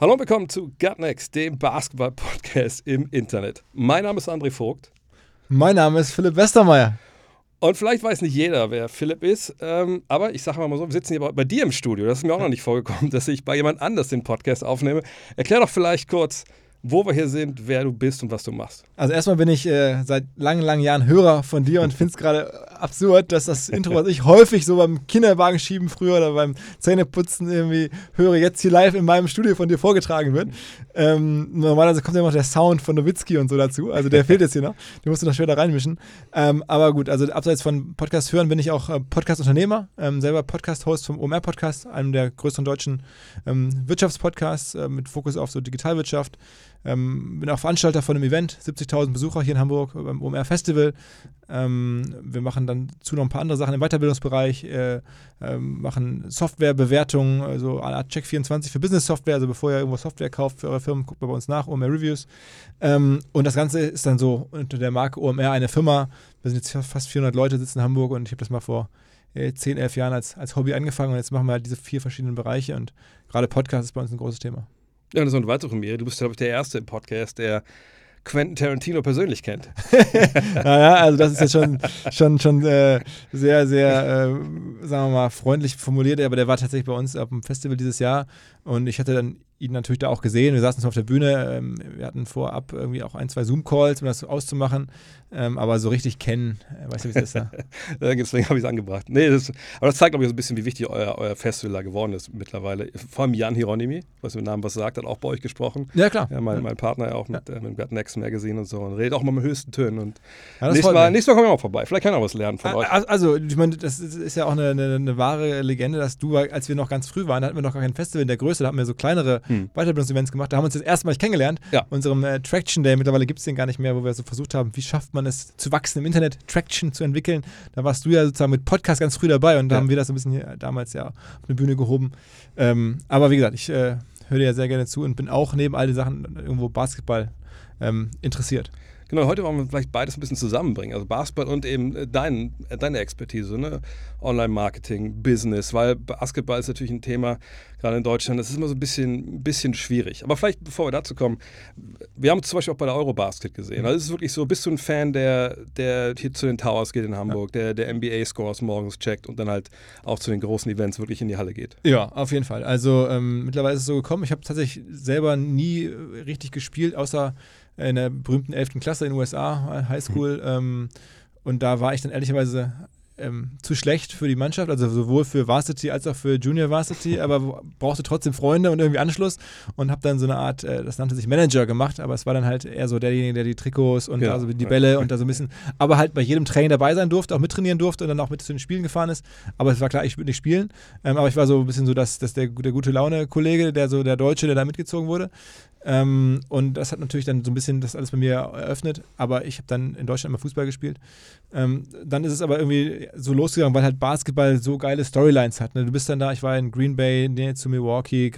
Hallo und willkommen zu Gut Next, dem Basketball-Podcast im Internet. Mein Name ist André Vogt Mein Name ist Philipp Westermeier. und vielleicht weiß nicht jeder, wer Philipp ist, ähm, aber ich sage mal so, wir sitzen hier bei, bei dir im Studio. Das ist mir auch noch nicht vorgekommen, dass ich bei jemand anders den Podcast aufnehme. Erklär doch vielleicht kurz, wo wir hier sind, wer du bist und was du machst. Also erstmal bin ich äh, seit langen, langen Jahren Hörer von dir und finde es gerade absurd, dass das Intro, was ich häufig so beim Kinderwagen schieben früher oder beim Zähneputzen irgendwie höre, jetzt hier live in meinem Studio von dir vorgetragen wird. Ähm, normalerweise kommt ja noch der Sound von Nowitzki und so dazu. Also der fehlt jetzt hier noch. Den musst du noch später reinmischen. Ähm, aber gut, also abseits von Podcast hören bin ich auch äh, Podcast-Unternehmer, ähm, selber Podcast-Host vom OMR-Podcast, einem der größeren deutschen ähm, Wirtschaftspodcasts äh, mit Fokus auf so Digitalwirtschaft. Ähm, bin auch Veranstalter von einem Event, 70.000 Besucher hier in Hamburg beim OMR Festival. Ähm, wir machen dann zu noch ein paar andere Sachen im Weiterbildungsbereich, äh, ähm, machen Softwarebewertungen, also eine Art Check24 für Business-Software. Also bevor ihr irgendwo Software kauft für eure Firmen, guckt bei uns nach, OMR Reviews. Ähm, und das Ganze ist dann so unter der Marke OMR eine Firma. Wir sind jetzt fast 400 Leute, sitzen in Hamburg und ich habe das mal vor äh, 10, 11 Jahren als, als Hobby angefangen und jetzt machen wir halt diese vier verschiedenen Bereiche und gerade Podcast ist bei uns ein großes Thema. Ja, das ist eine weitere Premiere. Du bist, glaube ich, der Erste im Podcast, der Quentin Tarantino persönlich kennt. naja, also das ist jetzt schon, schon, schon äh, sehr, sehr, äh, sagen wir mal, freundlich formuliert, aber der war tatsächlich bei uns auf dem Festival dieses Jahr und ich hatte dann ihn natürlich da auch gesehen. Wir saßen so auf der Bühne, ähm, wir hatten vorab irgendwie auch ein, zwei Zoom-Calls, um das auszumachen, ähm, aber so richtig kennen, äh, weißt du, wie es ist da? Deswegen habe ich es angebracht. Nee, das, aber das zeigt, glaube ich, so ein bisschen, wie wichtig euer, euer Festival da geworden ist mittlerweile. Vor allem Jan Hieronymi, was mit dem Namen was sagt, hat auch bei euch gesprochen. Ja, klar. Ja, mein, mein Partner ja auch mit, äh, mit dem Gut Next Magazine und so und redet auch mal mit höchsten Tönen. Und Ja, nächstes, Mal, nächstes Mal kommen wir auch vorbei. Vielleicht kann er auch was lernen von euch. Al- Also, ich meine, das ist, ist ja auch eine, eine, eine wahre Legende, dass du, als wir noch ganz früh waren, da hatten wir noch gar kein Festival in der Größe, da hatten wir so kleinere Hm. Weiterbildungsevents gemacht. Da haben wir uns das erste Mal kennengelernt. Ja. Unserem äh, Traction Day, mittlerweile gibt es den gar nicht mehr, wo wir so versucht haben, wie schafft man es zu wachsen im Internet, Traction zu entwickeln. Da warst du ja sozusagen mit Podcast ganz früh dabei und da Ja. haben wir das so ein bisschen hier damals ja auf eine Bühne gehoben. Ähm, aber wie gesagt, ich äh, höre dir ja sehr gerne zu und bin auch neben all den Sachen irgendwo Basketball ähm, interessiert. Genau, heute wollen wir vielleicht beides ein bisschen zusammenbringen. Also Basketball und eben äh, dein, äh, deine Expertise, ne? Online-Marketing, Business, weil Basketball ist natürlich ein Thema, gerade in Deutschland, das ist immer so ein bisschen, bisschen schwierig. Aber vielleicht, bevor wir dazu kommen, wir haben uns zum Beispiel auch bei der Eurobasket gesehen. Also es ist wirklich so, bist du ein Fan, der, der hier zu den Towers geht in Hamburg, der, der NBA-Scores morgens checkt und dann halt auch zu den großen Events wirklich in die Halle geht? Ja, auf jeden Fall. Also ähm, mittlerweile ist es so gekommen. Ich habe tatsächlich selber nie äh, richtig gespielt, außer in der berühmten 11. Klasse in den USA, Highschool. Ähm, und da war ich dann ehrlicherweise ähm, zu schlecht für die Mannschaft, also sowohl für Varsity als auch für Junior Varsity, aber brauchte trotzdem Freunde und irgendwie Anschluss und habe dann so eine Art, äh, das nannte sich Manager gemacht, aber es war dann halt eher so derjenige, der die Trikots und Ja, also die. Bälle und da so ein bisschen, aber halt bei jedem Training dabei sein durfte, auch mittrainieren durfte und dann auch mit zu den Spielen gefahren ist. Aber es war klar, ich würde nicht spielen, ähm, aber ich war so ein bisschen so, dass, dass der, der gute Laune-Kollege, der so der Deutsche, der da mitgezogen wurde. Ähm, und das hat natürlich dann so ein bisschen das alles bei mir eröffnet. Aber ich habe dann in Deutschland immer Fußball gespielt. Ähm, dann ist es aber irgendwie so losgegangen, weil halt Basketball so geile Storylines hat. Ne? Du bist dann da, ich war in Green Bay, nähe zu Milwaukee,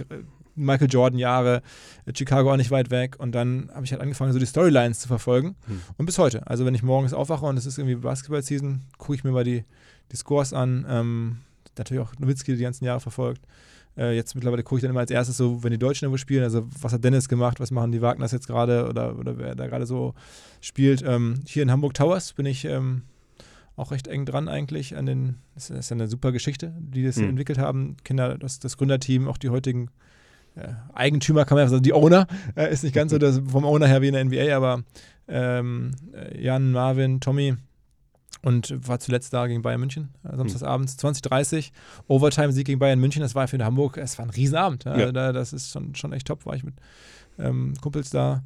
Michael Jordan Jahre, äh, Chicago auch nicht weit weg. Und dann habe ich halt angefangen, so die Storylines zu verfolgen. Hm. Und bis heute. Also wenn ich morgens aufwache und es ist irgendwie Basketball-Season, gucke ich mir mal die, die Scores an. Ähm, natürlich auch Nowitzki die ganzen Jahre verfolgt. Äh, jetzt mittlerweile gucke ich dann immer als erstes so, wenn die Deutschen irgendwo spielen, also was hat Dennis gemacht, was machen die Wagners jetzt gerade oder, oder wer da gerade so spielt. Ähm, hier in Hamburg Towers bin ich ähm, auch recht eng dran eigentlich an den, das ist ja eine super Geschichte, die das Mhm. entwickelt haben. Kinder, das, das Gründerteam, auch die heutigen äh, Eigentümer, kann man sagen, die Owner, äh, ist nicht ganz so das, vom Owner her wie in der NBA, aber ähm, äh, Jan, Marvin, Tommy und war zuletzt da gegen Bayern München, äh, samstagsabends 2030, Overtime-Sieg gegen Bayern München, das war für Hamburg, es war ein Riesenabend. Ja. Also da, das ist schon, schon echt top, war ich mit ähm, Kumpels da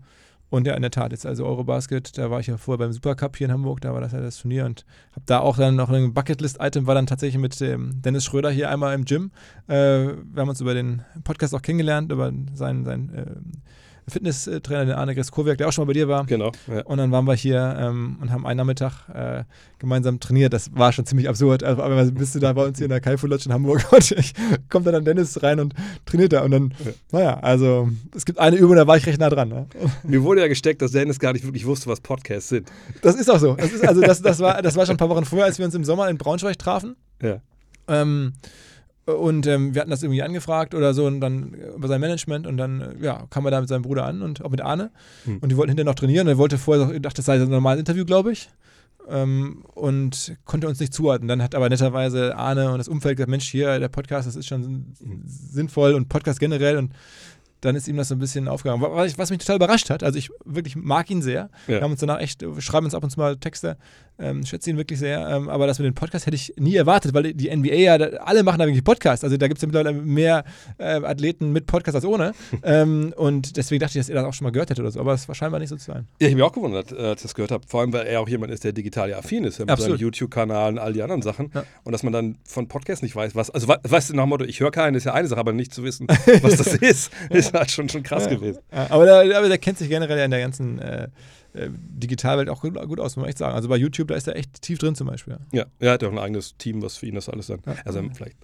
und ja, in der Tat, jetzt also Eurobasket, da war ich ja vorher beim Supercup hier in Hamburg, da war das ja das Turnier und habe da auch dann noch ein Bucketlist-Item, war dann tatsächlich mit ähm, Dennis Schröder hier einmal im Gym. Äh, wir haben uns über den Podcast auch kennengelernt, über sein, sein Fitnesstrainer, den Arne Greskowiak, der auch schon mal bei dir war. Genau. Ja. Und dann waren wir hier ähm, und haben einen Nachmittag äh, gemeinsam trainiert. Das war schon ziemlich absurd. Also, aber bist du da bei uns hier in der Kaifu Lodge in Hamburg und ich, kommt dann Dennis rein und trainiert da. Und dann, Ja. naja, also es gibt eine Übung, da war ich recht nah dran. Ne? Mir wurde ja gesteckt, dass Dennis gar nicht wirklich wusste, was Podcasts sind. Das ist auch so. Das ist, also das, das, war, das war schon ein paar Wochen vorher, als wir uns im Sommer in Braunschweig trafen. Ja. Ähm, und ähm, wir hatten das irgendwie angefragt oder so und dann äh, über sein Management und dann äh, ja, kam er da mit seinem Bruder an und auch mit Arne. Hm. Und die wollten hinterher noch trainieren. Und er wollte vorher, ich dachte, das sei ein normales Interview, glaube ich. Ähm, und konnte uns nicht zuordnen. Dann hat aber netterweise Arne und das Umfeld gesagt: Mensch, hier, der Podcast, das ist schon sinnvoll und Podcast generell. Und dann ist ihm das so ein bisschen aufgegangen. Was, was mich total überrascht hat, also ich wirklich mag ihn sehr. Ja. Wir haben uns danach echt, wir schreiben uns ab und zu mal Texte, ähm, schätze ihn wirklich sehr. Ähm, aber das mit dem Podcast hätte ich nie erwartet, weil die NBA ja, da, alle machen da wirklich Podcasts. Also da gibt es ja mittlerweile mehr äh, Athleten mit Podcast als ohne. ähm, und deswegen dachte ich, dass er das auch schon mal gehört hätte oder so. Aber es war scheinbar nicht so zu sein. Ja, ich habe mich auch gewundert, äh, als ich das gehört habe. Vor allem, weil er auch jemand ist, der digital ja affin ist, ja, mit Absolut. seinem YouTube-Kanal und all die anderen Sachen. Ja. Und dass man dann von Podcasts nicht weiß, was. Also, we- weißt du, nach dem Motto, ich höre keinen, ist ja eine Sache, aber nicht zu wissen, was das ist, ist halt schon, schon krass gewesen. Aber, der, aber der kennt sich generell ja in der ganzen äh, äh, Digitalwelt auch gut, gut aus, muss man echt sagen. Also bei YouTube, da ist er echt tief drin zum Beispiel. Ja, er hat ja auch ein eigenes Team, was für ihn das alles dann. Ja. Also, vielleicht.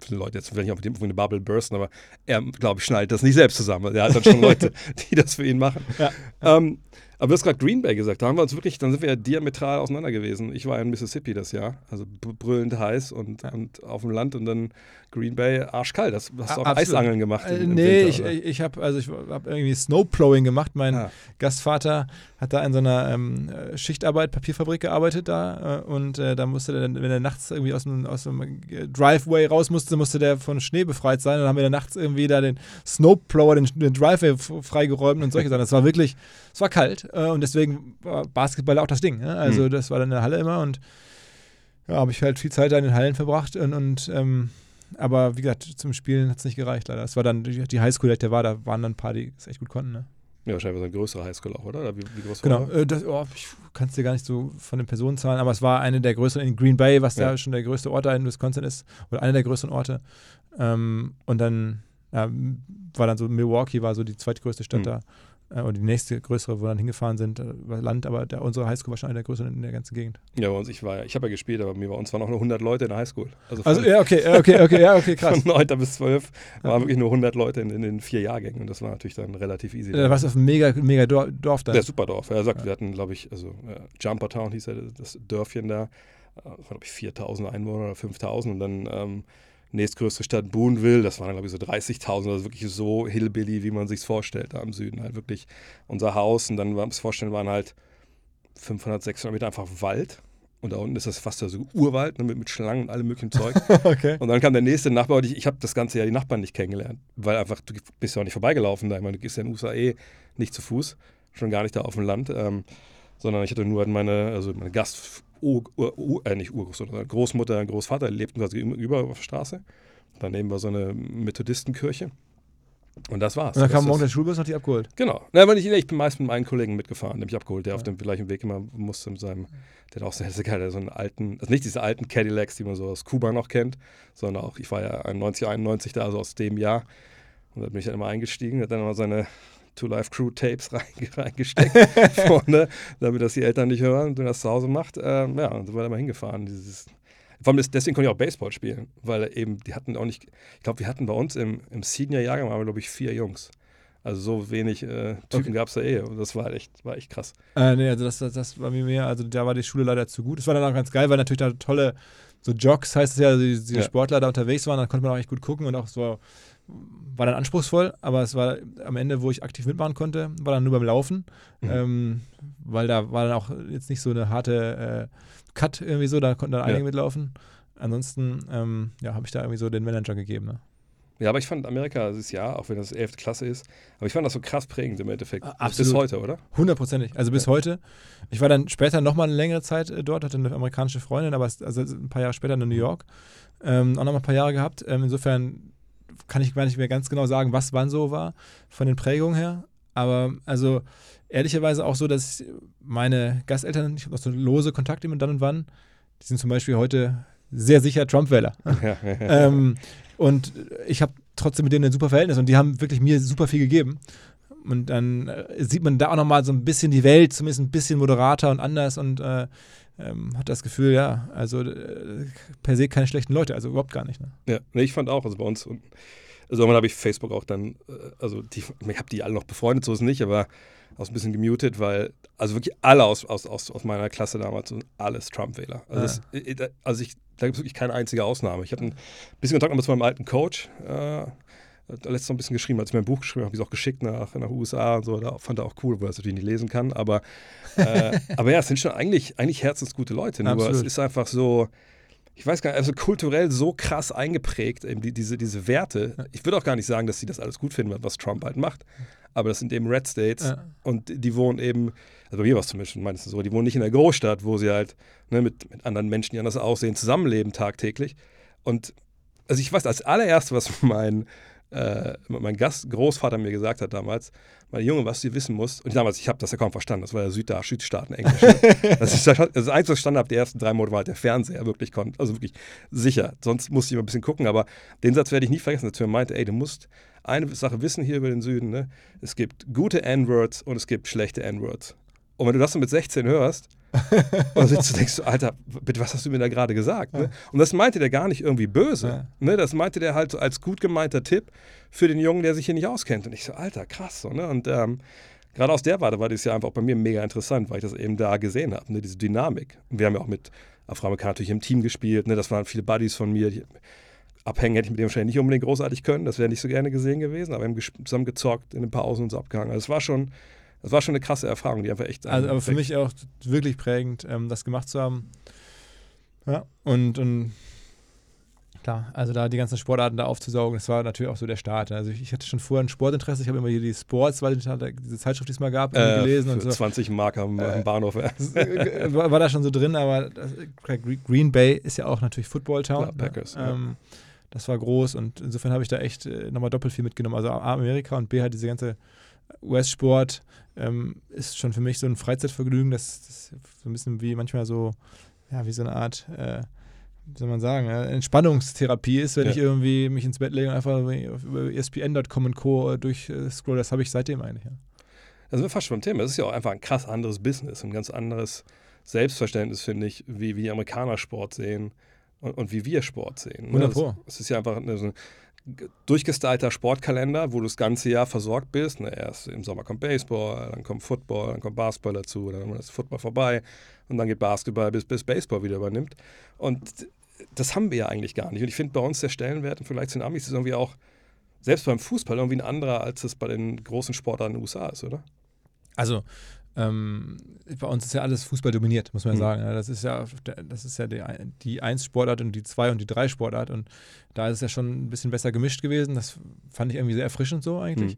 Viele Leute jetzt vielleicht auf die- auf eine Bubble bursten, aber er, glaube ich, schneidet das nicht selbst zusammen. Er hat dann schon Leute, die das für ihn machen. Ja. Ähm, aber du hast gerade Green Bay gesagt, da haben wir uns wirklich, dann sind wir ja diametral auseinander gewesen. Ich war in Mississippi das Jahr, also br- brüllend heiß und, und auf dem Land und dann Green Bay arschkalt. Das hast du auch Absolut. Eisangeln gemacht. Äh, im- im nee, Winter, ich, oder? ich, habe also ich hab irgendwie Snowplowing gemacht. Mein Ah. Gastvater hat da in so einer ähm, äh, Schichtarbeit, Papierfabrik gearbeitet da äh, und äh, da musste der, dann, wenn er nachts irgendwie aus dem, aus dem äh, Driveway raus musste, musste der von Schnee befreit sein. Und dann haben wir dann nachts irgendwie da den Snowplower, den, den Driveway freigeräumt und solche Sachen. Das war wirklich, es war kalt äh, und deswegen war Basketball auch das Ding. Ne? Also Mhm. das war dann in der Halle immer und ja, habe ich halt viel Zeit da in den Hallen verbracht und, und ähm, aber wie gesagt, zum Spielen hat es nicht gereicht leider. Es war dann die, die Highschool, da war, da waren dann ein paar, die es echt gut konnten. Ne? Ja, wahrscheinlich war es eine größere Highschool auch, oder? wie, wie groß Genau, war äh, das, oh, ich kann es dir gar nicht so von den Personenzahlen, aber es war eine der größeren in Green Bay, was Ja. da schon der größte Ort da in Wisconsin ist, oder einer der größeren Orte. Ähm, und dann ja, war dann so, Milwaukee war so die zweitgrößte Stadt Mhm. da. Äh, und die nächste größere, wo wir dann hingefahren sind, äh, war Land, aber der, unsere Highschool war schon eine der größeren in der ganzen Gegend. Ja, bei uns, ich war ja, ich habe ja gespielt, aber mir bei uns waren auch nur 100 Leute in der Highschool. Also von, Also, ja, okay, ja, okay, okay, ja, okay, krass. von 9. bis 12 waren wirklich nur 100 Leute in, in den vier Jahrgängen und das war natürlich dann relativ easy. Da warst du auf einem mega, mega Dor- Dorf da. Der Superdorf. Er sagt, wir hatten, glaube ich, also äh, Jumpertown hieß ja das Dörfchen da. Äh, waren, glaube ich, 4000 Einwohner oder 5000. Und dann ähm, nächstgrößte Stadt Boonville, das waren, glaube ich, so 30.000. Also wirklich so Hillbilly, wie man sich vorstellt, da im Süden. Halt wirklich unser Haus. Und dann, es vorstellen, waren halt 500, 600 Meter einfach Wald. Und da unten ist das fast so Urwald ne, mit, mit Schlangen und allem möglichen Zeug. okay. Und dann kam der nächste Nachbar und ich, ich habe das ganze Jahr die Nachbarn nicht kennengelernt, weil einfach, du bist ja auch nicht vorbeigelaufen da. Ich meine, du gehst ja in den USA eh nicht zu Fuß, schon gar nicht da auf dem Land, ähm, sondern ich hatte nur halt meine, also meine Gast, Ur, Ur, Ur, äh, nicht Urgroßmutter, sondern Großmutter und Großvater lebten quasi gegenüber auf der Straße. Daneben war so eine Methodistenkirche. Und das war's. Und dann kam morgen der Schulbus noch die abgeholt. Genau. Na, aber nicht, ich bin meist mit meinen Kollegen mitgefahren, der mich abgeholt, der auf dem gleichen Weg immer musste mit seinem, der hat auch sehr, sehr geil, der hat so einen alten, also nicht diese alten Cadillacs, die man so aus Kuba noch kennt, sondern auch, ich war ja 91, 91 da, also aus dem Jahr. Und da bin ich dann immer eingestiegen, hat dann immer seine Two Life Crew Tapes reinge- reingesteckt vorne, damit das die Eltern nicht hören, wenn das zu Hause macht. Ähm, ja, und so war er mal hingefahren. Dieses, vor allem deswegen konnte ich auch Baseball spielen, weil eben, die hatten auch nicht, ich glaube, wir hatten bei uns im, im Senior-Jahrgang, waren wir, glaube ich, vier Jungs. Also so wenig äh, Typen Okay. gab es da eh. Und das war echt, war echt krass. Äh, nee, also das, das, das war mir mehr, also da war die Schule leider zu gut. Es war dann auch ganz geil, weil natürlich da tolle, so Jocks heißt es ja, also die, die Ja. Sportler da unterwegs waren, da konnte man auch echt gut gucken und auch so, war dann anspruchsvoll, aber es war am Ende, wo ich aktiv mitmachen konnte, war dann nur beim Laufen, Mhm. ähm, weil da war dann auch jetzt nicht so eine harte äh, Cut irgendwie so, da konnten dann einige Ja. mitlaufen. Ansonsten, ähm, ja, habe ich da irgendwie so den Manager gegeben. Ne? Ja, aber ich fand Amerika dieses Jahr, auch wenn das 11. Klasse ist, aber ich fand das so krass prägend im Endeffekt. Ah, Bis absolut. heute, oder? Hundertprozentig. Also bis heute. Ich war dann später nochmal eine längere Zeit äh, dort, hatte eine amerikanische Freundin, aber also ein paar Jahre später in New York. Ähm, auch nochmal ein paar Jahre gehabt. Ähm, insofern kann ich gar nicht mehr ganz genau sagen, was wann so war, von den Prägungen her. Aber also ehrlicherweise auch so, dass meine Gasteltern, ich habe noch so lose Kontakte mit dann und wann, die sind zum Beispiel heute sehr sicher Trump-Wähler. ja, ähm, und ich habe trotzdem mit denen ein super Verhältnis und die haben wirklich mir super viel gegeben. und dann äh, sieht man da auch nochmal so ein bisschen die Welt, zumindest ein bisschen moderater und anders und äh, ähm, hat das Gefühl, ja, also äh, per se keine schlechten Leute, also überhaupt gar nicht. Ne? Ja, nee, ich fand auch, also bei uns, und, also irgendwann habe ich Facebook auch dann, äh, also die, ich habe die alle noch befreundet, so ist es nicht, aber auch so ein bisschen gemutet, weil, also wirklich alle aus, aus, aus, aus meiner Klasse damals alles Trump-Wähler. Also, das, äh, also ich, da gibt es wirklich keine einzige Ausnahme. Ich hatte ein bisschen Kontakt noch mit meinem alten Coach, äh, letztes Mal ein bisschen geschrieben, als ich mein Buch geschrieben habe, habe ich es auch geschickt nach, nach USA und so. Da fand er auch cool, wo er es natürlich nicht lesen kann. Aber, äh, aber ja, es sind schon eigentlich, eigentlich herzensgute Leute. Nur Absolut. es ist einfach so, ich weiß gar nicht, also kulturell so krass eingeprägt, eben die, diese, diese Werte. Ich würde auch gar nicht sagen, dass sie das alles gut finden, was Trump halt macht. Aber das sind eben Red States Ja. und die wohnen eben, also bei mir war es zumindest meistens so, die wohnen nicht in der Großstadt, wo sie halt ne, mit, mit anderen Menschen, die anders aussehen, zusammenleben tagtäglich. Und also ich weiß, als allererste, was mein, äh, mein Gast, Großvater mir gesagt hat damals, mein Junge, was du wissen musst, und damals, ich habe das ja kaum verstanden, das war ja Südda Südstaaten-Englisch. Ne? das, ist, das Einzige, was ich verstanden habe, die ersten drei Monate war halt der Fernseher, wirklich konnte, also wirklich sicher. Sonst musste ich immer ein bisschen gucken, aber den Satz werde ich nie vergessen, als er mir meinte, ey, du musst eine Sache wissen hier über den Süden, ne? es gibt gute N-Words und es gibt schlechte N-Words. Und wenn du das so mit 16 hörst, und dann sitzt du denkst du, Alter, bitte, was hast du mir da gerade gesagt? Ne? Und das meinte der gar nicht irgendwie böse. Ja. Ne? Das meinte der halt so als gut gemeinter Tipp für den Jungen, der sich hier nicht auskennt. Und ich so, Alter, krass. So, ne? Und ähm, gerade aus der Warte war das ja einfach auch bei mir mega interessant, weil ich das eben da gesehen habe, ne? diese Dynamik. Und wir haben ja auch mit Afroamerikanern natürlich im Team gespielt. Ne? Das waren viele Buddies von mir. Die, abhängen hätte ich mit dem wahrscheinlich nicht unbedingt großartig können. Das wäre nicht so gerne gesehen gewesen. Aber wir haben zusammen gezockt, in den Pausen und so abgehangen. Also es war schon, das war schon eine krasse Erfahrung, die einfach echt. Also, aber für mich auch wirklich prägend, ähm, das gemacht zu haben. Ja, und, und klar, also da die ganzen Sportarten da aufzusaugen, das war natürlich auch so der Start. Also ich, ich hatte schon vorher ein Sportinteresse, ich habe immer hier die Sports, weil diese Zeitschrift, die es mal gab, äh, gelesen und so. 20 Mark am, am Bahnhof. Ja. Äh, war, war da schon so drin, aber das, Green Bay ist ja auch natürlich Football Town. Klar, Packers, ne? ja. ähm, das war groß und insofern habe ich da echt äh, nochmal doppelt viel mitgenommen. Also A, Amerika und B halt diese ganze US-Sport ähm, ist schon für mich so ein Freizeitvergnügen, das, das so ein bisschen wie manchmal so, ja, wie so eine Art, äh, wie soll man sagen, äh, Entspannungstherapie ist, wenn Ja. ich irgendwie mich ins Bett lege und einfach über ESPN.com und Co. durchscroll. Das habe ich seitdem eigentlich. Ja. Da sind wir fast schon beim Thema. Das ist ja auch einfach ein krass anderes Business, ein ganz anderes Selbstverständnis, finde ich, wie, wie die Amerikaner Sport sehen und, und wie wir Sport sehen. ne? Wunderbar. Es ist ja einfach eine, so ein durchgestylter Sportkalender, wo du das ganze Jahr versorgt bist. Ne, erst im Sommer kommt Baseball, dann kommt Football, dann kommt Basketball dazu, dann ist Football vorbei und dann geht Basketball, bis, bis Baseball wieder übernimmt. Und das haben wir ja eigentlich gar nicht. Und ich finde bei uns der Stellenwert im Vergleich zu den Amis irgendwie auch, selbst beim Fußball, irgendwie ein anderer, als es bei den großen Sportarten in den USA ist, oder? Also, ähm, bei uns ist ja alles Fußball dominiert, muss man Mhm. sagen. Ja, das ist ja, das ist ja die, die 1-Sportart und die 2 und die 3-Sportart. Und da ist es ja schon ein bisschen besser gemischt gewesen. Das fand ich irgendwie sehr erfrischend so eigentlich.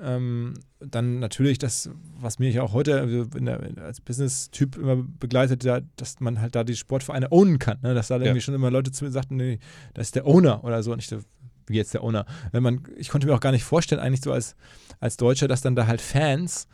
Ähm, dann natürlich das, was mich ja auch heute also der, als Business-Typ immer begleitet, ja, dass man halt da die Sportvereine ownen kann. Ne? Dass da irgendwie schon immer Leute zu mir sagten, nee, das ist der Owner oder so. Und ich so, wie jetzt der Owner? Wenn man, ich konnte mir auch gar nicht vorstellen, eigentlich so als, als Deutscher, dass dann da halt Fans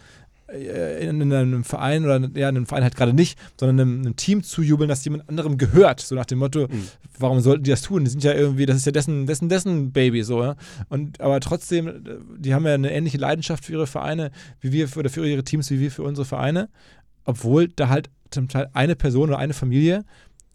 in, in einem Verein oder ja, in einem Verein halt gerade nicht, sondern einem, einem Team zujubeln, das jemand anderem gehört. So nach dem Motto, Mhm. warum sollten die das tun? Die sind ja irgendwie, das ist ja dessen, dessen, dessen Baby so, ja. Und aber trotzdem, äh, die haben ja eine ähnliche Leidenschaft für ihre Vereine, wie wir für, oder für ihre Teams, wie wir für unsere Vereine, obwohl da halt zum Teil eine Person oder eine Familie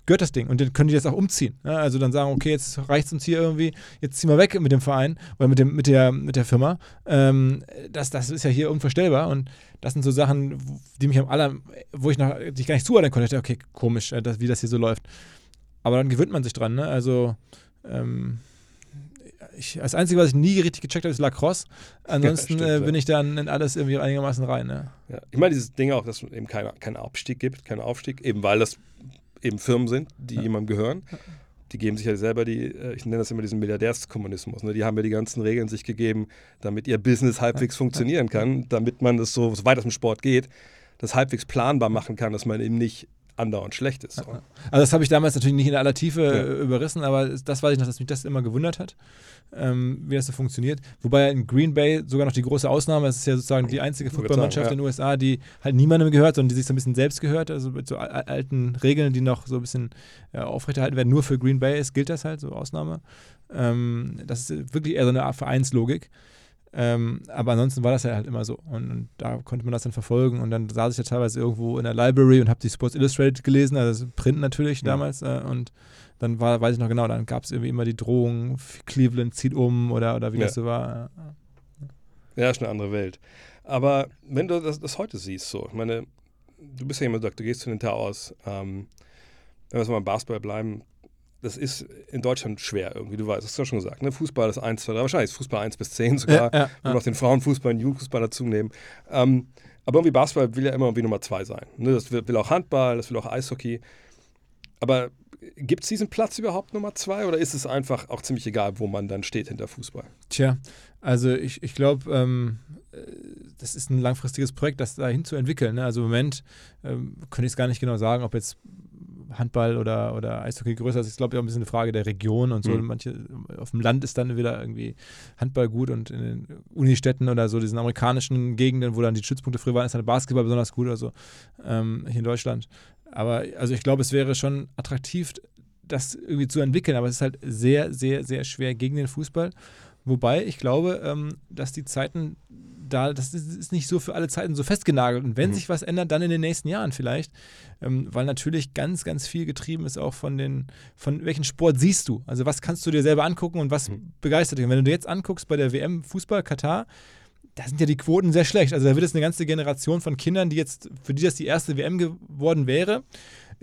gehört das Ding und dann können die das auch umziehen. Ja, also dann sagen, okay, jetzt reicht es uns hier irgendwie, jetzt ziehen wir weg mit dem Verein oder mit, dem, mit, der, mit der Firma. Ähm, das, das ist ja hier unvorstellbar und das sind so Sachen, wo- die mich am aller, wo ich noch, die ich gar nicht zuordnen konnte. Ich dachte, okay, komisch, äh, das, wie das hier so läuft. Aber dann gewöhnt man sich dran, ne? Also ähm, ich, das Einzige, was ich nie richtig gecheckt habe, ist Lacrosse. Ansonsten stimmt, äh, ja. bin ich dann in alles irgendwie einigermaßen rein. Ne? Ja. Ich meine, dieses Ding auch, dass es eben keinen keinen Abstieg gibt, keinen Aufstieg, eben weil das eben Firmen sind, die jemandem gehören. Die geben sich ja selber die, äh, ich nenne das immer diesen Milliardärskommunismus. Ne? Die haben ja die ganzen Regeln sich gegeben, damit ihr Business halbwegs funktionieren kann, damit man das so, so weit es im Sport geht, das halbwegs planbar machen kann, dass man eben nicht andauernd schlecht ist. So. Also das habe ich damals natürlich nicht in aller Tiefe Ja. äh, überrissen, aber das weiß ich noch, dass mich das immer gewundert hat, ähm, wie das so funktioniert. Wobei in Green Bay sogar noch die große Ausnahme, es ist ja sozusagen die einzige Footballmannschaft sagen, in den USA, die halt niemandem gehört, sondern die sich so ein bisschen selbst gehört, also mit so al- alten Regeln, die noch so ein bisschen äh, aufrechterhalten werden. Nur für Green Bay ist, gilt das halt, so Ausnahme. Ähm, das ist wirklich eher so eine Art Vereinslogik. Ähm, aber ansonsten war das ja halt immer so. Und, und, da konnte man das dann verfolgen. Und dann saß ich ja teilweise irgendwo in der Library und habe die Sports Illustrated gelesen, also Print natürlich ja. damals. Äh, und dann war, weiß ich noch genau, dann gab es irgendwie immer die Drohung, Cleveland zieht um oder, oder wie ja. das so war. Ja, ist eine andere Welt. Aber wenn du das, das heute siehst, so, ich meine, du bist ja jemand, der sagt, du gehst zu den aus, ähm, wenn wir mal beim Basketball bleiben, das ist in Deutschland schwer irgendwie, du weißt, das hast du ja schon gesagt. Ne? Fußball ist 1, 2, 3, wahrscheinlich ist Fußball 1 bis 10 sogar, ja, ja, wenn wir noch den Frauenfußball und Jugendfußball dazu nehmen. Ähm, aber irgendwie Basketball will ja immer irgendwie Nummer 2 sein. Ne? Das will, will, auch Handball, das will auch Eishockey. Aber gibt es diesen Platz überhaupt Nummer 2 oder ist es einfach auch ziemlich egal, wo man dann steht hinter Fußball? Tja, also ich, ich glaube, ähm, äh, das ist ein langfristiges Projekt, das dahin zu entwickeln. Ne? Also im Moment ähm, könnte ich es gar nicht genau sagen, ob jetzt Handball oder, oder Eishockey größer ist. Ich glaube, auch ein bisschen eine Frage der Region und so. Mhm. Manche auf dem Land ist dann wieder irgendwie Handball gut und in den Unistädten oder so, diesen amerikanischen Gegenden, wo dann die Stützpunkte früher waren, ist dann Basketball besonders gut oder so. Ähm, hier in Deutschland. Aber also ich glaube, es wäre schon attraktiv, das irgendwie zu entwickeln, aber es ist halt sehr, sehr, sehr schwer gegen den Fußball. Wobei ich glaube, ähm, dass die Zeiten da, das ist nicht so für alle Zeiten so festgenagelt. Und wenn mhm. sich was ändert, dann in den nächsten Jahren vielleicht. Ähm, weil natürlich ganz, ganz viel getrieben ist auch von den, von welchen Sport siehst du? Also was kannst du dir selber angucken und was mhm. begeistert dich? Und wenn du dir jetzt anguckst bei der WM Fußball Katar, da sind ja die Quoten sehr schlecht. Also da wird es eine ganze Generation von Kindern, die jetzt, für die das die erste WM geworden wäre,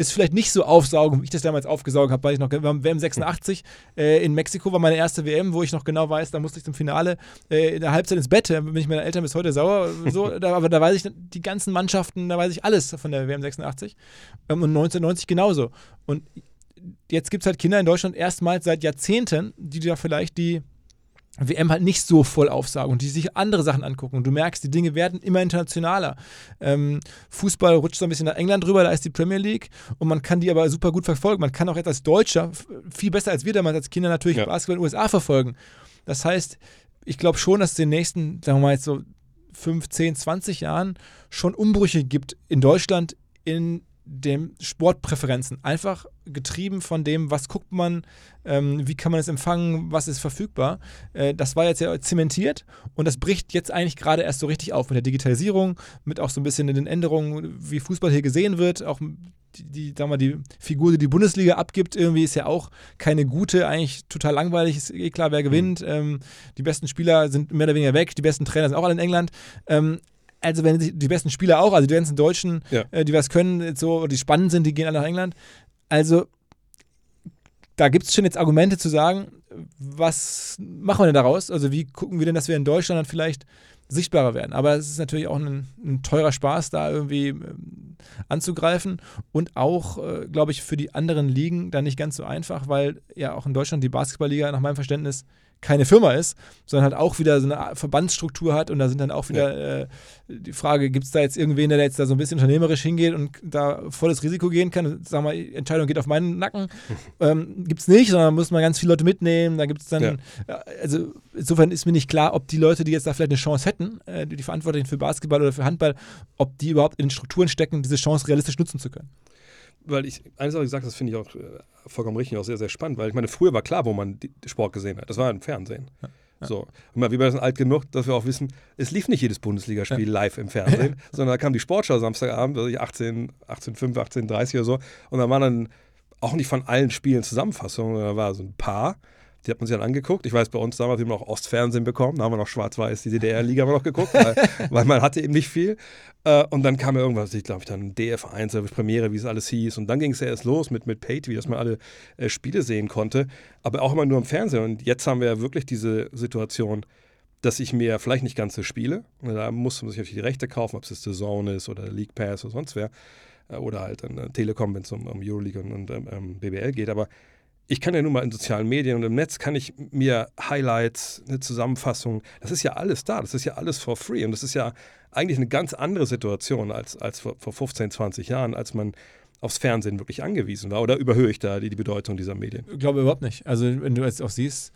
ist vielleicht nicht so aufsaugen, wie ich das damals aufgesaugt habe, weil ich noch, WM 86 äh, in Mexiko war meine erste WM, wo ich noch genau weiß, da musste ich zum Finale äh, in der Halbzeit ins Bett, da bin ich meinen Eltern bis heute sauer, so, da, aber da weiß ich die ganzen Mannschaften, da weiß ich alles von der WM 86 ähm, und 1990 genauso. Und jetzt gibt es halt Kinder in Deutschland erstmals seit Jahrzehnten, die da vielleicht die WM halt nicht so voll aufsagen und die sich andere Sachen angucken. Und du merkst, die Dinge werden immer internationaler. Ähm, Fußball rutscht so ein bisschen nach England rüber, da ist die Premier League und man kann die aber super gut verfolgen. Man kann auch als Deutscher viel besser als wir damals als Kinder natürlich ja. Basketball in den USA verfolgen. Das heißt, ich glaube schon, dass es in den nächsten, sagen wir mal jetzt so 15, 20 Jahren schon Umbrüche gibt in Deutschland in den Sportpräferenzen. Einfach getrieben von dem, was guckt man, ähm, wie kann man es empfangen, was ist verfügbar. Äh, das war jetzt ja zementiert und das bricht jetzt eigentlich gerade erst so richtig auf mit der Digitalisierung, mit auch so ein bisschen den Änderungen, wie Fußball hier gesehen wird. Auch die, die, sagen wir, die Figur, die die Bundesliga abgibt, irgendwie ist ja auch keine gute, eigentlich total langweilig, ist eh klar, wer gewinnt. Mhm. Ähm, die besten Spieler sind mehr oder weniger weg, die besten Trainer sind auch alle in England. Ähm, also wenn die besten Spieler auch, also die ganzen Deutschen, ja. äh, die was können, so, die spannend sind, die gehen alle nach England. Also da gibt es schon jetzt Argumente zu sagen, was machen wir denn daraus? Also wie gucken wir denn, dass wir in Deutschland dann vielleicht sichtbarer werden? Aber es ist natürlich auch ein, ein teurer Spaß, da irgendwie ähm, anzugreifen und auch, äh, glaube ich, für die anderen Ligen dann nicht ganz so einfach, weil ja auch in Deutschland die Basketballliga nach meinem Verständnis keine Firma ist, sondern halt auch wieder so eine Verbandsstruktur hat und da sind dann auch wieder ja. äh, die Frage, gibt es da jetzt irgendwen, der jetzt da so ein bisschen unternehmerisch hingeht und da volles Risiko gehen kann und sagen wir, Entscheidung geht auf meinen Nacken. ähm, gibt es nicht, sondern muss man ganz viele Leute mitnehmen, da gibt es dann, ja. also insofern ist mir nicht klar, ob die Leute, die jetzt da vielleicht eine Chance hätten, äh, die Verantwortlichen für Basketball oder für Handball, ob die überhaupt in den Strukturen stecken, diese Chance realistisch nutzen zu können weil ich, eines habe ich gesagt, das finde ich auch äh, vollkommen richtig, auch sehr, sehr spannend, weil ich meine, früher war klar, wo man Sport gesehen hat. Das war im Fernsehen. Ja. Ja. So. Und wir sind alt genug, dass wir auch wissen, es lief nicht jedes Bundesligaspiel ja. live im Fernsehen, sondern da kam die Sportschau Samstagabend, also 18, 18, 18, 30 oder so. Und da waren dann auch nicht von allen Spielen Zusammenfassungen, da war so ein paar. Die hat man sich dann angeguckt. Ich weiß, bei uns damals haben wir noch Ostfernsehen bekommen. Da haben wir noch Schwarz-Weiß, die DDR-Liga haben wir noch geguckt, weil, weil, man hatte eben nicht viel. Äh, und dann kam ja irgendwas, ich glaube, dann DF1, Premiere, wie es alles hieß. Und dann ging es ja erst los mit, mit Pay-TV, dass man alle äh, Spiele sehen konnte. Aber auch immer nur im Fernsehen. Und jetzt haben wir ja wirklich diese Situation, dass ich mir vielleicht nicht ganze Spiele, da muss man sich natürlich die Rechte kaufen, ob es das The Zone ist oder League Pass oder sonst wer. Äh, oder halt dann Telekom, wenn es um, um Euroleague und, und ähm, BBL geht. Aber ich kann ja nun mal in sozialen Medien und im Netz kann ich mir Highlights, eine Zusammenfassung, das ist ja alles da, das ist ja alles for free und das ist ja eigentlich eine ganz andere Situation als, als vor, vor 15, 20 Jahren, als man aufs Fernsehen wirklich angewiesen war. Oder überhöhe ich da die, die Bedeutung dieser Medien? Ich glaube überhaupt nicht. Also wenn du jetzt auch siehst,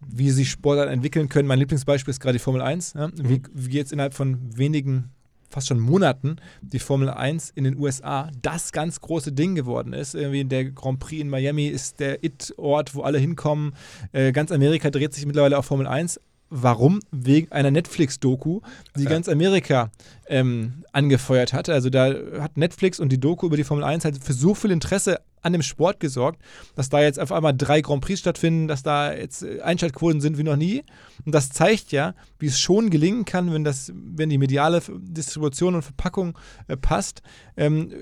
wie sich Sportler entwickeln können. Mein Lieblingsbeispiel ist gerade die Formel 1. Ja? Wie, mhm. wie jetzt innerhalb von wenigen fast schon Monaten die Formel 1 in den USA das ganz große Ding geworden ist. Irgendwie der Grand Prix in Miami ist der It-Ort, wo alle hinkommen. Äh, ganz Amerika dreht sich mittlerweile auf Formel 1 Warum? Wegen einer Netflix-Doku, die Ja. ganz Amerika ähm, angefeuert hat. Also da hat Netflix und die Doku über die Formel 1 halt für so viel Interesse an dem Sport gesorgt, dass da jetzt auf einmal drei Grand Prix stattfinden, dass da jetzt äh, Einschaltquoten sind wie noch nie. Und das zeigt ja, wie es schon gelingen kann, wenn, das, wenn die mediale Distribution und Verpackung äh, passt, ähm,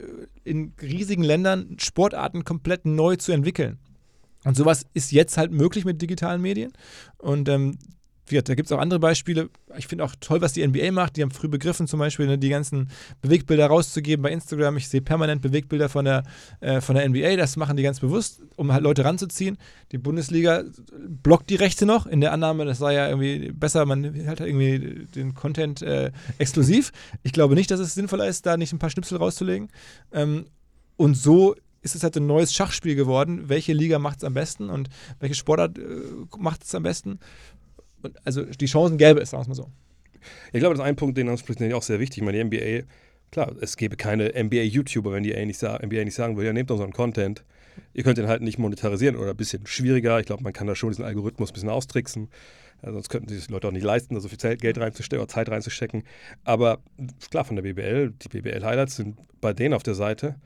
in riesigen Ländern Sportarten komplett neu zu entwickeln. Und sowas ist jetzt halt möglich mit digitalen Medien. Und ähm, gesagt, da gibt es auch andere Beispiele. Ich finde auch toll, was die NBA macht. Die haben früh begriffen, zum Beispiel ne, die ganzen Bewegbilder rauszugeben bei Instagram. Ich sehe permanent Bewegbilder von der, äh, von der NBA. Das machen die ganz bewusst, um halt Leute ranzuziehen. Die Bundesliga blockt die Rechte noch, in der Annahme, das sei ja irgendwie besser, man hat halt irgendwie den Content äh, exklusiv. Ich glaube nicht, dass es sinnvoller ist, da nicht ein paar Schnipsel rauszulegen. Ähm, und so ist es halt ein neues Schachspiel geworden. Welche Liga macht es am besten und welche Sportart äh, macht es am besten? Und also die Chancen gäbe es, sagen wir mal so. Ich glaube, das ist ein Punkt, den anspricht, den ich auch sehr wichtig. Ich meine, die NBA, klar, es gäbe keine NBA-YouTuber, wenn die NBA nicht, sa NBA nicht sagen würde, ja, nehmt unseren Content. Ihr könnt den halt nicht monetarisieren oder ein bisschen schwieriger. Ich glaube, man kann da schon diesen Algorithmus ein bisschen austricksen. Ja, sonst könnten sich die Leute auch nicht leisten, da so viel Zeit- Geld reinzustecken oder Zeit reinzustecken. Aber klar, von der BBL, die BBL-Highlights sind bei denen auf der Seite.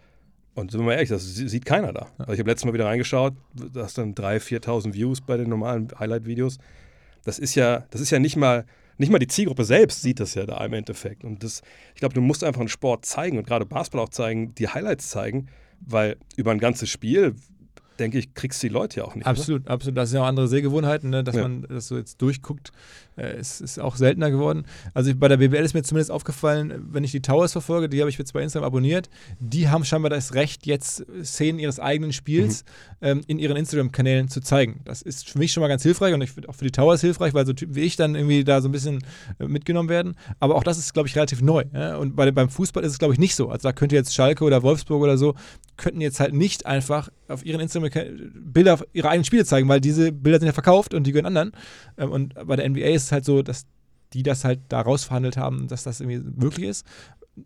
Und sind wir mal ehrlich, das sie- sieht keiner da. Also ich habe letztes Mal wieder reingeschaut, da hast dann 3.000, 4.000 Views bei den normalen Highlight-Videos. Das ist ja, das ist ja nicht mal, nicht mal die Zielgruppe selbst sieht das ja da im Endeffekt. Und das, ich glaube, du musst einfach einen Sport zeigen und gerade Basketball auch zeigen, die Highlights zeigen, weil über ein ganzes Spiel, denke ich, kriegst du die Leute ja auch nicht. Absolut, absolut. Das sind ja auch andere Sehgewohnheiten, ne? dass Ja. man das so jetzt durchguckt. Äh, es ist auch seltener geworden. Also bei der BBL ist mir zumindest aufgefallen, wenn ich die Towers verfolge, die habe ich jetzt bei Instagram abonniert, die haben scheinbar das Recht, jetzt Szenen ihres eigenen Spiels ähm, in ihren Instagram-Kanälen zu zeigen. Das ist für mich schon mal ganz hilfreich und ich finde auch für die Towers hilfreich, weil so Typen wie ich dann irgendwie da so ein bisschen äh, mitgenommen werden. Aber auch das ist, glaube ich, relativ neu. Ja? Und bei, beim Fußball ist es, glaube ich, nicht so. Also da könnte jetzt Schalke oder Wolfsburg oder so, könnten jetzt halt nicht einfach auf ihren Instagram Bilder ihre eigenen Spiele zeigen, weil diese Bilder sind ja verkauft und die gehören anderen. Ähm, und bei der NBA ist es halt so, dass die das halt da rausverhandelt haben, dass das irgendwie möglich ist.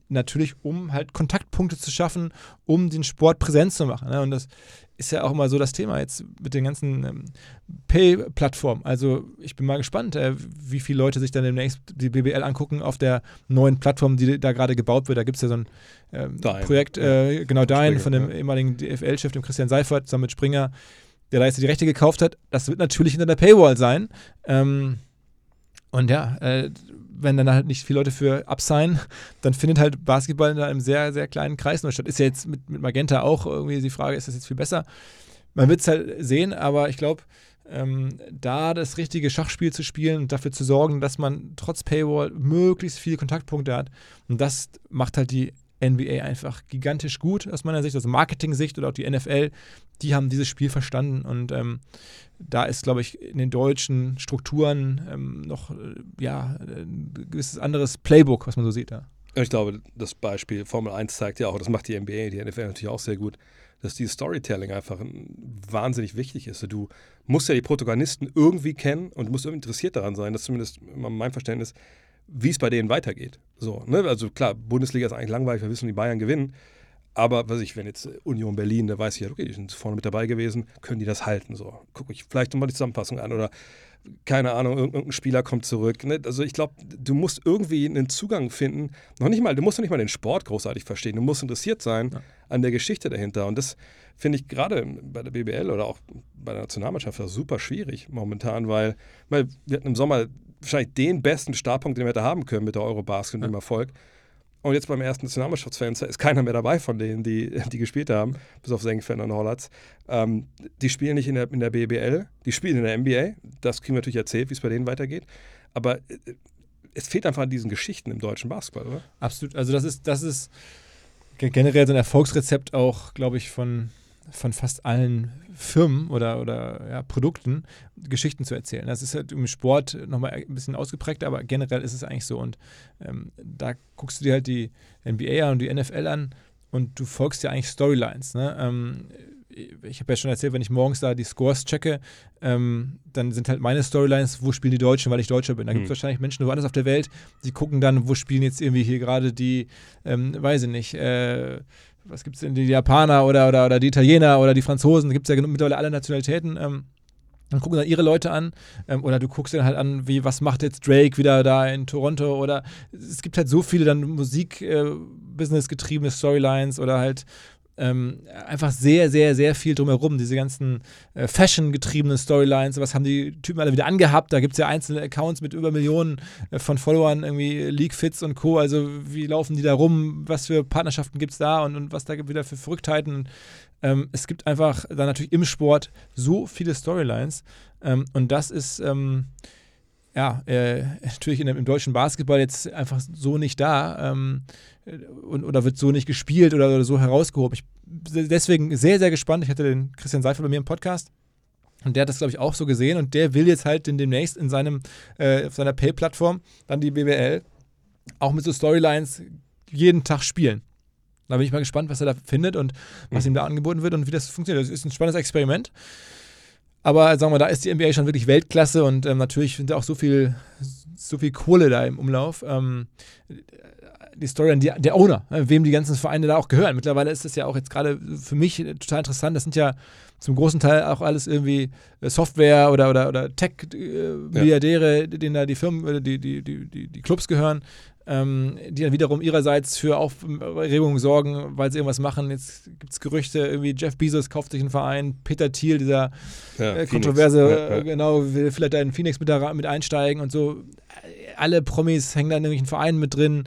Natürlich, um halt Kontaktpunkte zu schaffen, um den Sport präsent zu machen. Ne? Und das ist ja auch immer so das Thema jetzt mit den ganzen ähm, Pay-Plattformen. Also ich bin mal gespannt, äh, wie viele Leute sich dann demnächst die BBL angucken auf der neuen Plattform, die da gerade gebaut wird. Da gibt es ja so ein ähm, Projekt, äh, genau Dein, von dem ja. ehemaligen DFL-Chef, dem Christian Seifert, zusammen mit Springer, der da jetzt die Rechte gekauft hat. Das wird natürlich hinter der Paywall sein. Ähm, und ja, äh, wenn dann halt nicht viele Leute für absignen, dann findet halt Basketball in einem sehr, sehr kleinen Kreis nur statt. Ist ja jetzt mit, mit Magenta auch irgendwie die Frage, ist das jetzt viel besser? Man wird es halt sehen, aber ich glaube, ähm, da das richtige Schachspiel zu spielen und dafür zu sorgen, dass man trotz Paywall möglichst viele Kontaktpunkte hat. Und das macht halt die NBA einfach gigantisch gut aus meiner Sicht, also Marketing-Sicht oder auch die NFL, die haben dieses Spiel verstanden und ähm, da ist, glaube ich, in den deutschen Strukturen ähm, noch äh, ja, ein gewisses anderes Playbook, was man so sieht da. Ich glaube, das Beispiel Formel 1 zeigt ja auch, das macht die NBA, die NFL natürlich auch sehr gut, dass dieses Storytelling einfach ein- wahnsinnig wichtig ist. Du musst ja die Protagonisten irgendwie kennen und musst irgendwie interessiert daran sein, das ist zumindest mein Verständnis, wie es bei denen weitergeht. So, ne? Also klar, Bundesliga ist eigentlich langweilig, wir wissen, die Bayern gewinnen. Aber was ich, wenn jetzt Union Berlin, da weiß ich ja, okay, die sind vorne mit dabei gewesen, können die das halten? So, gucke ich vielleicht nochmal die Zusammenfassung an oder keine Ahnung, irg- irgendein Spieler kommt zurück. Ne? Also ich glaube, du musst irgendwie einen Zugang finden. Noch nicht mal, du musst noch nicht mal den Sport großartig verstehen. Du musst interessiert sein an der Geschichte dahinter. Und das finde ich gerade bei der BBL oder auch bei der Nationalmannschaft super schwierig momentan, weil, weil wir hatten im Sommer wahrscheinlich den besten Startpunkt, den wir hätte haben können mit der Eurobasket und dem Erfolg. Und jetzt beim ersten Nationalmannschaftsfenster ist keiner mehr dabei von denen, die, die gespielt haben, bis auf Senkfeld und Hollatz. Ähm, die spielen nicht in der, in der BBL, die spielen in der NBA. Das kriegen wir natürlich erzählt, wie es bei denen weitergeht. Aber äh, es fehlt einfach an diesen Geschichten im deutschen Basketball, oder? Absolut. Also das ist, das ist ge- generell so ein Erfolgsrezept auch, glaube ich, von, von fast allen Firmen oder, oder ja, Produkten, Geschichten zu erzählen. Das ist halt im Sport nochmal ein bisschen ausgeprägter, aber generell ist es eigentlich so. Und ähm, da guckst du dir halt die NBA an und die NFL an und du folgst ja eigentlich Storylines. Ne? Ähm, ich habe ja schon erzählt, wenn ich morgens da die Scores checke, ähm, dann sind halt meine Storylines, wo spielen die Deutschen, weil ich Deutscher bin. Da gibt es Hm. wahrscheinlich Menschen woanders auf der Welt, die gucken dann, wo spielen jetzt irgendwie hier gerade die, ähm, weiß ich nicht, äh, was gibt es denn, die Japaner oder, oder, oder die Italiener oder die Franzosen, da gibt es ja mittlerweile alle Nationalitäten. Ähm, dann gucken dann ihre Leute an ähm, oder du guckst dann halt an, wie was macht jetzt Drake wieder da in Toronto oder es gibt halt so viele dann Musik-Business äh, getriebene Storylines oder halt ähm, einfach sehr, sehr, sehr viel drumherum. Diese ganzen äh, Fashion-getriebenen Storylines, was haben die Typen alle wieder angehabt? Da gibt es ja einzelne Accounts mit über Millionen äh, von Followern, irgendwie League Fits und Co. Also wie laufen die da rum? Was für Partnerschaften gibt es da und, und was da wieder für Verrücktheiten? Ähm, es gibt einfach dann natürlich im Sport so viele Storylines ähm, und das ist ähm, ja äh, natürlich in, im deutschen Basketball jetzt einfach so nicht da ähm, und, oder wird so nicht gespielt oder, oder so herausgehoben. Ich bin deswegen sehr, sehr gespannt. Ich hatte den Christian Seifert bei mir im Podcast. Und der hat das, glaube ich, auch so gesehen und der will jetzt halt demnächst in seinem, äh, auf seiner Pay-Plattform dann die BBL auch mit so Storylines jeden Tag spielen. Da bin ich mal gespannt, was er da findet und was mhm. ihm da angeboten wird und wie das funktioniert. Das ist ein spannendes Experiment. Aber sagen wir, da ist die NBA schon wirklich Weltklasse und ähm, natürlich sind da auch so viel, so viel Kohle da im Umlauf. Ähm, die Story an die, der Owner, ne, wem die ganzen Vereine da auch gehören. Mittlerweile ist das ja auch jetzt gerade für mich total interessant. Das sind ja zum großen Teil auch alles irgendwie äh, Software oder, oder, oder Tech-Milliardäre, äh, ja. denen da die Firmen, die, die, die, die, die Clubs gehören ähm, die dann wiederum ihrerseits für Aufregung sorgen, weil sie irgendwas machen. Jetzt gibt es Gerüchte, irgendwie Jeff Bezos kauft sich einen Verein, Peter Thiel, dieser ja, äh, kontroverse, ja, ja. genau, will vielleicht da in Phoenix mit, da, mit einsteigen und so. Alle Promis hängen da in irgendwelchen Vereinen mit drin.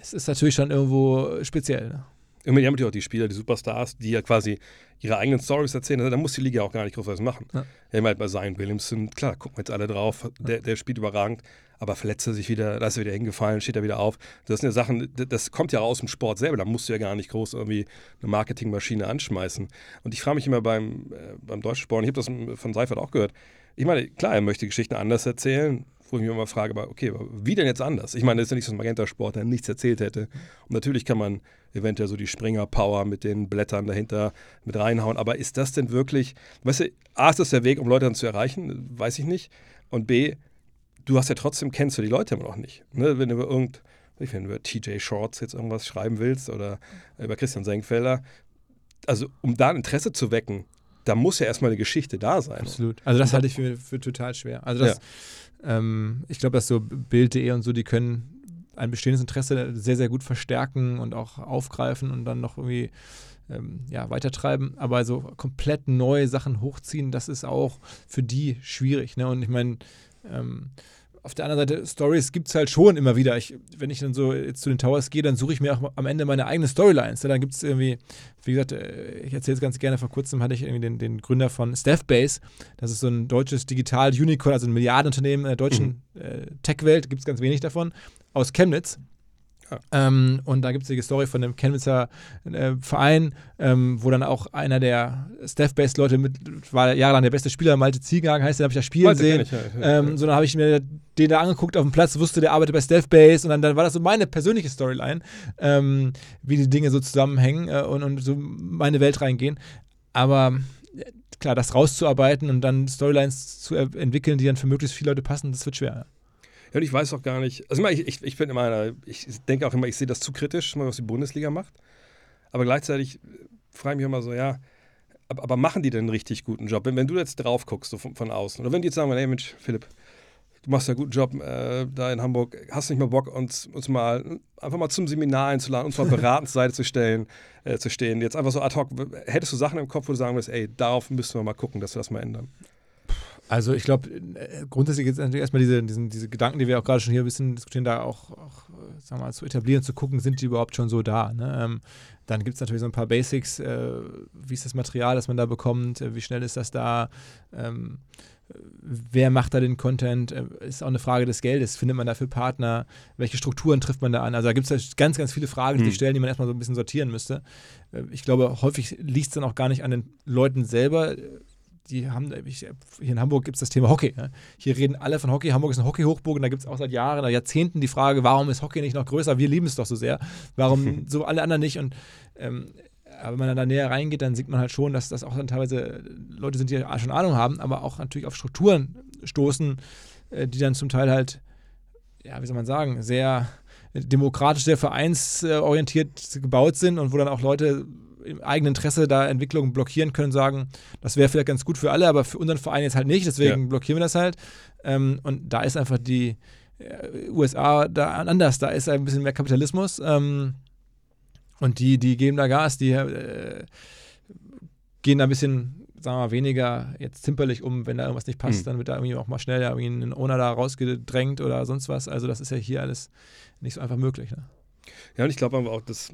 Es ist natürlich schon irgendwo speziell. Ne? Immer die haben natürlich auch die Spieler, die Superstars, die ja quasi ihre eigenen Stories erzählen. Also, da muss die Liga auch gar nicht groß was machen. Ja. Ja, halt bei Zion Williamson, klar, gucken wir jetzt alle drauf, der, der spielt überragend aber verletzt er sich wieder, da ist er wieder hingefallen, steht er wieder auf. Das sind ja Sachen, das kommt ja aus dem Sport selber, da musst du ja gar nicht groß irgendwie eine Marketingmaschine anschmeißen. Und ich frage mich immer beim, äh, beim deutschen Sport, ich habe das von Seifert auch gehört, ich meine, klar, er möchte Geschichten anders erzählen, wo ich mich immer frage, aber okay, wie denn jetzt anders? Ich meine, das ist ja nicht so ein Magenta-Sport, der nichts erzählt hätte. Und natürlich kann man eventuell so die Springer-Power mit den Blättern dahinter mit reinhauen, aber ist das denn wirklich, weißt du, A, ist das der Weg, um Leute dann zu erreichen? Weiß ich nicht. Und B, du hast ja trotzdem, kennst du die Leute immer noch nicht. Ne? Wenn du über irgend, wenn du über TJ Shorts jetzt irgendwas schreiben willst oder über Christian Senkfelder, also um da ein Interesse zu wecken, da muss ja erstmal eine Geschichte da sein. Absolut. Also das halte ich für, für total schwer. Also das, ja. Ähm, ich glaube, dass so Bild.de und so, die können ein bestehendes Interesse sehr, sehr gut verstärken und auch aufgreifen und dann noch irgendwie ähm, ja, weitertreiben. Aber so komplett neue Sachen hochziehen, das ist auch für die schwierig. Ne? Und ich meine, ähm, auf der anderen Seite, Stories gibt es halt schon immer wieder. Ich, wenn ich dann so jetzt zu den Towers gehe, dann suche ich mir auch am Ende meine eigenen Storylines. Dann gibt es irgendwie, wie gesagt, äh, ich erzähle es ganz gerne, vor kurzem hatte ich irgendwie den, den Gründer von Staffbase. Das ist so ein deutsches Digital-Unicorn, also ein Milliardenunternehmen in der deutschen mhm. äh, Tech-Welt, gibt es ganz wenig davon, aus Chemnitz. Ja. Ähm, und da gibt es die Story von einem Chemnitzer äh, Verein, ähm, wo dann auch einer der Staff-Based-Leute mit, war jahrelang der beste Spieler, Malte Ziegenhagen heißt, den habe ich da spielen Malte sehen. Ich, ja, ähm, so dann habe ich mir den da angeguckt auf dem Platz, wusste, der arbeitet bei Staff Base und dann, dann war das so meine persönliche Storyline, ähm, wie die Dinge so zusammenhängen äh, und, und so meine Welt reingehen. Aber äh, klar, das rauszuarbeiten und dann Storylines zu entwickeln, die dann für möglichst viele Leute passen, das wird schwer. Ja, und ich weiß auch gar nicht, also ich, ich, ich bin immer, ich denke auch immer, ich sehe das zu kritisch, was die Bundesliga macht. Aber gleichzeitig frage ich mich immer so, ja, aber, aber, machen die denn einen richtig guten Job? Wenn, wenn du jetzt drauf guckst, so von, von, außen, oder wenn die jetzt sagen, hey Mensch, Philipp, du machst ja einen guten Job äh, da in Hamburg, hast du nicht mal Bock, uns, uns mal einfach mal zum Seminar einzuladen, uns mal beratend zur Seite zu stellen, äh, zu stehen. Jetzt einfach so ad hoc, hättest du Sachen im Kopf, wo du sagen würdest, ey, darauf müssen wir mal gucken, dass wir das mal ändern? Also ich glaube, äh, grundsätzlich ist natürlich erstmal diese, diesen, diese Gedanken, die wir auch gerade schon hier ein bisschen diskutieren, da auch, auch äh, sagen wir mal, zu etablieren, zu gucken, sind die überhaupt schon so da. Ne? Ähm, dann gibt es natürlich so ein paar Basics, äh, wie ist das Material, das man da bekommt, äh, wie schnell ist das da, ähm, wer macht da den Content, äh, ist auch eine Frage des Geldes, findet man dafür Partner, welche Strukturen trifft man da an. Also da gibt es ganz, ganz viele Fragen, die mhm. stellen, die man erstmal so ein bisschen sortieren müsste. Ich glaube, häufig liegt es dann auch gar nicht an den Leuten selber, die haben, hier in Hamburg gibt es das Thema Hockey. Ne? Hier reden alle von Hockey. Hamburg ist eine Hockeyhochburg und da gibt es auch seit Jahren, seit Jahrzehnten die Frage, warum ist Hockey nicht noch größer? Wir lieben es doch so sehr. Warum so alle anderen nicht? Und ähm, aber wenn man dann da näher reingeht, dann sieht man halt schon, dass das auch dann teilweise Leute sind, die schon Ahnung haben, aber auch natürlich auf Strukturen stoßen, äh, die dann zum Teil halt, ja, wie soll man sagen, sehr demokratisch, sehr vereinsorientiert gebaut sind und wo dann auch Leute im eigenen Interesse da Entwicklungen blockieren können, sagen, das wäre vielleicht ganz gut für alle, aber für unseren Verein jetzt halt nicht, deswegen Ja. blockieren wir das halt. Ähm, und da ist einfach die äh, USA da anders, da ist ein bisschen mehr Kapitalismus ähm, und die, die geben da Gas, die äh, gehen da ein bisschen, sagen wir mal, weniger jetzt zimperlich um, wenn da irgendwas nicht passt, Mhm. dann wird da irgendwie auch mal schnell irgendwie ein Owner da rausgedrängt oder sonst was. Also das ist ja hier alles nicht so einfach möglich. Ne? Ja, und ich glaube aber auch, dass,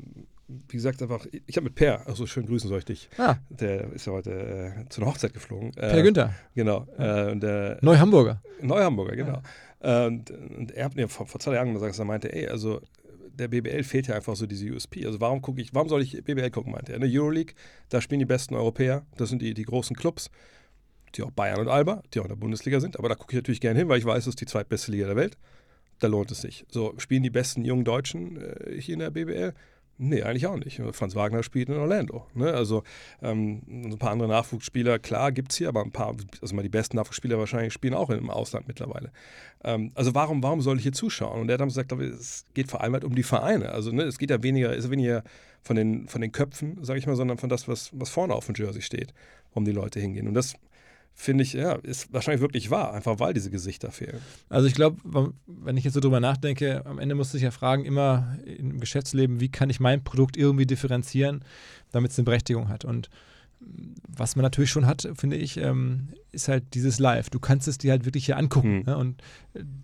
wie gesagt, einfach, ich habe mit Per, also schön grüßen soll ich dich, Ah, der ist ja heute äh, zu einer Hochzeit geflogen. Per äh, Günther, Genau. Äh, der, Neu-Hamburger. Neuhamburger, genau. Äh, Und, und er hat mir vor, vor zwei Jahren gesagt, er meinte, ey, also der BBL fehlt ja einfach so diese USP. Also warum gucke ich, warum soll ich BBL gucken, meinte er. In der Euroleague, da spielen die besten Europäer, das sind die, die großen Clubs, die auch Bayern und Alba, die auch in der Bundesliga sind, aber da gucke ich natürlich gerne hin, weil ich weiß, es ist die zweitbeste Liga der Welt. Da lohnt es sich. So, spielen die besten jungen Deutschen äh, hier in der BBL? Nee, eigentlich auch nicht. Franz Wagner spielt in Orlando. Ne? Also ähm, ein paar andere Nachwuchsspieler, klar, gibt es hier, aber ein paar, also mal die besten Nachwuchsspieler wahrscheinlich spielen auch im Ausland mittlerweile. Ähm, also warum, warum soll ich hier zuschauen? Und er hat dann gesagt, glaube ich, es geht vor allem halt um die Vereine. Also ne, es geht ja weniger, ist weniger von den, von den Köpfen, sage ich mal, sondern von das, was, was vorne auf dem Jersey steht, warum die Leute hingehen. Und das finde ich, ja, ist wahrscheinlich wirklich wahr, einfach weil diese Gesichter fehlen. Also ich glaube, wenn ich jetzt so drüber nachdenke, am Ende musst du dich ja fragen, immer im Geschäftsleben, wie kann ich mein Produkt irgendwie differenzieren, damit es eine Berechtigung hat. Und was man natürlich schon hat, finde ich, ähm, ist halt dieses Live. Du kannst es dir halt wirklich hier angucken. Mhm. Ne? Und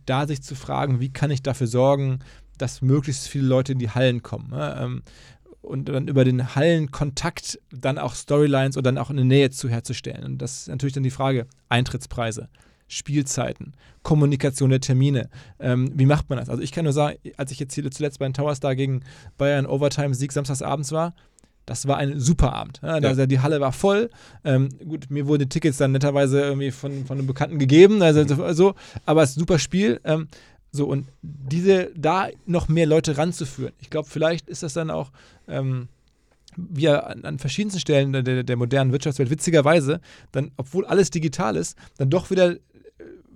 da sich zu fragen, wie kann ich dafür sorgen, dass möglichst viele Leute in die Hallen kommen. Ne? Und dann über den Hallenkontakt dann auch Storylines oder dann auch eine Nähe zu herzustellen. Und das ist natürlich dann die Frage, Eintrittspreise. Spielzeiten, Kommunikation der Termine. Ähm, wie macht man das? Also ich kann nur sagen, als ich jetzt hier zuletzt bei den Towers da gegen Bayern Overtime-Sieg samstagsabends war, das war ein super Abend. Ja, Ja. die Halle war voll. Ähm, gut, mir wurden die Tickets dann netterweise irgendwie von, von einem Bekannten gegeben, also so, so, aber es ist ein super Spiel. Ähm, so, und diese, da noch mehr Leute ranzuführen. Ich glaube, vielleicht ist das dann auch, ähm, wir an, an verschiedensten Stellen der, der, der modernen Wirtschaftswelt, witzigerweise, dann, obwohl alles digital ist, dann doch wieder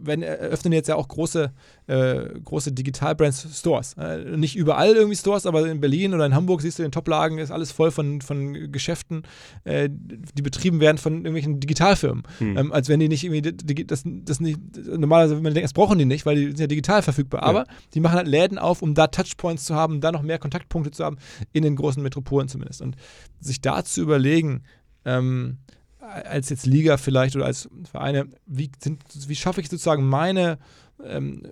wenn, eröffnen jetzt ja auch große, äh, große Digital-Brands-Stores. Äh, nicht überall irgendwie Stores, aber in Berlin oder in Hamburg siehst du in den Toplagen, ist alles voll von, von Geschäften, äh, die betrieben werden von irgendwelchen Digitalfirmen. Hm. Ähm, als wenn die nicht irgendwie, das, das nicht, normalerweise würde man denken, das brauchen die nicht, weil die sind ja digital verfügbar. Ja. Aber die machen halt Läden auf, um da Touchpoints zu haben, da noch mehr Kontaktpunkte zu haben, in den großen Metropolen zumindest. Und sich da zu überlegen, ähm, als jetzt Liga vielleicht oder als Vereine, wie, sind, wie schaffe ich sozusagen meine ähm,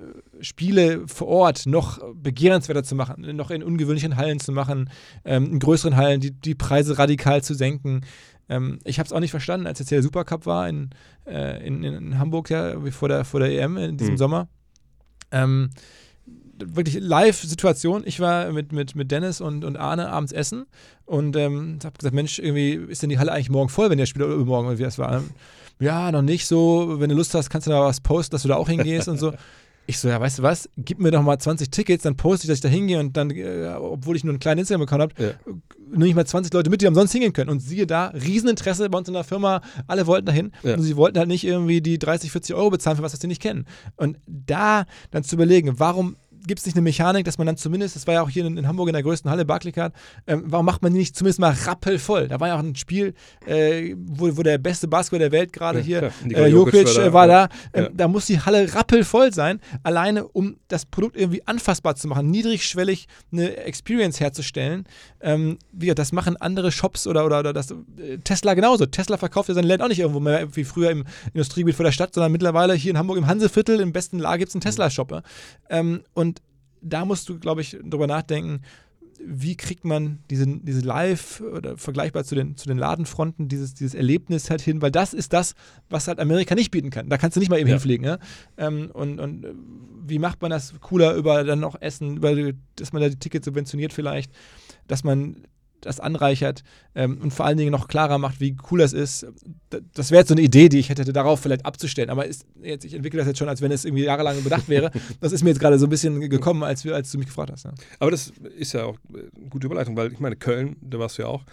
Spiele vor Ort noch begehrenswerter zu machen, noch in ungewöhnlichen Hallen zu machen, ähm, in größeren Hallen die, die Preise radikal zu senken. Ähm, ich habe es auch nicht verstanden, als jetzt der Supercup war in, äh, in, in Hamburg, ja, vor der, vor der EM in diesem Mhm. Sommer. Ähm, wirklich Live-Situation. Ich war mit, mit, mit Dennis und, und Arne abends essen und ähm, habe gesagt, Mensch, irgendwie ist denn die Halle eigentlich morgen voll, wenn der Spieler übermorgen oder wie das war. Ja, noch nicht so. Wenn du Lust hast, kannst du da was posten, dass du da auch hingehst und so. Ich so, ja, weißt du was, gib mir doch mal 20 Tickets, dann poste ich, dass ich da hingehe und dann, äh, obwohl ich nur einen kleinen Instagram-Account habe, Ja. nehme ich mal 20 Leute mit, die umsonst hingehen können. Und siehe da, Rieseninteresse bei uns in der Firma, alle wollten dahin. Ja. Und sie wollten halt nicht irgendwie die 30, 40 Euro bezahlen für was, was sie nicht kennen. Und da dann zu überlegen, warum gibt es nicht eine Mechanik, dass man dann zumindest, das war ja auch hier in, in Hamburg in der größten Halle, Barclaycard, ähm, warum macht man die nicht zumindest mal rappelvoll? Da war ja auch ein Spiel, äh, wo, wo der beste Basketball der Welt gerade Ja, hier, äh, Jokic, Jokic war da. äh, war da. Ähm, Ja. Da muss die Halle rappelvoll sein, alleine um das Produkt irgendwie anfassbar zu machen, niedrigschwellig eine Experience herzustellen. Ähm, wie gesagt, das machen andere Shops oder, oder, oder das äh, Tesla genauso. Tesla verkauft ja sein Land auch nicht irgendwo mehr wie früher im Industriegebiet vor der Stadt, sondern mittlerweile hier in Hamburg im Hanseviertel, im besten Lager gibt es einen Tesla-Shop. ja. Ähm, und da musst du, glaube ich, drüber nachdenken, wie kriegt man diesen, diese Live oder vergleichbar zu den, zu den Ladenfronten, dieses, dieses Erlebnis halt hin, weil das ist das, was halt Amerika nicht bieten kann. Da kannst du nicht mal eben Ja. hinfliegen. Ja? Ähm, und, und äh, wie macht man das cooler über dann noch Essen, über, dass man da die Tickets subventioniert vielleicht, dass man das anreichert ähm, und vor allen Dingen noch klarer macht, wie cool das ist. Das wäre jetzt so eine Idee, die ich hätte, darauf vielleicht abzustellen. Aber ist, jetzt, ich entwickle das jetzt schon, als wenn es irgendwie jahrelang bedacht wäre. Das ist mir jetzt gerade so ein bisschen gekommen, als, wir, als du mich gefragt hast. Ja. Aber das ist ja auch äh, eine gute Überleitung, weil ich meine, Köln, da warst du ja auch.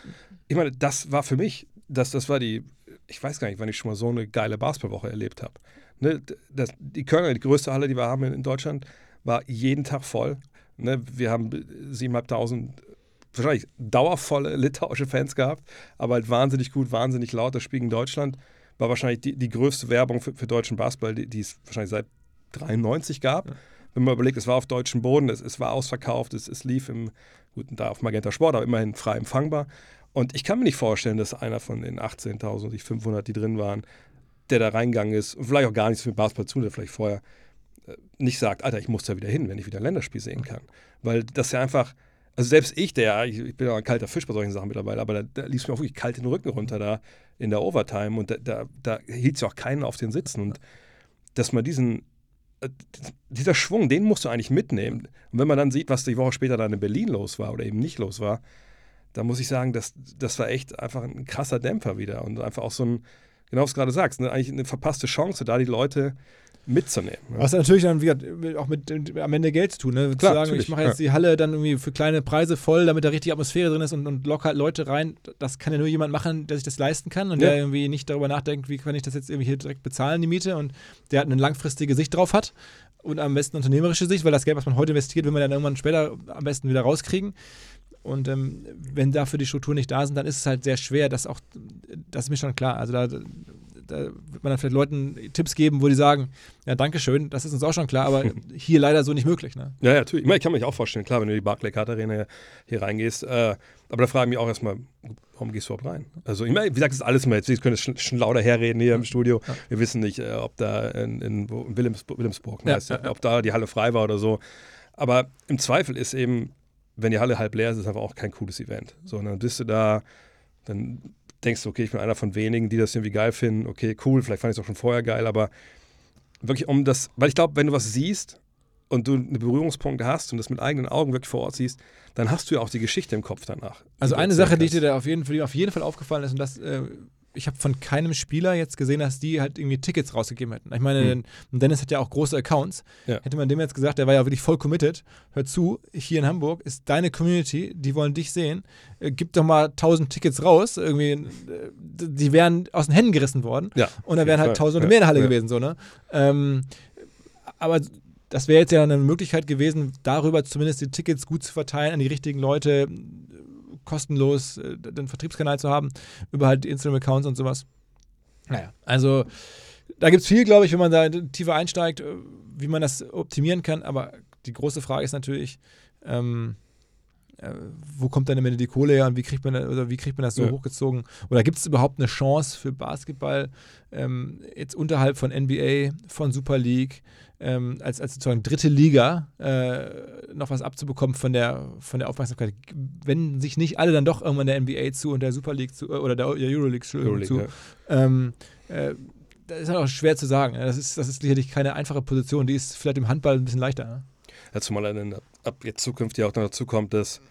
Ich meine, das war für mich, das, das war die, ich weiß gar nicht, wann ich schon mal so eine geile Basketballwoche erlebt habe. Ne, das, die Kölner, die größte Halle, die wir haben in, in Deutschland, war jeden Tag voll. Ne, wir haben 7.500 wahrscheinlich dauervolle litauische Fans gehabt, aber halt wahnsinnig gut, wahnsinnig laut. Das Spiel gegen Deutschland war wahrscheinlich die, die größte Werbung für, für deutschen Basketball, die, die es wahrscheinlich seit 93 gab. Wenn man überlegt, es war auf deutschem Boden, es, es war ausverkauft, es, es lief im, gut, da auf Magenta Sport, aber immerhin frei empfangbar. Und ich kann mir nicht vorstellen, dass einer von den 18.500, die drin waren, der da reingegangen ist und vielleicht auch gar nichts mit Basketball zu, der vielleicht vorher äh, nicht sagt, Alter, ich muss da wieder hin, wenn ich wieder ein Länderspiel sehen kann. Weil das ja einfach, also selbst ich, der, ich, ich bin ja ein kalter Fisch bei solchen Sachen mittlerweile, aber da, da lief es mir auch wirklich kalt den Rücken runter da in der Overtime und da, da, da hielt es ja auch keinen auf den Sitzen. Und dass man diesen, äh, dieser Schwung, den musst du eigentlich mitnehmen. Und wenn man dann sieht, was die Woche später dann in Berlin los war oder eben nicht los war, da muss ich sagen, das, das war echt einfach ein krasser Dämpfer wieder und einfach auch so ein, genau was du gerade sagst, ne, eigentlich eine verpasste Chance, da die Leute mitzunehmen. Ne? Was natürlich dann wieder auch mit, mit am Ende Geld zu tun. Ne? Zu Klar, sagen, natürlich, ich mache jetzt ja. die Halle dann irgendwie für kleine Preise voll, damit da richtig Atmosphäre drin ist und, und locker Leute rein. Das kann ja nur jemand machen, der sich das leisten kann und Ja. der irgendwie nicht darüber nachdenkt, wie kann ich das jetzt irgendwie hier direkt bezahlen, die Miete und der hat eine langfristige Sicht drauf hat und am besten unternehmerische Sicht, weil das Geld, was man heute investiert, will man dann irgendwann später am besten wieder rauskriegen. Und ähm, wenn dafür die Strukturen nicht da sind, dann ist es halt sehr schwer, das auch, das ist mir schon klar. Also da, da wird man dann vielleicht Leuten Tipps geben, wo die sagen, ja, danke schön, das ist uns auch schon klar, aber hier leider so nicht möglich. Ne? Ja, ja, natürlich. Ich, meine, ich kann mir auch vorstellen, klar, wenn du in die Barclaycard Arena hier reingehst, äh, aber da frage ich mich auch erstmal, warum gehst du überhaupt rein? Also, ich meine, wie gesagt, das ist alles mal jetzt, wir können schon, schon lauter herreden hier im Studio. Wir wissen nicht, äh, ob da in, in, in Wilhelmsburg, Wilhelmsburg ne, Ja, heißt ja, ja, ob da die Halle frei war oder so. Aber im Zweifel ist eben, wenn die Halle halb leer ist, ist es einfach auch kein cooles Event. So, und dann bist du da, dann denkst du, okay, ich bin einer von wenigen, die das irgendwie geil finden. Okay, cool, vielleicht fand ich es auch schon vorher geil, aber wirklich um das, weil ich glaube, wenn du was siehst und du eine Berührungspunkte hast und das mit eigenen Augen wirklich vor Ort siehst, dann hast du ja auch die Geschichte im Kopf danach. Also eine Sache, die dir da auf jeden, Fall, auf jeden Fall aufgefallen ist, und das, äh, ich habe von keinem Spieler jetzt gesehen, dass die halt irgendwie Tickets rausgegeben hätten. Ich meine, Hm. Dennis hat ja auch große Accounts. Ja. Hätte man dem jetzt gesagt, der war ja wirklich voll committed. Hör zu, hier in Hamburg ist deine Community, die wollen dich sehen. Äh, gib doch mal 1000 Tickets raus. Irgendwie, äh, die wären aus den Händen gerissen worden. Ja, Und da wären halt Fall. tausende Ja, mehr in der Halle ja. gewesen, so, ne? Ähm, aber das wäre jetzt ja eine Möglichkeit gewesen, darüber zumindest die Tickets gut zu verteilen an die richtigen Leute, kostenlos äh, den Vertriebskanal zu haben, über halt die Instagram-Accounts und sowas. Naja, also da gibt es viel, glaube ich, wenn man da tiefer einsteigt, äh, wie man das optimieren kann. Aber die große Frage ist natürlich, ähm, äh, wo kommt dann am Ende die Kohle her und wie kriegt man, oder wie kriegt man das so Ja. hochgezogen? Oder gibt es überhaupt eine Chance für Basketball ähm, jetzt unterhalb von NBA, von Super League, ähm, als, als sozusagen dritte Liga äh, noch was abzubekommen von der, von der Aufmerksamkeit? Wenn sich nicht alle dann doch irgendwann der NBA zu und der Super League zu, oder der, Euroleague, Euroleague, zu, ja. ähm, äh, das ist halt auch schwer zu sagen. Das ist, das ist sicherlich keine einfache Position. Die ist vielleicht im Handball ein bisschen leichter. Ne? Ja, zumal dann ab- jetzt zukünftig auch noch dazu kommt, dass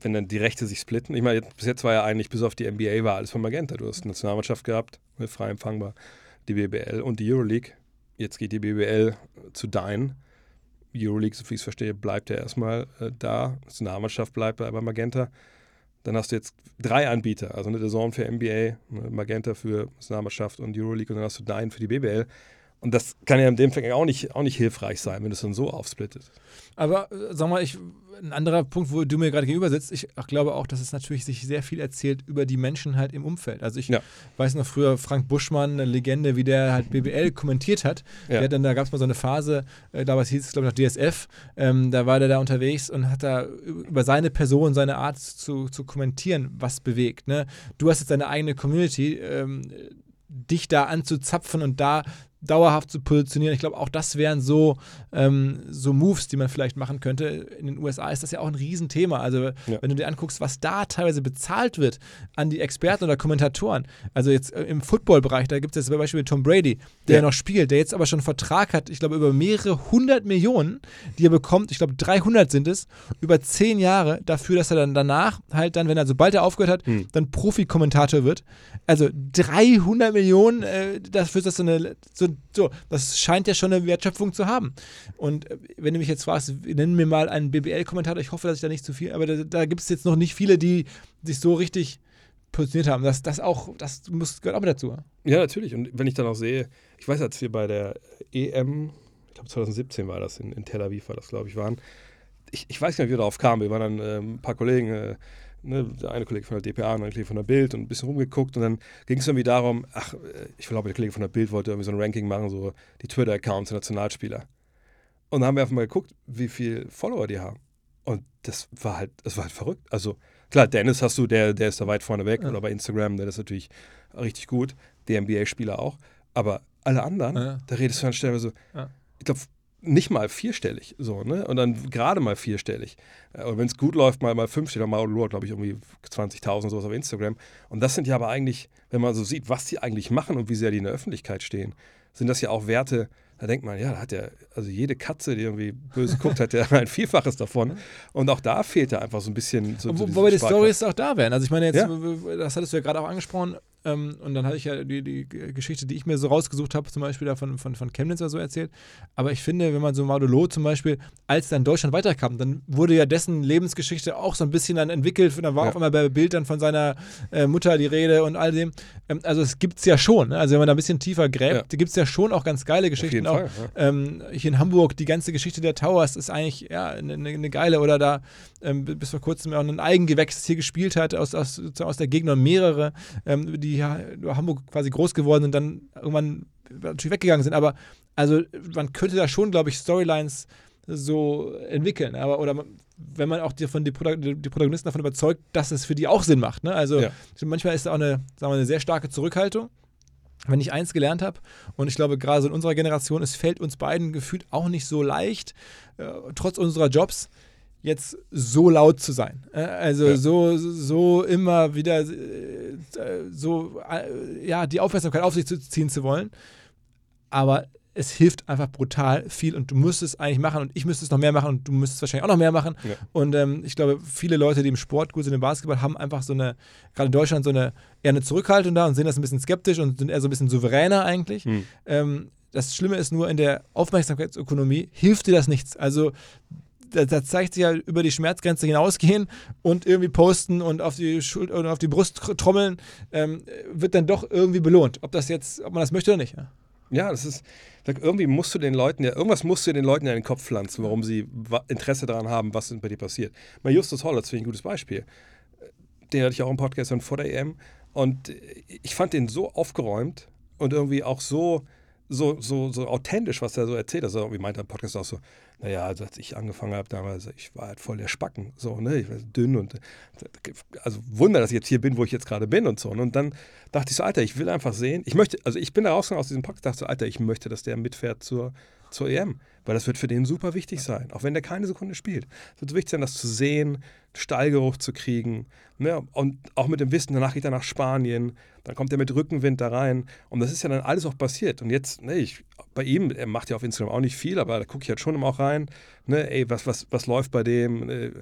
wenn dann die Rechte sich splitten, ich meine, bis jetzt war ja eigentlich, bis auf die NBA war alles von Magenta. Du hast eine Nationalmannschaft gehabt, frei empfangbar, die BBL und die Euroleague. Jetzt geht die BBL zu Dine. Euroleague, so wie ich es verstehe, bleibt ja erstmal äh, da. Nationalmannschaft bleibt bei Magenta. Dann hast du jetzt drei Anbieter, also eine Saison für NBA, Magenta für Nationalmannschaft und Euroleague und dann hast du Dine für die BBL. Und das kann ja dem Fall auch nicht, auch nicht hilfreich sein, wenn du es dann so aufsplittet. Aber äh, sag mal, ich, ein anderer Punkt, wo du mir gerade gegenüber sitzt, ich glaube auch, dass es natürlich sich sehr viel erzählt über die Menschen halt im Umfeld. Also ich Ja. weiß noch früher Frank Buschmann, eine Legende, wie der halt BBL kommentiert hat. Ja. Der dann, da gab es mal so eine Phase, äh, damals hieß es glaube ich noch DSF, ähm, da war der da unterwegs und hat da über seine Person, seine Art zu, zu kommentieren, was bewegt. Ne? Du hast jetzt deine eigene Community, ähm, dich da anzuzapfen und da dauerhaft zu positionieren. Ich glaube, auch das wären so, ähm, so Moves, die man vielleicht machen könnte. In den USA ist das ja auch ein Riesenthema. Also, Ja. wenn du dir anguckst, was da teilweise bezahlt wird an die Experten oder Kommentatoren. Also, jetzt äh, im Footballbereich, da gibt es jetzt zum Beispiel Tom Brady, der Ja. noch spielt, der jetzt aber schon einen Vertrag hat, ich glaube, über mehrere hundert Millionen, die er bekommt. Ich glaube, 300 sind es, über zehn Jahre dafür, dass er dann danach halt dann, wenn er, sobald er aufgehört hat, Hm. dann Profi-Kommentator wird. Also 300 Millionen äh, dafür, dass so eine, so, so, das scheint ja schon eine Wertschöpfung zu haben. Und äh, wenn du mich jetzt fragst, nenn mir mal einen BBL-Kommentator, ich hoffe, dass ich da nicht zu viel, aber da, da gibt es jetzt noch nicht viele, die sich so richtig positioniert haben. Das, das auch, das muss, gehört auch mit dazu. Ja, natürlich. Und wenn ich dann auch sehe, ich weiß, als wir bei der EM, ich glaube 2017 war das, in, in Tel Aviv war das, glaube ich, waren, ich, ich weiß gar nicht, wie wir darauf kamen. Wir waren dann äh, ein paar Kollegen, äh, ne, der eine Kollege von der DPA, der andere Kollege von der Bild und ein bisschen rumgeguckt und dann ging es irgendwie darum, ach, äh, ich glaube, der Kollege von der Bild wollte irgendwie so ein Ranking machen, so die Twitter-Accounts der Nationalspieler. Und dann haben wir einfach mal geguckt, wie viele Follower die haben. Und das war halt, das war halt verrückt. Also klar, Dennis hast du, der, der ist da weit vorne weg. Ja. Oder bei Instagram, der ist natürlich richtig gut. Die NBA-Spieler auch. Aber alle anderen, Ja. da redest du dann stellenweise, Ja. ich glaube, nicht mal vierstellig, so, ne? Und dann gerade mal vierstellig. Äh, Und wenn es gut läuft, mal, mal fünfstellig, mal Lord, glaube ich, irgendwie 20.000 sowas auf Instagram. Und das sind ja aber eigentlich, wenn man so sieht, was die eigentlich machen und wie sehr die in der Öffentlichkeit stehen, sind das ja auch Werte, da denkt man, ja, da hat ja, also jede Katze, die irgendwie böse guckt, hat ja ein Vielfaches davon. Und auch da fehlt ja einfach so ein bisschen so, so wobei die. Stories auch da wären. Also ich meine jetzt, Ja. das hattest du ja gerade auch angesprochen. Ähm, und dann hatte ich ja die, die Geschichte, die ich mir so rausgesucht habe, zum Beispiel da von, von, Chemnitz oder so erzählt. Aber ich finde, wenn man so Maudolo zum Beispiel, als dann Deutschland weiterkam, dann wurde ja dessen Lebensgeschichte auch so ein bisschen dann entwickelt. Und dann war Ja. auf einmal bei Bild dann von seiner äh, Mutter die Rede und all dem. Ähm, also es gibt es ja schon. Ne? Also wenn man da ein bisschen tiefer gräbt, Ja. gibt es ja schon auch ganz geile Geschichten. jeden auch, Fall, ähm, hier in Hamburg, die ganze Geschichte der Towers ist eigentlich ja, eine, eine, eine geile. Oder da ähm, bis vor kurzem auch ein Eigengewächs das hier gespielt hat, aus, aus, aus der und mehrere, ähm, die ja über Hamburg quasi groß geworden sind, dann irgendwann natürlich weggegangen sind. Aber also man könnte da schon, glaube ich, Storylines so entwickeln. Aber oder man- wenn man auch die, von die die Protagonisten davon überzeugt, dass es für die auch Sinn macht. Ne? Also Ja. manchmal ist da auch eine, sagen wir, eine sehr starke Zurückhaltung. Wenn ich eins gelernt habe, und ich glaube, gerade so in unserer Generation, es fällt uns beiden gefühlt auch nicht so leicht, äh, trotz unserer Jobs, jetzt so laut zu sein. Äh, also Ja. so, so immer wieder äh, so äh, ja, die Aufmerksamkeit auf sich zu ziehen zu wollen. Aber es hilft einfach brutal viel und du musst es eigentlich machen und ich müsste es noch mehr machen und du müsstest wahrscheinlich auch noch mehr machen. Ja. Und ähm, ich glaube, viele Leute, die im Sport gut sind, im Basketball, haben einfach so eine, gerade in Deutschland, so eine eher eine Zurückhaltung da und sehen das ein bisschen skeptisch und sind eher so ein bisschen souveräner eigentlich. Hm. Ähm, das Schlimme ist nur, in der Aufmerksamkeitsökonomie hilft dir das nichts. Also da, da zeigt sich ja über die Schmerzgrenze hinausgehen und irgendwie posten und auf die Schuld oder auf die Brust tr- trommeln, ähm, wird dann doch irgendwie belohnt. Ob das jetzt, ob man das möchte oder nicht. Ja. Ja, das ist, irgendwie musst du den Leuten ja, irgendwas musst du den Leuten ja in den Kopf pflanzen, warum sie Interesse daran haben, was bei dir passiert. Bei Justus das finde ich ein gutes Beispiel. Den hatte ich auch im Podcast dann vor der EM und ich fand den so aufgeräumt und irgendwie auch so, so, so, so authentisch, was er so erzählt. Also irgendwie meinte er im Podcast auch so, naja, also als ich angefangen habe damals, ich war halt voll der Spacken, so, ne, ich war dünn und also Wunder, dass ich jetzt hier bin, wo ich jetzt gerade bin und so. ne? Und dann dachte ich so, Alter, ich will einfach sehen, ich möchte, also ich bin da rausgegangen aus diesem Podcast, dachte so, Alter, ich möchte, dass der mitfährt zur, zur EM, weil das wird für den super wichtig sein, auch wenn der keine Sekunde spielt. Es wird wichtig sein, das zu sehen, Stallgeruch zu kriegen, ne? und auch mit dem Wissen, danach geht er nach Spanien, dann kommt er mit Rückenwind da rein und das ist ja dann alles auch passiert und jetzt, ne, ich, bei ihm, er macht ja auf Instagram auch nicht viel, aber da gucke ich halt schon immer auch rein, ne, ey, was, was, was läuft bei dem, äh,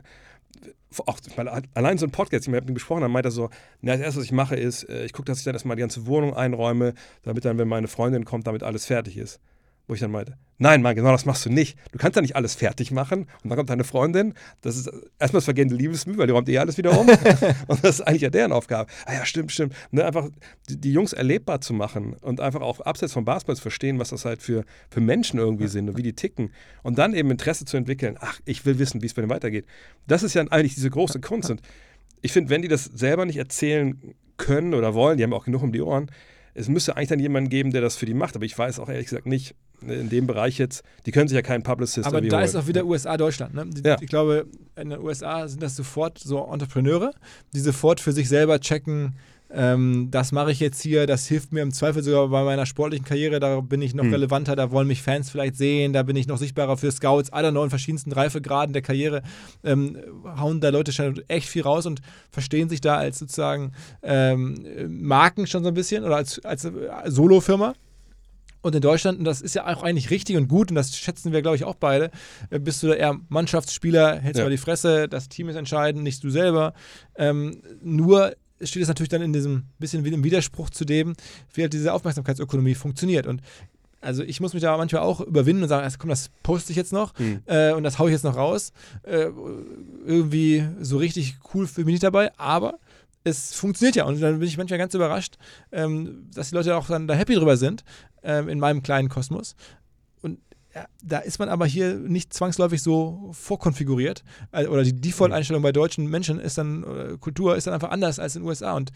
auch weil allein so ein Podcast, ich mit ihm gesprochen habe, meinte er so, na, das erste, was ich mache, ist, äh, ich gucke, dass ich dann erstmal die ganze Wohnung einräume, damit dann, wenn meine Freundin kommt, damit alles fertig ist. Wo ich dann meinte, nein, Mann, genau das machst du nicht. Du kannst ja nicht alles fertig machen und dann kommt deine Freundin, das ist erstmal das vergehende Liebesmühe, weil die räumt eh alles wieder um. und das ist eigentlich ja deren Aufgabe. Ah ja, stimmt, stimmt. Ne, einfach die, die Jungs erlebbar zu machen und einfach auch abseits vom Basketball zu verstehen, was das halt für, für Menschen irgendwie sind und wie die ticken. Und dann eben Interesse zu entwickeln, ach, ich will wissen, wie es bei denen weitergeht. Das ist ja eigentlich diese große Kunst. Und ich finde, wenn die das selber nicht erzählen können oder wollen, die haben auch genug um die Ohren, es müsste eigentlich dann jemanden geben, der das für die macht. Aber ich weiß auch ehrlich gesagt nicht, ne, in dem Bereich jetzt, die können sich ja keinen Publicist Aber da holen. ist auch wieder USA, Deutschland. Ne? Die, Ja. Ich glaube, in den USA sind das sofort so Entrepreneure, die sofort für sich selber checken, ähm, das mache ich jetzt hier, das hilft mir im Zweifel sogar bei meiner sportlichen Karriere, da bin ich noch Hm. relevanter, da wollen mich Fans vielleicht sehen, da bin ich noch sichtbarer für Scouts, know, in verschiedensten Reifegraden der Karriere ähm, hauen da Leute schon echt viel raus und verstehen sich da als sozusagen ähm, Marken schon so ein bisschen oder als, als äh, Solofirma. Und in Deutschland, und das ist ja auch eigentlich richtig und gut, und das schätzen wir, glaube ich, auch beide, äh, bist du da eher Mannschaftsspieler, hältst Ja. mal die Fresse, das Team ist entscheidend, nicht du selber. Ähm, nur steht es natürlich dann in diesem bisschen wie im Widerspruch zu dem, wie halt diese Aufmerksamkeitsökonomie funktioniert. Und also ich muss mich da manchmal auch überwinden und sagen, also komm, das poste ich jetzt noch Hm. äh, und das haue ich jetzt noch raus. Äh, irgendwie so richtig cool für mich nicht dabei, aber es funktioniert ja und dann bin ich manchmal ganz überrascht, ähm, dass die Leute auch dann da happy drüber sind ähm, in meinem kleinen Kosmos. Ja, da ist man aber hier nicht zwangsläufig so vorkonfiguriert. Äh, Oder die Default-Einstellung bei deutschen Menschen ist dann, Kultur ist dann einfach anders als in den USA. Und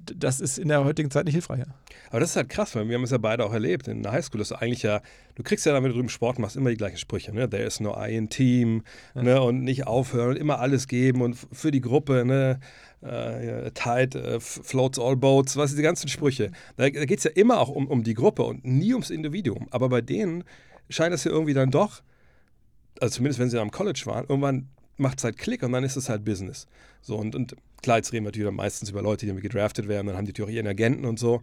das ist in der heutigen Zeit nicht hilfreich. Ja. Aber das ist halt krass, weil wir haben es ja beide auch erlebt in der Highschool, dass du eigentlich ja, du kriegst ja, wenn du drüben Sport machst, immer die gleichen Sprüche, ne? There is no I in Team, ne? Und nicht aufhören und immer alles geben und für die Gruppe, ne? Ja, tide äh, f- floats all boats, was die ganzen Sprüche. Da, da geht es ja immer auch um, um die Gruppe und nie ums Individuum. Aber bei denen scheint es ja irgendwie dann doch, also zumindest wenn sie am College waren, irgendwann macht es halt Klick und dann ist es halt Business. So und, und klar, jetzt reden wir natürlich meistens über Leute, die irgendwie gedraftet werden, dann haben die natürlich auch ihren Agenten und so.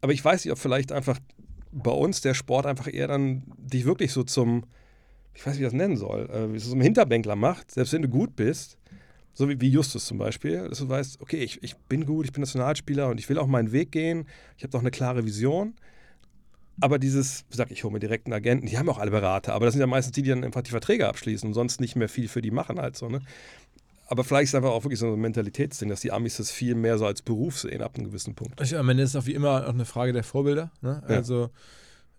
Aber ich weiß nicht, ob vielleicht einfach bei uns der Sport einfach eher dann dich wirklich so zum, ich weiß nicht, wie ich das nennen soll, äh, wie so zum Hinterbänkler macht, selbst wenn du gut bist, so wie, wie Justus zum Beispiel, dass du weißt, okay, ich, ich bin gut, ich bin Nationalspieler und ich will auch meinen Weg gehen, ich habe doch eine klare Vision. Aber dieses, sag ich, hole mir direkt einen Agenten, die haben auch alle Berater, aber das sind ja meistens die, die dann einfach die Verträge abschließen und sonst nicht mehr viel für die machen halt so, ne? Aber vielleicht ist es einfach auch wirklich so ein Mentalitätsding, dass die Amis das viel mehr so als Beruf sehen ab einem gewissen Punkt. Ich, am Ende ist es auch wie immer auch eine Frage der Vorbilder. Ne? Ja. Also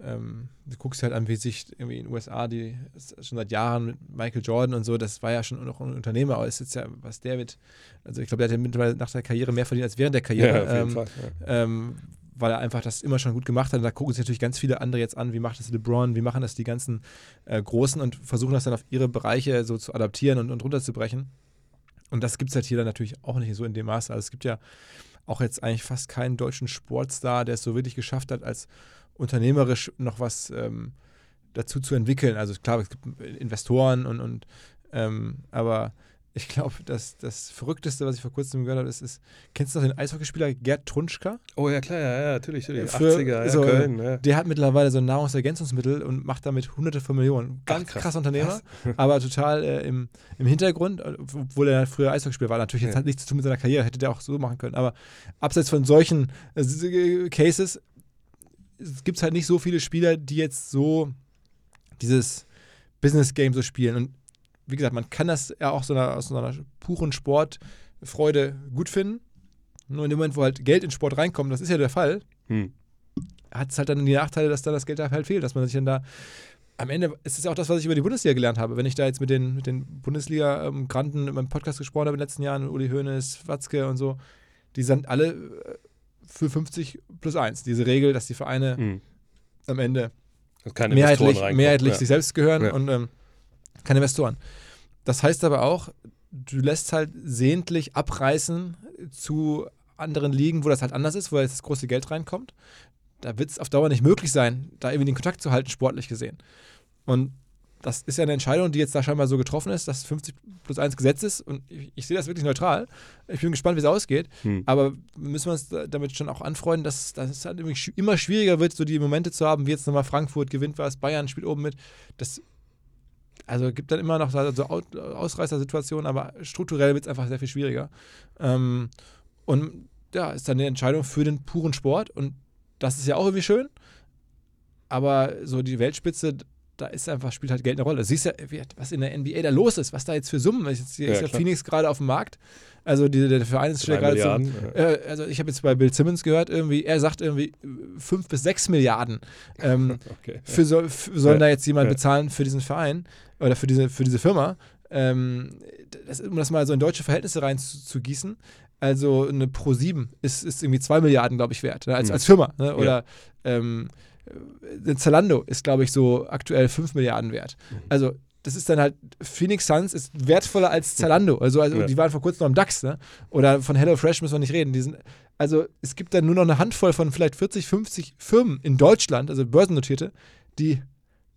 ähm, du guckst halt an, wie sich irgendwie in den USA, die schon seit Jahren mit Michael Jordan und so, das war ja schon noch ein Unternehmer, aber ist jetzt ja, was der mit, also ich glaube, der hat ja mittlerweile nach der Karriere mehr verdient als während der Karriere. auf jeden ähm, Fall. Ja. ähm, weil er einfach das immer schon gut gemacht hat. Und da gucken sich natürlich ganz viele andere jetzt an, wie macht das LeBron, wie machen das die ganzen äh, Großen und versuchen das dann auf ihre Bereiche so zu adaptieren und, und runterzubrechen. Und das gibt es halt hier dann natürlich auch nicht so in dem Maße. Also es gibt ja auch jetzt eigentlich fast keinen deutschen Sportstar, der es so wirklich geschafft hat, als unternehmerisch noch was ähm, dazu zu entwickeln. Also klar, es gibt Investoren und, und ähm, aber ich glaube, das, das Verrückteste, was ich vor kurzem gehört habe, ist, ist kennst du noch den Eishockeyspieler Gerd Trunschka? Oh ja, klar, ja, ja natürlich, natürlich. Früher 80er, ja, so, Köln, ja. Der hat mittlerweile so ein Nahrungsergänzungsmittel und macht damit hunderte von Millionen. Ganz Ach, krass. krasser Unternehmer, aber total äh, im, im Hintergrund, äh, obwohl er früher Eishockeyspieler war. Natürlich jetzt Ja. hat nichts zu tun mit seiner Karriere, hätte der auch so machen können. Aber abseits von solchen äh, Cases gibt es halt nicht so viele Spieler, die jetzt so dieses Business-Game so spielen. Und wie gesagt, man kann das ja auch so einer, aus so einer puren Sportfreude gut finden. Nur in dem Moment, wo halt Geld in Sport reinkommt, das ist ja der Fall, Hm. hat es halt dann die Nachteile, dass dann das Geld halt fehlt, dass man sich dann da. Am Ende ist es ja auch das, was ich über die Bundesliga gelernt habe. Wenn ich da jetzt mit den, mit den Bundesliga-Granten in meinem Podcast gesprochen habe in den letzten Jahren, Uli Hoeneß, Watzke und so, die sind alle äh, für 50 plus 1. Diese Regel, dass die Vereine Hm. am Ende mehrheitlich, mehrheitlich ja. sich selbst gehören Ja. und ähm, keine Investoren. Das heißt aber auch, du lässt halt sehentlich abreißen zu anderen Ligen, wo das halt anders ist, wo jetzt das große Geld reinkommt. Da wird es auf Dauer nicht möglich sein, da irgendwie den Kontakt zu halten, sportlich gesehen. Und das ist ja eine Entscheidung, die jetzt da scheinbar so getroffen ist, dass 50 plus 1 Gesetz ist. Und ich, ich sehe das wirklich neutral. Ich bin gespannt, wie es ausgeht. Hm. Aber müssen wir uns da- damit schon auch anfreunden, dass, dass es halt immer schwieriger wird, so die Momente zu haben, wie jetzt nochmal Frankfurt gewinnt was, Bayern spielt oben mit. Das also gibt dann immer noch so so Au- Ausreißersituationen, aber strukturell wird es einfach sehr viel schwieriger. Ähm, und ja, ist dann eine Entscheidung für den puren Sport und das ist ja auch irgendwie schön. Aber so die Weltspitze, da ist einfach, spielt halt Geld eine Rolle. Du siehst ja, was in der NBA da los ist, was da jetzt für Summen ist. Jetzt, hier Ja, ist ja klar. Phoenix gerade auf dem Markt. Also die, der Verein ist gerade zum, äh, also ich habe jetzt bei Bill Simmons gehört, irgendwie, er sagt irgendwie 5 bis 6 Milliarden. Ähm, Okay. für so, für, sollen Ja. da jetzt jemand Ja. bezahlen für diesen Verein oder für diese, für diese Firma. Ähm, das, um das mal so in deutsche Verhältnisse reinzugießen. Also eine Pro 7 ist, ist irgendwie 2 Milliarden, glaube ich, wert, ne, als, Mhm. als Firma. Ne? Oder ähm, äh, Zalando ist, glaube ich, so aktuell 5 Milliarden wert. Mhm. Also das ist dann halt, Phoenix Suns ist wertvoller als Zalando. Also, also Ja. die waren vor kurzem noch am DAX, ne? Oder von HelloFresh müssen wir nicht reden. Die sind, also es gibt dann nur noch eine Handvoll von vielleicht 40, 50 Firmen in Deutschland, also börsennotierte, die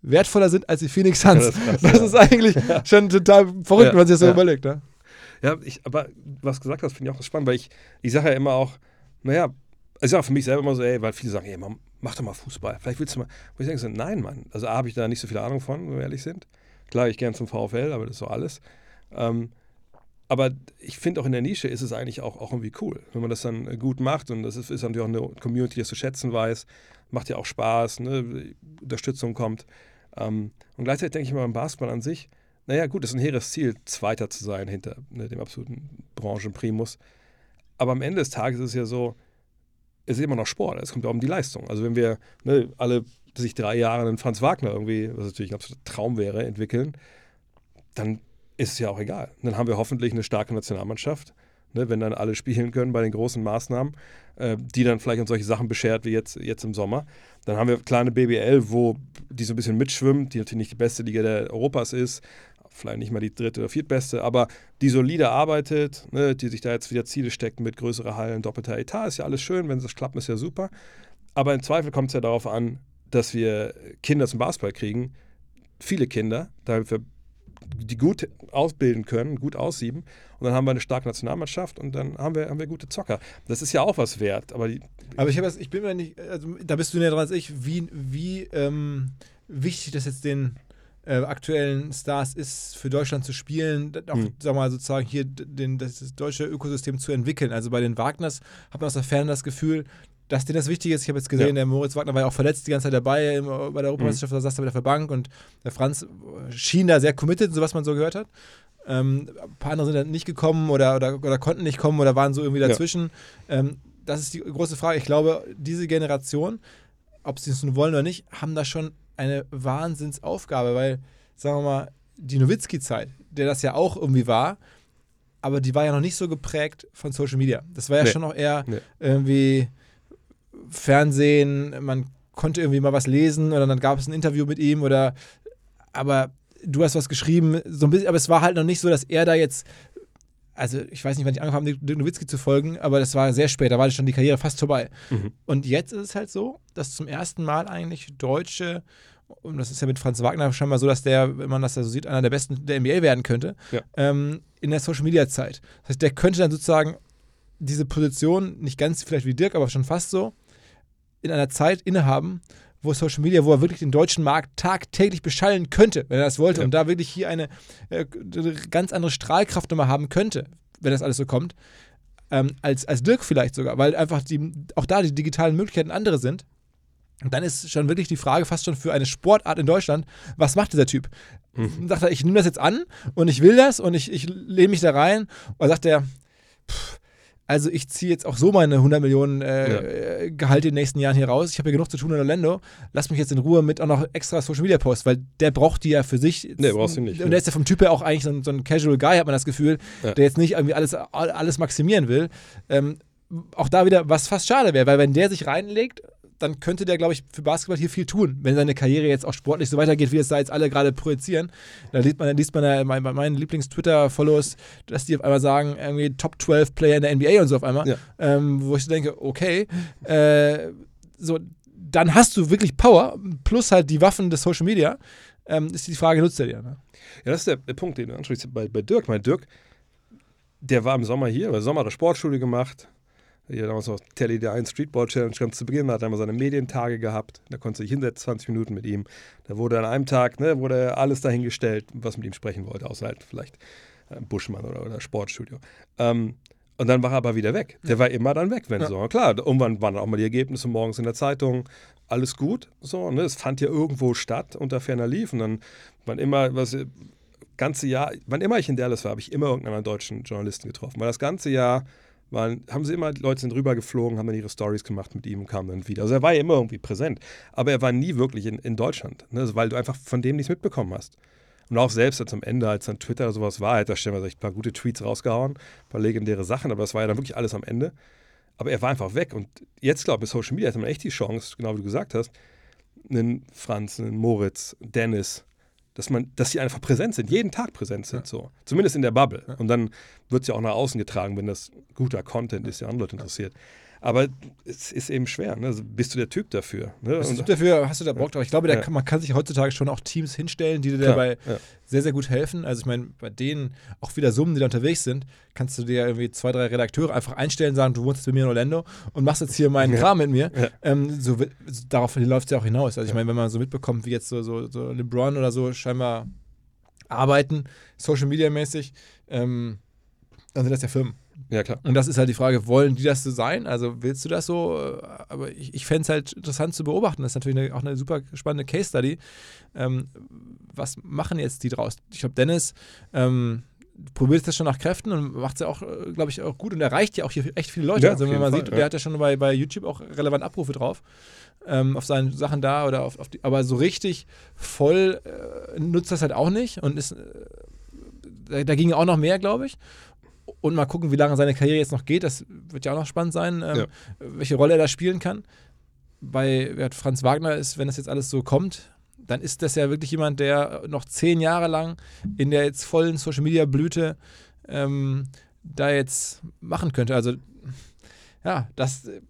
wertvoller sind als die Phoenix Suns. Ja, das ist krass, das ja. ist eigentlich schon total verrückt, wenn man sich das so überlegt. Ne? Ja, ich, aber was du gesagt hast, finde ich auch spannend, weil ich, ich sage ja immer auch, naja, also ich sage für mich selber immer so, ey, weil viele sagen, ey, Mann, mach doch mal Fußball. Vielleicht willst du mal. Wo ich denke so, nein, Mann. Also A, habe ich da nicht so viel Ahnung von, wenn wir ehrlich sind. Klar, ich gern zum VfL, aber das ist so alles. Ähm, aber ich finde auch in der Nische ist es eigentlich auch, auch irgendwie cool, wenn man das dann gut macht und das ist, ist natürlich auch eine Community, die das zu schätzen weiß. Macht ja auch Spaß, ne? Unterstützung kommt. Ähm, und gleichzeitig denke ich immer beim Basketball an sich, naja, gut, es ist ein hehres Ziel, Zweiter zu sein hinter ne, dem absoluten Branchenprimus. Aber am Ende des Tages ist es ja so, es ist immer noch Sport, es kommt ja um die Leistung. Also wenn wir ne, alle sich drei Jahre einen Franz Wagner irgendwie, was natürlich ein absoluter Traum wäre, entwickeln, dann ist es ja auch egal. Dann haben wir hoffentlich eine starke Nationalmannschaft, ne, wenn dann alle spielen können bei den großen Maßnahmen, äh, die dann vielleicht uns solche Sachen beschert wie jetzt, jetzt im Sommer. Dann haben wir kleine BBL, wo die so ein bisschen mitschwimmt, die natürlich nicht die beste Liga der Europas ist, vielleicht nicht mal die dritte oder viertbeste, aber die solide arbeitet, ne, die sich da jetzt wieder Ziele steckt mit größeren Hallen, doppelter Etat, ist ja alles schön, wenn das klappt, ist ja super. Aber im Zweifel kommt es ja darauf an, dass wir Kinder zum Basketball kriegen, viele Kinder, damit wir die gut ausbilden können, gut aussieben. Und dann haben wir eine starke Nationalmannschaft und dann haben wir, haben wir gute Zocker. Das ist ja auch was wert. Aber, die, Aber ich, das, ich bin mir nicht, also da bist du näher dran als ich, wie, wie ähm, wichtig das jetzt den äh, aktuellen Stars ist, für Deutschland zu spielen, auch, Mhm. sag mal, sozusagen hier den, das, das deutsche Ökosystem zu entwickeln. Also bei den Wagners hat man aus der Ferne das Gefühl, dass denen das wichtig ist. Ich habe jetzt gesehen, Ja. der Moritz Wagner war ja auch verletzt die ganze Zeit dabei im, bei der Europameisterschaft, da saß er wieder für Bank und der Franz schien da sehr committed, so was man so gehört hat. Ähm, ein paar andere sind dann nicht gekommen oder, oder, oder konnten nicht kommen oder waren so irgendwie Ja. dazwischen. Ähm, das ist die große Frage. Ich glaube, diese Generation, ob sie es nun wollen oder nicht, haben da schon eine Wahnsinnsaufgabe, weil, sagen wir mal, die Nowitzki-Zeit, der das ja auch irgendwie war, aber die war ja noch nicht so geprägt von Social Media. Das war ja Nee. schon noch eher Nee. irgendwie Fernsehen, man konnte irgendwie mal was lesen oder dann gab es ein Interview mit ihm oder aber du hast was geschrieben, so ein bisschen, aber es war halt noch nicht so, dass er da jetzt also ich weiß nicht, wann ich angefangen habe, Dirk Nowitzki zu folgen, aber das war sehr spät, da war schon die Karriere fast vorbei. Mhm. Und jetzt ist es halt so, dass zum ersten Mal eigentlich Deutsche, und das ist ja mit Franz Wagner scheinbar so, dass der, wenn man das da so sieht, einer der besten der NBA werden könnte, Ja. ähm, in der Social Media Zeit. Das heißt, der könnte dann sozusagen diese Position, nicht ganz vielleicht wie Dirk, aber schon fast so, in einer Zeit innehaben, wo Social Media, wo er wirklich den deutschen Markt tagtäglich beschallen könnte, wenn er das wollte, Ja. und da wirklich hier eine äh, ganz andere Strahlkraft nochmal haben könnte, wenn das alles so kommt, ähm, als, als Dirk vielleicht sogar, weil einfach die, auch da die digitalen Möglichkeiten andere sind. Und dann ist schon wirklich die Frage fast schon für eine Sportart in Deutschland, was macht dieser Typ? Sagt er, ich nehme das jetzt an und ich will das und ich, ich lehne mich da rein. Oder sagt er, pff, also ich ziehe jetzt auch so meine 100 Millionen äh, Gehalt in den nächsten Jahren hier raus. Ich habe hier genug zu tun in Orlando. Lass mich jetzt in Ruhe mit auch noch extra Social Media Posts, weil der braucht die ja für sich. Nee, brauchst du nicht, Und der ist ja vom Typ her auch eigentlich so ein, so ein Casual Guy, hat man das Gefühl, Ja. der jetzt nicht irgendwie alles, alles maximieren will. Ähm, auch da wieder, was fast schade wäre, weil wenn der sich reinlegt, dann könnte der, glaube ich, für Basketball hier viel tun, wenn seine Karriere jetzt auch sportlich so weitergeht, wie es da jetzt alle gerade projizieren. Da liest man, liest man ja bei meinen Lieblings-Twitter-Follows, dass die auf einmal sagen, irgendwie Top 12 Player in der NBA und so auf einmal, Ja. ähm, wo ich so denke, okay, äh, so, dann hast du wirklich Power, plus halt die Waffen des Social Media, ähm, ist die Frage, nutzt er dir? Ne? Ja, das ist der, der Punkt, den du ansprichst bei, bei Dirk. Mein Dirk, der war im Sommer hier, im Sommer hat er Sportschule gemacht. Hier damals noch Telly der 1 Streetball Challenge ganz zu Beginn, da hat er immer seine Medientage gehabt. Da konntest du dich hinsetzen, 20 Minuten mit ihm. Da wurde an einem Tag, ne, wurde alles dahingestellt, was mit ihm sprechen wollte, außer halt vielleicht äh, Buschmann oder, oder Sportstudio. Ähm, und dann war er aber wieder weg. Der war immer dann weg, wenn Ja. so. Klar, irgendwann waren auch mal die Ergebnisse morgens in der Zeitung. Alles gut, so, ne? Es fand ja irgendwo statt unter ferner Lief. Und dann wann immer, was ganze Jahr, wann immer ich in Dallas war, habe ich immer irgendeinen deutschen Journalisten getroffen. Weil das ganze Jahr waren, haben sie immer, die Leute sind rübergeflogen, haben dann ihre Stories gemacht mit ihm und kamen dann wieder. Also er war ja immer irgendwie präsent. Aber er war nie wirklich in, in Deutschland, ne? also weil du einfach von dem nichts mitbekommen hast. Und auch selbst jetzt am Ende, als dann Twitter oder sowas war, hat er stellenweise echt ein paar gute Tweets rausgehauen, ein paar legendäre Sachen, aber das war ja dann wirklich alles am Ende. Aber er war einfach weg. Und jetzt, glaube ich, mit Social Media hat man echt die Chance, genau wie du gesagt hast, einen Franz, einen Moritz, Dennis, dass man, dass sie einfach präsent sind, jeden Tag präsent sind, so. Zumindest in der Bubble. Und dann wird es ja auch nach außen getragen, wenn das guter Content ist, der andere Leute interessiert. Aber es ist eben schwer, ne? Also bist du der Typ dafür? Ne? Bist du Und- dafür, hast du da Bock drauf? Ich glaube, Ja. kann, man kann sich heutzutage schon auch Teams hinstellen, die dir Klar, dabei ja. sehr, sehr gut helfen. Also ich meine, bei denen auch wieder Summen, die da unterwegs sind, kannst du dir irgendwie zwei, drei Redakteure einfach einstellen, sagen, du wohnst jetzt bei mir in Orlando und machst jetzt hier meinen Ja. Kram mit mir. Ähm, so, so, darauf läuft es ja auch hinaus. Also ich meine, wenn man so mitbekommt, wie jetzt so, so, so LeBron oder so scheinbar arbeiten, Social Media mäßig, ähm, dann sind das ja Firmen. Ja, klar. Und das ist halt die Frage, wollen die das so sein? Also willst du das so? Äh, Aber ich, ich fände es halt interessant zu beobachten. Das ist natürlich eine, auch eine super spannende Case Study. Ähm, was machen jetzt die draus? Ich glaube, Dennis, ähm, probiert das schon nach Kräften und macht es ja auch, glaube ich, auch gut und erreicht ja auch hier echt viele Leute. Ja, also wenn man jeden sieht, Fall, der ja. hat ja schon bei, bei YouTube auch relevant Abrufe drauf. Ähm, auf seinen Sachen da oder auf, auf die, aber so richtig voll äh, nutzt das halt auch nicht und ist, äh, da, da ging auch noch mehr, glaube ich. Und mal gucken, wie lange seine Karriere jetzt noch geht. Das wird ja auch noch spannend sein, ähm, Ja. welche Rolle er da spielen kann. Bei Franz Wagner ist, wenn das jetzt alles so kommt, dann ist das ja wirklich jemand, der noch zehn Jahre lang in der jetzt vollen Social Media Blüte ähm, da jetzt machen könnte. Also ja, das Da ist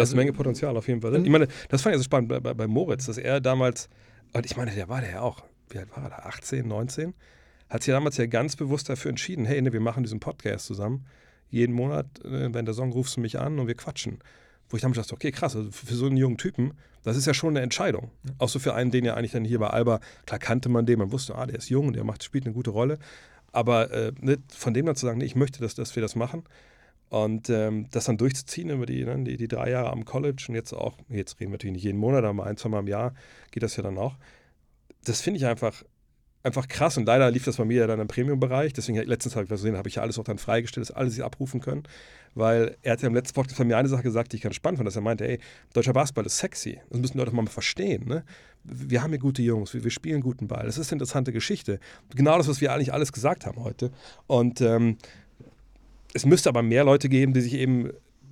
Also- eine Menge Potenzial auf jeden Fall. Ich meine, das fand ich so spannend bei, bei, bei Moritz, dass er damals, und ich meine, der war der ja auch, wie alt war er da? 18, 19? Hat sich ja damals ja ganz bewusst dafür entschieden, hey, ne, wir machen diesen Podcast zusammen. Jeden Monat, äh, wenn der Song rufst du mich an und wir quatschen. Wo ich damals dachte, okay, krass, also für so einen jungen Typen, das ist ja schon eine Entscheidung. Auch so für einen, den ja eigentlich dann hier bei Alba, klar kannte man den, man wusste, ah, der ist jung, der macht, spielt eine gute Rolle. Aber äh, ne, von dem dann zu sagen, nee, ich möchte, dass, dass wir das machen, und ähm, das dann durchzuziehen über die, ne, die, die drei Jahre am College und jetzt auch, jetzt reden wir natürlich nicht jeden Monat, aber ein, zwei Mal im Jahr geht das ja dann auch. Das finde ich einfach, einfach krass und leider lief das bei mir ja dann im Premium-Bereich. Deswegen letztens habe ich gesehen, habe ich ja alles auch dann freigestellt, dass alle sich abrufen können, weil er hat ja im letzten Podcast bei mir eine Sache gesagt, die ich ganz spannend fand, dass er meinte, ey, deutscher Basketball ist sexy. Das müssen Leute mal verstehen. Ne? Wir haben hier gute Jungs, wir, wir spielen guten Ball. Das ist eine interessante Geschichte. Genau das, was wir eigentlich alles gesagt haben heute. Und ähm, es müsste aber mehr Leute geben, die sich eben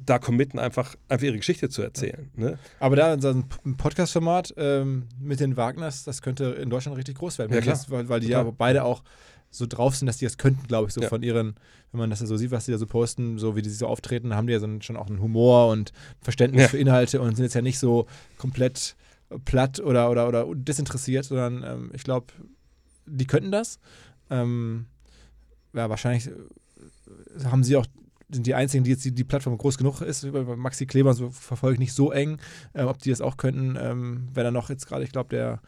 da committen, einfach, einfach ihre Geschichte zu erzählen. Ne? Aber da so ein Podcast-Format ähm, mit den Wagners, das könnte in Deutschland richtig groß werden. Ja. Das, weil, weil die Total. ja beide auch so drauf sind, dass die das könnten, glaube ich, so Ja. von ihren, wenn man das ja so sieht, was die da so posten, so wie die so auftreten, haben die ja so einen, schon auch einen Humor und Verständnis Ja. für Inhalte und sind jetzt ja nicht so komplett platt oder, oder, oder desinteressiert, sondern ähm, ich glaube, die könnten das. Ähm, ja, wahrscheinlich äh, haben sie auch sind die einzigen, die jetzt die, die Plattform groß genug ist. Maxi Kleber so verfolge ich nicht so eng, äh, ob die das auch könnten. Ähm, wenn er noch jetzt gerade, ich glaube, der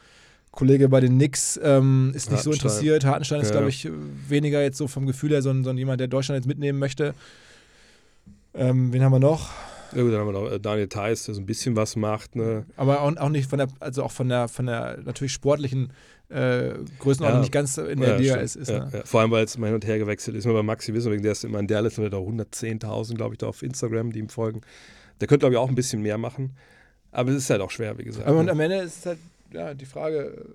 Kollege bei den Knicks ähm, ist nicht so interessiert. Hartenstein ist, Ja. glaube ich, weniger jetzt so vom Gefühl her, sondern, sondern jemand, der Deutschland jetzt mitnehmen möchte. Ähm, wen haben wir noch? Ja, gut, dann haben wir noch äh, Daniel Theiss, der so ein bisschen was macht. Ne? Aber auch, auch nicht von der, also auch von der, von der natürlich sportlichen äh, Größenordnung Ja. nicht ganz in der Ja, Liga ist. ist ne? Vor allem, weil es mal hin und her gewechselt ist. Nur bei Maxi wissen wir, der ist immer in der Liste mit auch 110.000, glaube ich, da auf Instagram, die ihm folgen. Der könnte, glaube ich, auch ein bisschen mehr machen. Aber es ist halt auch schwer, wie gesagt. Aber und ne? am Ende ist es halt ja, die Frage,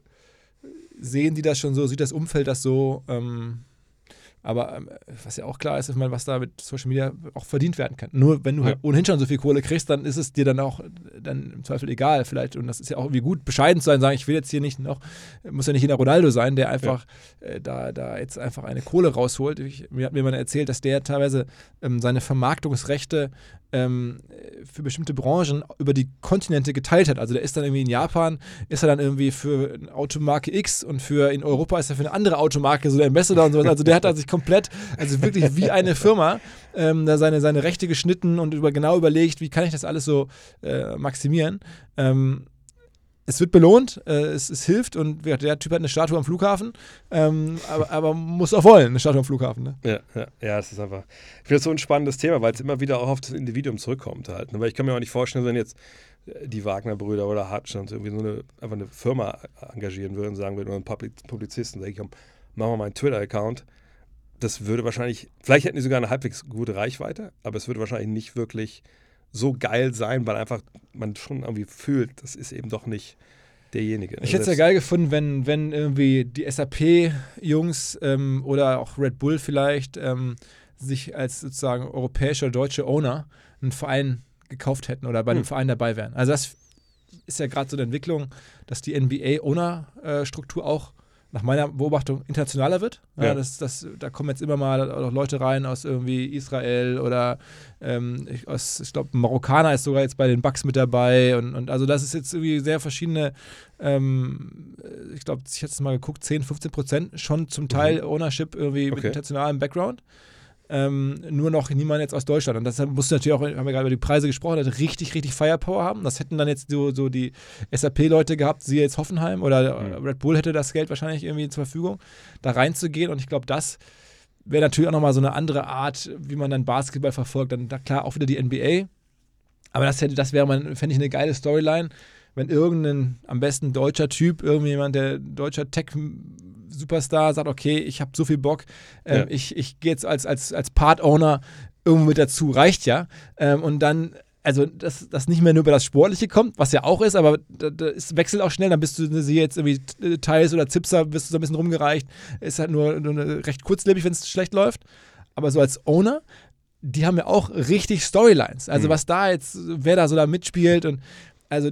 äh, sehen die das schon so, sieht das Umfeld das so? Ähm, aber ähm, was ja auch klar ist, ist mal, was da mit Social Media auch verdient werden kann. Nur wenn du halt Ja. ohnehin schon so viel Kohle kriegst, dann ist es dir dann auch dann im Zweifel egal vielleicht. Und das ist ja auch irgendwie gut, bescheiden zu sein, sagen, ich will jetzt hier nicht noch, muss ja nicht jeder Ronaldo sein, der einfach äh, da, da jetzt einfach eine Kohle rausholt. Ich, mir hat mir jemand erzählt, dass der teilweise ähm, seine Vermarktungsrechte ähm, für bestimmte Branchen über die Kontinente geteilt hat. Also der ist dann irgendwie in Japan, ist er dann irgendwie für eine Automarke X und für in Europa ist er für eine andere Automarke so der Ambassador und sowas. Also der hat da sich komplett, also wirklich wie eine Firma, ähm, da seine, seine Rechte geschnitten und über, genau überlegt, wie kann ich das alles so äh, maximieren. Ähm, es wird belohnt, äh, es, es hilft und der Typ hat eine Statue am Flughafen, ähm, aber, aber muss auch wollen, eine Statue am Flughafen. Ne? Ja, ja, ja, es ist einfach. Ich finde das so ein spannendes Thema, weil es immer wieder auch auf das Individuum zurückkommt halt. ne? Weil ich kann mir auch nicht vorstellen, wenn jetzt äh, die Wagner-Brüder oder Hartstand irgendwie so eine, einfach eine Firma engagieren würden und sagen würden, oder einen Publi- Publizisten, sag ich, komm, mach mal meinen Twitter-Account. Das würde wahrscheinlich, vielleicht hätten die sogar eine halbwegs gute Reichweite, aber es würde wahrscheinlich nicht wirklich so geil sein, weil einfach man schon irgendwie fühlt, das ist eben doch nicht derjenige. Ich hätte es ja geil gefunden, wenn, wenn irgendwie die SAP-Jungs ähm, oder auch Red Bull vielleicht ähm, sich als sozusagen europäischer deutsche Owner einen Verein gekauft hätten oder bei einem Hm. Verein dabei wären. Also das ist ja gerade so eine Entwicklung, dass die NBA-Owner-Struktur auch nach meiner Beobachtung internationaler wird. Ja, Ja. Das, das, da kommen jetzt immer mal auch Leute rein aus irgendwie Israel oder ähm, ich, aus, ich glaube, ein Marokkaner ist sogar jetzt bei den Bucks mit dabei und, und also das ist jetzt irgendwie sehr verschiedene, ähm, ich glaube, ich hatte es mal geguckt, 10, 15 Prozent schon zum Teil Ownership irgendwie mit Okay. internationalem Background. Ähm, nur noch niemand jetzt aus Deutschland. Und deshalb musst du natürlich auch, haben wir gerade über die Preise gesprochen, dass richtig, richtig Firepower haben. Das hätten dann jetzt so, so die SAP-Leute gehabt, siehe jetzt Hoffenheim oder Mhm. Red Bull hätte das Geld wahrscheinlich irgendwie zur Verfügung, da reinzugehen. Und ich glaube, das wäre natürlich auch nochmal so eine andere Art, wie man dann Basketball verfolgt. Dann da klar auch wieder die NBA. Aber das hätte, das wäre man, fände ich eine geile Storyline, wenn irgendein am besten deutscher Typ, irgendjemand, der deutscher Tech Superstar sagt, okay, ich habe so viel Bock, ähm, Ja. ich, ich gehe jetzt als, als, als Part-Owner irgendwo mit dazu, reicht ja. Ähm, und dann, also, dass das nicht mehr nur über das Sportliche kommt, was ja auch ist, aber da ist, wechselt auch schnell, dann bist du sie jetzt irgendwie äh, Thais oder Zipser, bist du so ein bisschen rumgereicht, ist halt nur, nur recht kurzlebig, wenn es schlecht läuft. Aber so als Owner, die haben ja auch richtig Storylines. Also Mhm. was da jetzt, wer da so da mitspielt und also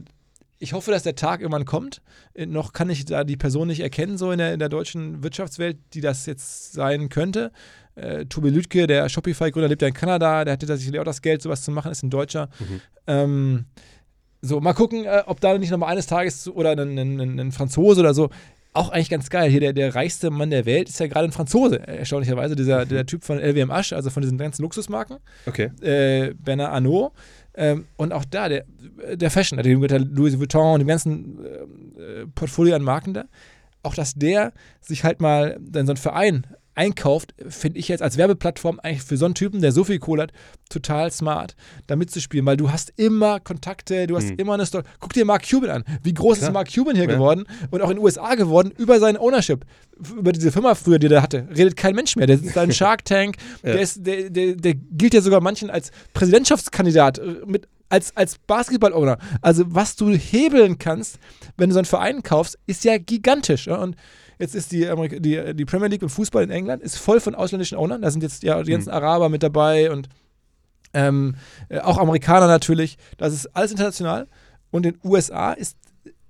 ich hoffe, dass der Tag irgendwann kommt. Äh, Noch kann ich da die Person nicht erkennen, so in der, in der deutschen Wirtschaftswelt, die das jetzt sein könnte. Äh, Tobi Lüdke, der Shopify-Gründer, lebt ja in Kanada, der hat tatsächlich auch das Geld, sowas zu machen, ist ein Deutscher. Ähm, so, mal gucken, äh, ob da nicht nochmal eines Tages oder ein, ein, ein, Franzose oder so. Auch eigentlich ganz geil. Hier der, der reichste Mann der Welt ist ja gerade ein Franzose, äh, erstaunlicherweise. Dieser, Der Typ von LWM Asch, also von diesen ganzen Luxusmarken Okay. äh, Bernard Arnault. Ähm, und auch da, der, der Fashion, der Louis Vuitton und dem ganzen äh, Portfolio an Marken da, auch dass der sich halt mal dann so einen Verein einkauft, finde ich jetzt als Werbeplattform eigentlich für so einen Typen, der so viel Kohle hat, total smart, da mitzuspielen, weil du hast immer Kontakte, du hast Hm. immer eine Story. Guck dir Mark Cuban an. Wie groß Klar. ist Mark Cuban hier Ja. geworden und auch in den USA geworden über seine Ownership. Über diese Firma früher, die er hatte, redet kein Mensch mehr. Der sitzt da in Shark Tank, Ja. der, ist, der, der, der gilt ja sogar manchen als Präsidentschaftskandidat, äh, mit, als, als Basketball-Owner. Also, was du hebeln kannst, wenn du so einen Verein kaufst, ist ja gigantisch. Und jetzt ist die, Amerika die, die Premier League im Fußball in England ist voll von ausländischen Ownern. Da sind jetzt ja die ganzen Araber mit dabei und ähm, äh, auch Amerikaner natürlich. Das ist alles international. Und in den USA ist,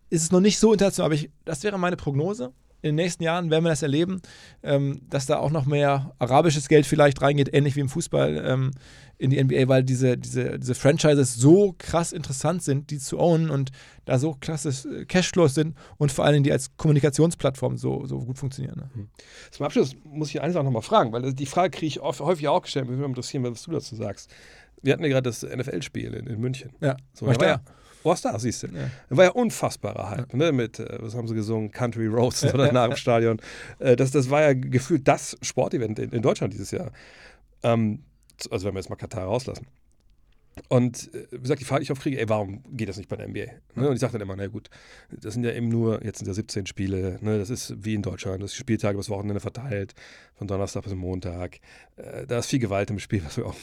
ist es noch nicht so international. Aber ich, das wäre meine Prognose. In den nächsten Jahren werden wir das erleben, ähm, dass da auch noch mehr arabisches Geld vielleicht reingeht, ähnlich wie im Fußball ähm, in die NBA, weil diese, diese, diese Franchises so krass interessant sind, die zu ownen und da so klasse äh, Cashflows sind und vor allem die als Kommunikationsplattform so, so gut funktionieren. Ne? Zum Abschluss muss ich eine Sache nochmal fragen, weil die Frage kriege ich oft, häufig auch gestellt. Mich würde interessieren, was du dazu sagst. Wir hatten ja gerade das NFL-Spiel in, in München. Ja, So, war ja, da, siehst du. Ja. War ja unfassbarer Hype, ne? Mit, äh, was haben sie gesungen, Country Roads oder nach dem Stadion. Äh, das, das war ja gefühlt das Sportevent in, in Deutschland dieses Jahr. Ähm, also wenn wir jetzt mal Katar rauslassen. Und äh, wie gesagt, die Frage, die ich oft kriege, ey, warum geht das nicht bei der NBA? Ne? Und ich sage dann immer, na gut, das sind ja eben nur, jetzt sind ja 17 Spiele, ne? das ist wie in Deutschland, das ist Spieltage übers Wochenende verteilt, von Donnerstag bis Montag. Äh, da ist viel Gewalt im Spiel, was mir auch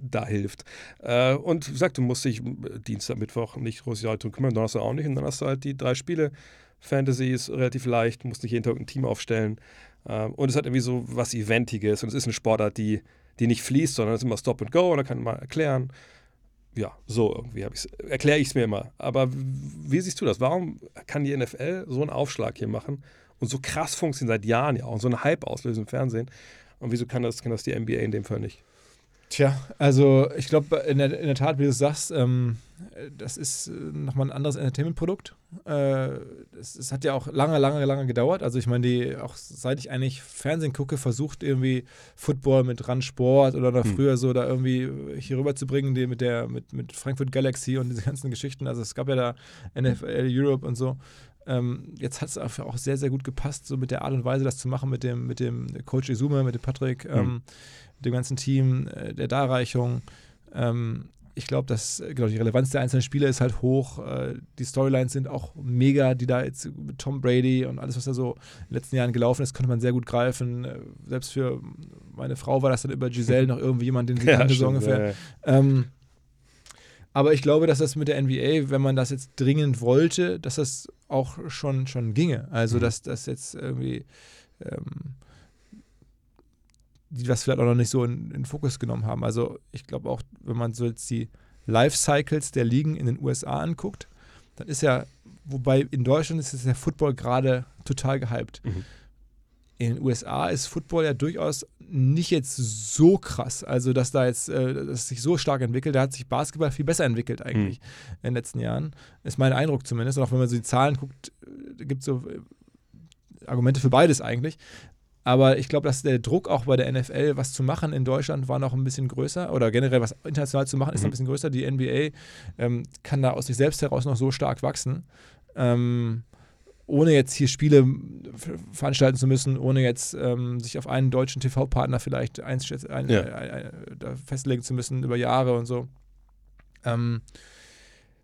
da hilft. Äh, und wie gesagt, du musst dich äh, Dienstag, Mittwoch nicht groß darum kümmern, Donnerstag auch nicht. Und dann hast du halt die drei Spiele. Fantasy ist relativ leicht, musst nicht jeden Tag ein Team aufstellen. Ähm, und es hat irgendwie so was Eventiges und es ist eine Sportart, die, die nicht fließt, sondern es ist immer Stop and Go und da kann man mal erklären. Ja, so irgendwie erkläre ich es mir immer. Aber wie siehst du das? Warum kann die NFL so einen Aufschlag hier machen und so krass funktionieren seit Jahren ja auch und so einen Hype auslösen im Fernsehen? Und wieso kann das, kann das die NBA in dem Fall nicht? Tja, also ich glaube in der, in der Tat, wie du sagst, ähm, das ist äh, nochmal ein anderes Entertainment-Produkt. Äh, es, es hat ja auch lange, lange, lange gedauert. Also ich meine, die, auch seit ich eigentlich Fernsehen gucke, versucht irgendwie Football mit Randsport oder noch Hm. früher so da irgendwie hier rüber zu bringen, die mit der, mit, mit Frankfurt Galaxy und diese ganzen Geschichten. Also es gab ja da NFL Europe und so. Ähm, jetzt hat es auch sehr, sehr gut gepasst, so mit der Art und Weise, das zu machen, mit dem, mit dem Coach Izume, mit dem Patrick, ähm, dem ganzen Team, äh, der Darreichung. Ähm, ich glaube, dass genau, die Relevanz der einzelnen Spiele ist halt hoch. Äh, die Storylines sind auch mega, die da jetzt mit Tom Brady und alles, was da so in den letzten Jahren gelaufen ist, konnte man sehr gut greifen. Äh, selbst für meine Frau war das dann über Giselle noch irgendwie jemand, den sie kannte, so ungefähr. ja, ja. Ähm, aber ich glaube, dass das mit der NBA, wenn man das jetzt dringend wollte, dass das auch schon, schon ginge. Also, Mhm. dass das jetzt irgendwie ähm, die das vielleicht auch noch nicht so in, in Fokus genommen haben. Also, ich glaube auch, wenn man so jetzt die Life-Cycles der Ligen in den USA anguckt, dann ist ja, wobei in Deutschland ist es der Football gerade total gehypt. Mhm. In den USA ist Football ja durchaus nicht jetzt so krass, also dass da jetzt äh, das sich so stark entwickelt. Da hat sich Basketball viel besser entwickelt eigentlich in den letzten Jahren. Ist mein Eindruck zumindest. Und auch wenn man so die Zahlen guckt, gibt es so äh, Argumente für beides eigentlich. Aber ich glaube, dass der Druck auch bei der NFL, was zu machen in Deutschland, war noch ein bisschen größer. Oder generell was international zu machen, ist noch ein Mhm. bisschen größer. Die NBA ähm, kann da aus sich selbst heraus noch so stark wachsen. Ähm, ohne jetzt hier Spiele veranstalten zu müssen, ohne jetzt ähm, sich auf einen deutschen TV-Partner vielleicht einschätz- ein, Ja. ein, ein, festlegen zu müssen über Jahre und so. Ähm,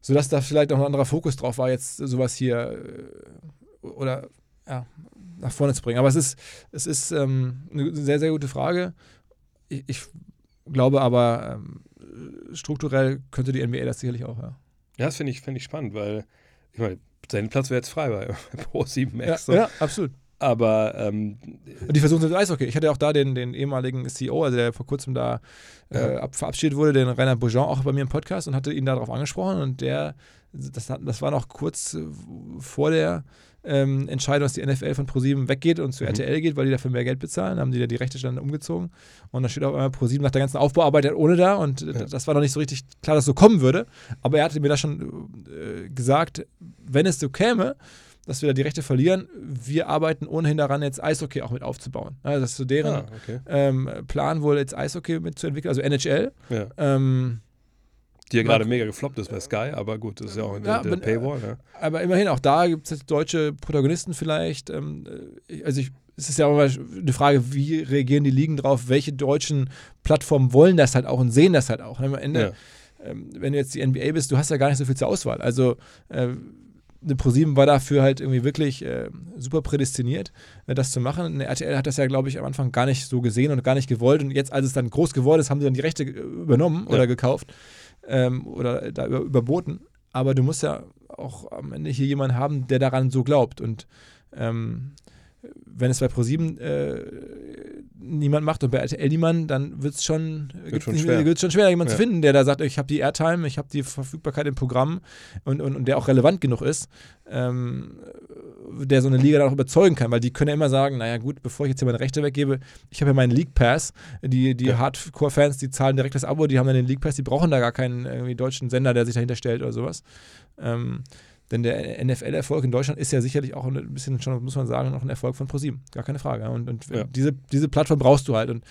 sodass da vielleicht auch ein anderer Fokus drauf war, jetzt sowas hier äh, oder ja, nach vorne zu bringen. Aber es ist, es ist ähm, eine sehr, sehr gute Frage. Ich, ich glaube aber, ähm, strukturell könnte die NBA das sicherlich auch, ja. Ja, das finde ich, find ich spannend, weil ich meine, sein Platz wäre jetzt frei bei Pro 7 Ja, Max. so. ja, absolut. Aber ähm, Und die versuchen es mit Eishockey. Ich hatte auch da den, den ehemaligen CEO, also der vor kurzem da äh, ab, verabschiedet wurde, den Rainer Bourgeon, auch bei mir im Podcast und hatte ihn darauf angesprochen. Und der, das, das war noch kurz äh, vor der ähm, Entscheidung, dass die NFL von ProSieben weggeht und zu Mhm. RTL geht, weil die dafür mehr Geld bezahlen. Dann haben die da die Rechte dann umgezogen. Und dann steht auf einmal ProSieben nach der ganzen Aufbauarbeit halt ohne da. Und äh, das war noch nicht so richtig klar, dass so kommen würde. Aber er hatte mir da schon äh, gesagt, wenn es so käme, dass wir da die Rechte verlieren, wir arbeiten ohnehin daran, jetzt Eishockey auch mit aufzubauen. Also das ist so deren ah, okay. ähm, Plan, wohl jetzt Eishockey mitzuentwickeln, also NHL. ja. Ähm, Die ja gerade mega gefloppt ist bei Sky, aber gut, das ist ja auch in der, Ja, der aber- Paywall. Ja. aber immerhin, auch da gibt es jetzt deutsche Protagonisten vielleicht. Ähm, äh, also ich, es ist ja auch immer eine Frage, wie reagieren die Ligen drauf, welche deutschen Plattformen wollen das halt auch und sehen das halt auch. Und am Ende, Ja. ähm, wenn du jetzt die NBA bist, du hast ja gar nicht so viel zur Auswahl. Also äh, eine ProSieben war dafür halt irgendwie wirklich äh, super prädestiniert, äh, das zu machen. Eine RTL hat das ja, glaube ich, am Anfang gar nicht so gesehen und gar nicht gewollt. Und jetzt, als es dann groß geworden ist, haben sie dann die Rechte äh, übernommen Ja. oder gekauft ähm, oder da über, überboten. Aber du musst ja auch am Ende hier jemanden haben, der daran so glaubt. Und ähm, wenn es bei ProSieben äh, niemand macht und bei RTL niemand, dann wird es schon, schon schwer. wird's schon schwer, jemanden Ja. zu finden, der da sagt, ich habe die Airtime, ich habe die Verfügbarkeit im Programm und, und, und der auch relevant genug ist, ähm, der so eine Liga dann auch überzeugen kann, weil die können ja immer sagen, naja gut, bevor ich jetzt hier meine Rechte weggebe, ich habe ja meinen League Pass, die, die Ja. Hardcore-Fans, die zahlen direkt das Abo, die haben dann den League Pass, die brauchen da gar keinen irgendwie deutschen Sender, der sich dahinter stellt oder sowas. Ähm, denn der NFL-Erfolg in Deutschland ist ja sicherlich auch ein bisschen schon, muss man sagen, noch ein Erfolg von ProSieben. Gar keine Frage. Und, und Ja. diese, diese Plattform brauchst du halt. Und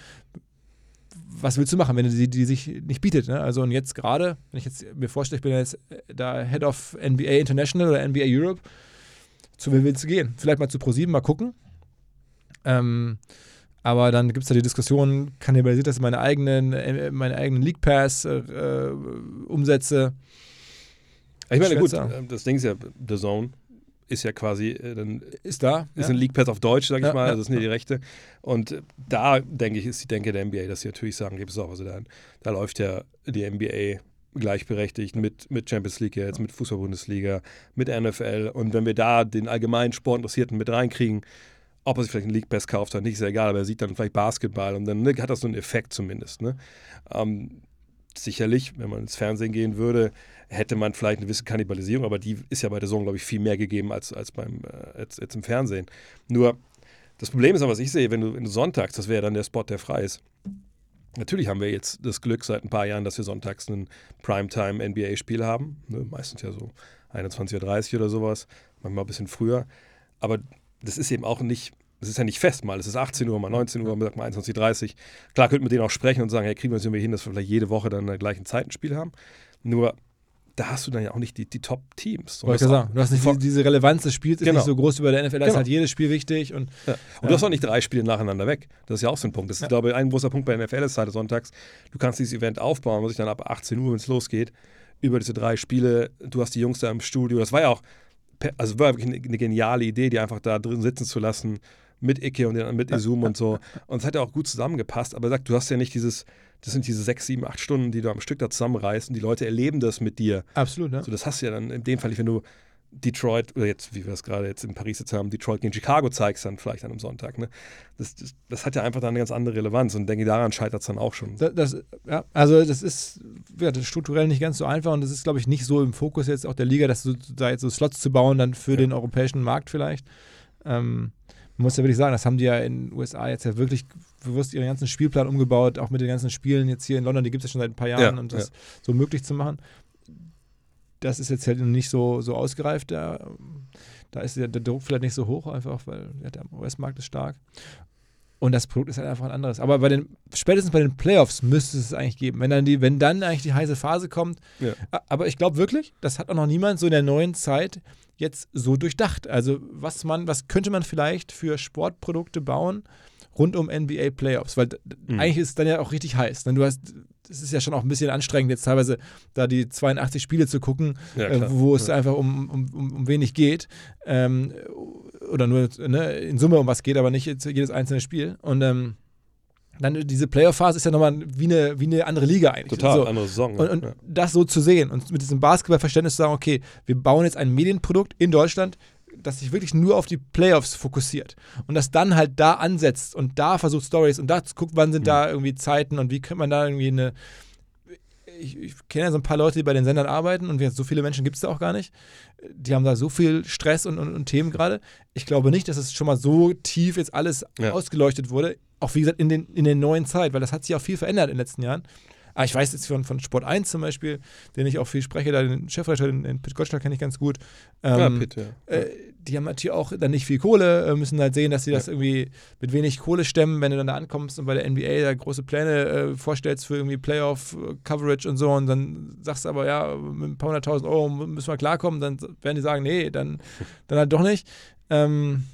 was willst du machen, wenn die, die sich nicht bietet? Ne? Also und jetzt gerade, wenn ich jetzt mir vorstelle, ich bin jetzt äh, da Head of NBA International oder NBA Europe, zu wem willst du gehen? Vielleicht mal zu ProSieben, mal gucken. Ähm, aber dann gibt es da die Diskussion, kannibalisiert das meine eigenen, äh, meine eigenen League Pass äh, äh, Umsätze? Ich meine, gut, sagen. das Ding ist ja, The Zone ist ja quasi äh, dann Ist da. ist ja. ein League Pass auf Deutsch, sag ich Ja, mal, also das sind ja die Rechte. Und da denke ich, ist die Denke der NBA, dass sie natürlich sagen, gibt es auch. Also da, da läuft ja die NBA gleichberechtigt mit, mit Champions League jetzt, mit Fußball-Bundesliga, mit NFL. Und wenn wir da den allgemeinen Sportinteressierten mit reinkriegen, ob er sich vielleicht einen League Pass kauft oder nicht, ist ja egal, aber er sieht dann vielleicht Basketball und dann ne, hat das so einen Effekt zumindest. Ne? Ähm, sicherlich, wenn man ins Fernsehen gehen würde, hätte man vielleicht eine gewisse Kannibalisierung, aber die ist ja bei der Saison, glaube ich, viel mehr gegeben als, als, beim, äh, als jetzt im Fernsehen. Nur, das Problem ist aber, was ich sehe, wenn du, wenn du sonntags, das wäre dann der Spot, der frei ist. Natürlich haben wir jetzt das Glück seit ein paar Jahren, dass wir sonntags ein Primetime-NBA-Spiel haben. Ne? Meistens ja so 21.30 Uhr oder sowas, manchmal ein bisschen früher. Aber das ist eben auch nicht, das ist ja nicht fest mal. Es ist 18 Uhr, mal 19 Uhr, mal 21.30 Uhr. Klar könnten wir denen auch sprechen und sagen, hey, kriegen wir es irgendwie hin, dass wir vielleicht jede Woche dann in der gleichen Zeit ein Spiel haben. Nur, da hast du dann ja auch nicht die, die Top-Teams. Du hast nicht die, diese Relevanz des Spiels ist Genau. nicht so groß wie bei der NFL. Da ist Genau. halt jedes Spiel wichtig und Ja. Und du hast auch nicht drei Spiele nacheinander weg. Das ist ja auch so ein Punkt. Das ist, Ja. glaube ich, ein großer Punkt bei der NFL ist halt sonntags. Du kannst dieses Event aufbauen, muss ich dann ab 18 Uhr, wenn es losgeht, über diese drei Spiele. Du hast die Jungs da im Studio. Das war ja auch, also war wirklich eine, eine geniale Idee, die einfach da drin sitzen zu lassen mit Icke und mit Izum und so. Und es hat ja auch gut zusammengepasst. Aber sagt, du hast ja nicht dieses, das sind diese sechs, sieben, acht Stunden, die du am Stück da zusammenreißt und die Leute erleben das mit dir. absolut, ne? So, das hast du ja dann in dem Fall, wenn du Detroit, oder jetzt, wie wir das gerade jetzt in Paris jetzt haben, Detroit gegen Chicago zeigst, dann vielleicht an einem Sonntag. Ne? Das, das, das hat ja einfach dann eine ganz andere Relevanz und denke, daran scheitert es dann auch schon. Das, das, ja, also das ist, ja, strukturell nicht ganz so einfach und das ist, glaube ich, nicht so im Fokus jetzt auch der Liga, dass du da jetzt so Slots zu bauen, dann für Ja. den europäischen Markt vielleicht. Ähm, man muss ja wirklich sagen, das haben die ja in den USA jetzt ja wirklich bewusst ihren ganzen Spielplan umgebaut, auch mit den ganzen Spielen jetzt hier in London, die gibt es ja schon seit ein paar Jahren Ja, und das so möglich zu machen. Das ist jetzt halt nicht so, so ausgereift. Da, da ist der, der Druck vielleicht nicht so hoch, einfach weil ja, der US-Markt ist stark. Und das Produkt ist halt einfach ein anderes. Aber bei den, spätestens bei den Playoffs müsste es es eigentlich geben. Wenn dann, die, wenn dann eigentlich die heiße Phase kommt. Ja. Aber ich glaube wirklich, das hat auch noch niemand so in der neuen Zeit jetzt so durchdacht. Also, was man, was könnte man vielleicht für Sportprodukte bauen rund um NBA Playoffs? Weil Mhm. eigentlich ist es dann ja auch richtig heiß. Denn du hast, es ist ja schon auch ein bisschen anstrengend, jetzt teilweise da die 82 Spiele zu gucken, Ja, äh, wo es Ja. einfach um, um, um, wenig geht. Ähm, oder nur ne, in Summe um was geht, aber nicht jedes einzelne Spiel. Und ähm, dann diese Playoff-Phase ist ja nochmal wie eine, wie eine andere Liga eigentlich. Total So. andere Saison. Und, und ja. das so zu sehen und mit diesem Basketballverständnis zu sagen, okay, wir bauen jetzt ein Medienprodukt in Deutschland, das sich wirklich nur auf die Playoffs fokussiert und das dann halt da ansetzt und da versucht Stories und da guckt, wann sind da irgendwie Zeiten und wie könnte man da irgendwie eine ich, ich kenne ja so ein paar Leute, die bei den Sendern arbeiten und so viele Menschen gibt es da auch gar nicht. Die haben da so viel Stress und, und, und Themen gerade. Ich glaube nicht, dass es schon mal so tief jetzt alles Ja. ausgeleuchtet wurde. Auch wie gesagt in, den, in der neuen Zeit, weil das hat sich auch viel verändert in den letzten Jahren. Aber ich weiß jetzt von, von Sport 1 zum Beispiel, den ich auch viel spreche, da den Chefredakteur, den, den Pit Gottschalk kenne ich ganz gut. ja, Ähm, Pitt, ja. äh, die haben natürlich auch dann nicht viel Kohle, äh, müssen halt sehen, dass sie das irgendwie mit wenig Kohle stemmen, wenn du dann da ankommst und bei der NBA da große Pläne äh, vorstellst für irgendwie Playoff-Coverage und so und dann sagst du aber, ja, mit ein paar hunderttausend Euro müssen wir klarkommen, dann werden die sagen, nee, dann, dann halt doch nicht. Ähm,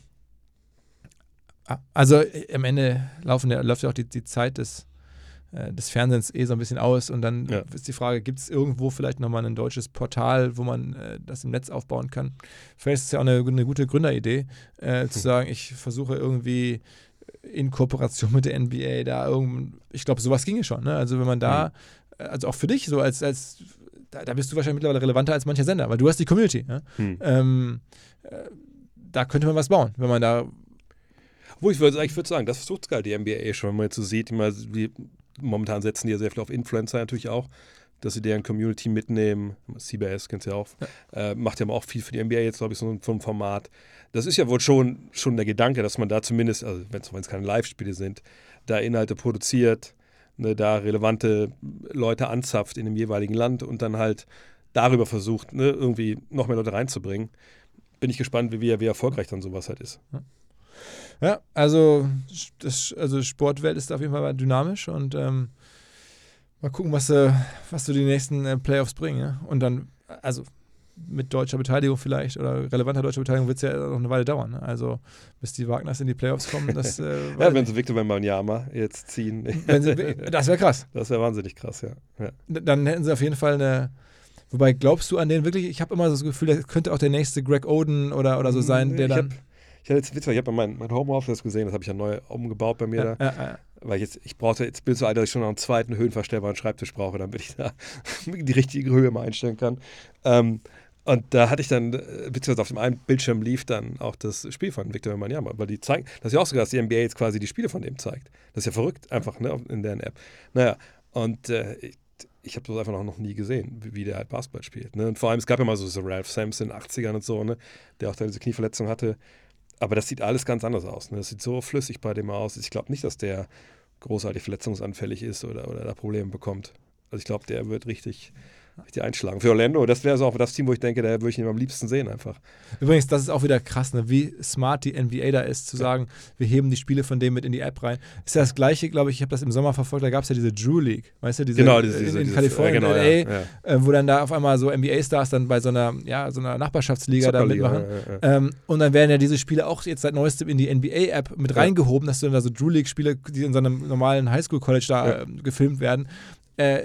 also äh, am Ende laufen, läuft ja auch die, die Zeit des, äh, des Fernsehens eh so ein bisschen aus und dann Ja. ist die Frage, gibt es irgendwo vielleicht nochmal ein deutsches Portal, wo man äh, das im Netz aufbauen kann? Vielleicht ist es ja auch eine, eine gute Gründeridee, äh, zu sagen, ich versuche irgendwie in Kooperation mit der NBA da irgend, ich glaube, sowas ginge schon. Ne? Also wenn man da, äh, also auch für dich so als, als da, da bist du wahrscheinlich mittlerweile relevanter als mancher Sender, weil du hast die Community. Ne? Hm. Ähm, äh, da könnte man was bauen, wenn man da Wo ich würde ich würd sagen, das versucht gerade die NBA schon, wenn man jetzt so sieht, immer, wie, momentan setzen die ja sehr viel auf Influencer natürlich auch, dass sie deren Community mitnehmen. CBS kennst du ja auch. Äh, macht ja auch viel für die NBA jetzt, glaube ich, so ein, so ein Format. Das ist ja wohl schon, schon der Gedanke, dass man da zumindest, also wenn es keine Live-Spiele sind, da Inhalte produziert, ne, da relevante Leute anzapft in dem jeweiligen Land und dann halt darüber versucht, ne, irgendwie noch mehr Leute reinzubringen. Bin ich gespannt, wie, wie erfolgreich dann sowas halt ist. Ja, also, das, also Sportwelt ist auf jeden Fall dynamisch und ähm, mal gucken, was, äh, was so die nächsten äh, Playoffs bringen. Ja? Und dann, also mit deutscher Beteiligung vielleicht oder relevanter deutscher Beteiligung wird es ja noch eine Weile dauern. Ne? Also bis die Wagners in die Playoffs kommen, das, äh, Ja, wenn sie Victor Wembanyama jetzt ziehen, sie, das wäre krass. das wäre wahnsinnig krass, ja. ja. Dann hätten sie auf jeden Fall eine. Wobei glaubst du an den wirklich? Ich habe immer so das Gefühl, das könnte auch der nächste Greg Oden oder, oder so sein, der ich dann. Hab, ich hatte jetzt Witz, ich habe mein, mein Homeoffice gesehen, das habe ich ja neu umgebaut bei mir da. ja, ja, ja. Weil ich jetzt, ich brauchte, jetzt bin ich so alt, dass ich schon noch einen zweiten höhenverstellbaren Schreibtisch brauche, damit ich da die richtige Höhe mal einstellen kann. Ähm, und da hatte ich dann, äh, beziehungsweise auf dem einen Bildschirm lief dann auch das Spiel von Victor Wembanyama, weil die zeigen, das ist ja auch so, dass die NBA jetzt quasi die Spiele von dem zeigt. Das ist ja verrückt, einfach ne, in deren App. Naja, und äh, ich, ich habe das einfach noch, noch nie gesehen, wie, wie der halt Basketball spielt. Ne? Und vor allem, es gab ja mal so, so Ralph Sampson in den 80ern und so, ne? der auch da diese Knieverletzung hatte. Aber das sieht alles ganz anders aus. Ne? Das sieht so flüssig bei dem aus. Ich glaube nicht, dass der großartig verletzungsanfällig ist oder, oder da Probleme bekommt. Also ich glaube, der wird richtig, richtig einschlagen. Für Orlando, das wäre so auch das Team, wo ich denke, da würde ich ihn am liebsten sehen einfach. Übrigens, das ist auch wieder krass, ne? wie smart die NBA da ist, zu sagen, wir heben die Spiele von dem mit in die App rein. Ist ja das Gleiche, glaube ich, ich habe das im Sommer verfolgt, da gab es ja diese Drew League, weißt du, diese Genau, diese- in, in diese- Kalifornien, ja, genau, LA, ja, ja. Äh, wo dann da auf einmal so NBA-Stars dann bei so einer, ja, so einer Nachbarschaftsliga da mitmachen. ja, ja, ja. Ähm, und dann werden ja diese Spiele auch jetzt seit neuestem in die NBA-App mit Ja. reingehoben, dass du dann da so Drew League-Spiele, die in so einem normalen Highschool-College da Ja. ähm, gefilmt werden. Äh,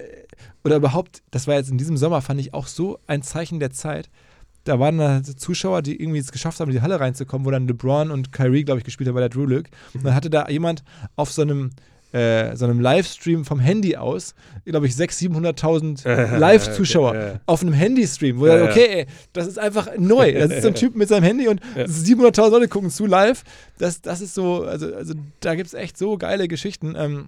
oder überhaupt, das war jetzt in diesem Sommer, fand ich auch so ein Zeichen der Zeit. Da waren da so Zuschauer, die irgendwie es geschafft haben, in die Halle reinzukommen, wo dann LeBron und Kyrie, glaube ich, gespielt haben bei der Drew League. Und dann hatte da jemand auf so einem äh, so einem Livestream vom Handy aus, glaube ich, 600.000, 700.000 Live-Zuschauer Okay, auf einem Handy-Stream, wo Ja, er, ja. okay, ey, das ist einfach neu. Das ist so ein Typ mit seinem Handy und Ja. 700.000 Leute gucken zu live. Das, das ist so, also, also da gibt es echt so geile Geschichten. Ähm,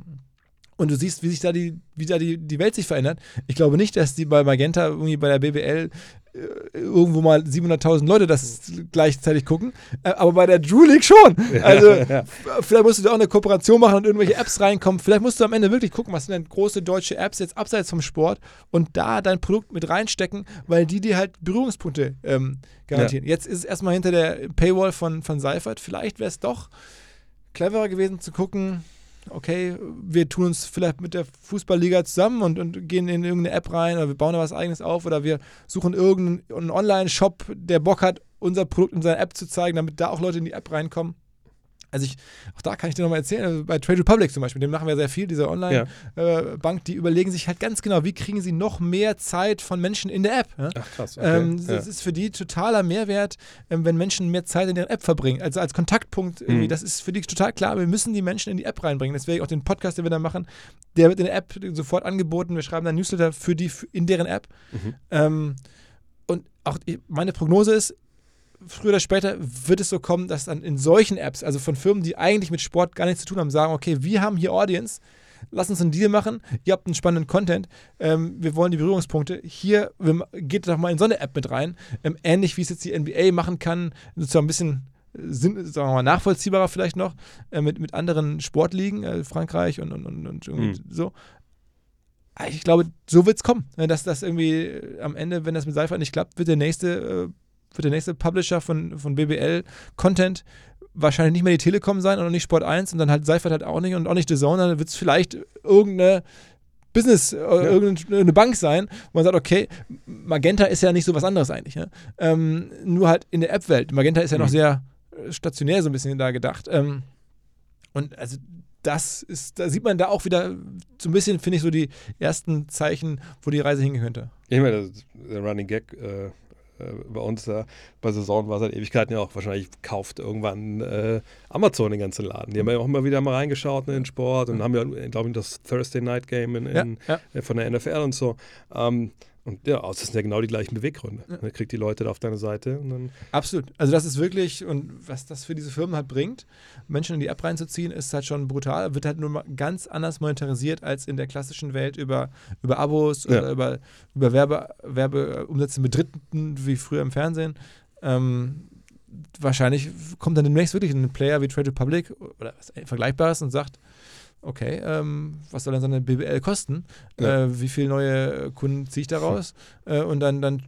und du siehst, wie sich da die, wie da die, die Welt sich verändert. Ich glaube nicht, dass die bei Magenta irgendwie bei der BBL äh, irgendwo mal 700.000 Leute das gleichzeitig gucken, äh, aber bei der Drew League schon. Also ja. vielleicht musst du da auch eine Kooperation machen und irgendwelche Apps reinkommen. Vielleicht musst du am Ende wirklich gucken, was sind denn große deutsche Apps jetzt abseits vom Sport und da dein Produkt mit reinstecken, weil die dir halt Berührungspunkte ähm, garantieren. Jetzt ist es erstmal hinter der Paywall von, von Seifert. Vielleicht wäre es doch cleverer gewesen zu gucken, okay, wir tun uns vielleicht mit der Fußballliga zusammen und, und gehen in irgendeine App rein oder wir bauen da was eigenes auf oder wir suchen irgendeinen Online-Shop, der Bock hat, unser Produkt in seiner App zu zeigen, damit da auch Leute in die App reinkommen. Also ich, auch da kann ich dir nochmal erzählen, also bei Trade Republic zum Beispiel, dem machen wir sehr viel, diese Online-Bank, die überlegen sich halt ganz genau, wie kriegen sie noch mehr Zeit von Menschen in der App. Ja? Ach krass. Okay. Ähm, das ja. ist für die totaler Mehrwert, ähm, wenn Menschen mehr Zeit in der App verbringen. Also als Kontaktpunkt irgendwie, Mhm. das ist für die total klar. Wir müssen die Menschen in die App reinbringen. Deswegen auch den Podcast, den wir da machen, der wird in der App sofort angeboten. Wir schreiben dann Newsletter für die in deren App. Mhm. Ähm, und auch meine Prognose ist, früher oder später wird es so kommen, dass dann in solchen Apps, also von Firmen, die eigentlich mit Sport gar nichts zu tun haben, sagen, okay, wir haben hier Audience, lass uns einen Deal machen, ihr habt einen spannenden Content, ähm, wir wollen die Berührungspunkte, hier geht doch mal in so eine App mit rein, ähm, ähnlich wie es jetzt die NBA machen kann, sozusagen ein bisschen äh, Sinn, sagen wir mal, nachvollziehbarer vielleicht noch, äh, mit, mit anderen Sportligen, äh, Frankreich und, und, und, und irgendwie Mhm. so. Ich glaube, so wird es kommen. Dass das irgendwie äh, am Ende, wenn das mit Seifert nicht klappt, wird der nächste, äh, wird der nächste Publisher von, von BBL Content wahrscheinlich nicht mehr die Telekom sein und auch nicht Sport 1 und dann halt Seifert halt auch nicht und auch nicht The Zone, dann wird es vielleicht irgendeine Business, äh, irgendeine Bank sein, wo man sagt, okay, Magenta ist ja nicht so was anderes eigentlich. Ne? Ähm, nur halt in der App-Welt. Magenta ist ja noch Mhm. sehr äh, stationär so ein bisschen da gedacht. Ähm, und also das ist, da sieht man da auch wieder so ein bisschen, finde ich, so die ersten Zeichen, wo die Reise hingehen könnte. Ich meine, das- der Running Gag äh, bei uns da bei Saison war seit Ewigkeiten ja auch wahrscheinlich kauft irgendwann äh, Amazon den ganzen Laden. Die haben ja auch immer wieder mal reingeschaut ne, in den Sport und haben ja, glaube ich, das Thursday Night Game in, in, ja. äh, von der NFL und so. Ähm, und ja, das sind ja genau die gleichen Beweggründe. Ne, kriegt die Leute da auf deine Seite und dann Absolut. Also das ist wirklich, und was das für diese Firmen halt bringt, Menschen in die App reinzuziehen, ist halt schon brutal. Wird halt nur mal ganz anders monetarisiert als in der klassischen Welt über, über Abos Ja. oder über, über Werbe, Werbeumsätze mit Dritten, wie früher im Fernsehen. Ähm, wahrscheinlich kommt dann demnächst wirklich ein Player wie Trade Republic oder was Vergleichbares und sagt, okay, ähm, was soll denn so eine BBL kosten? Ja. Äh, wie viele neue Kunden ziehe ich daraus? Äh, und dann, dann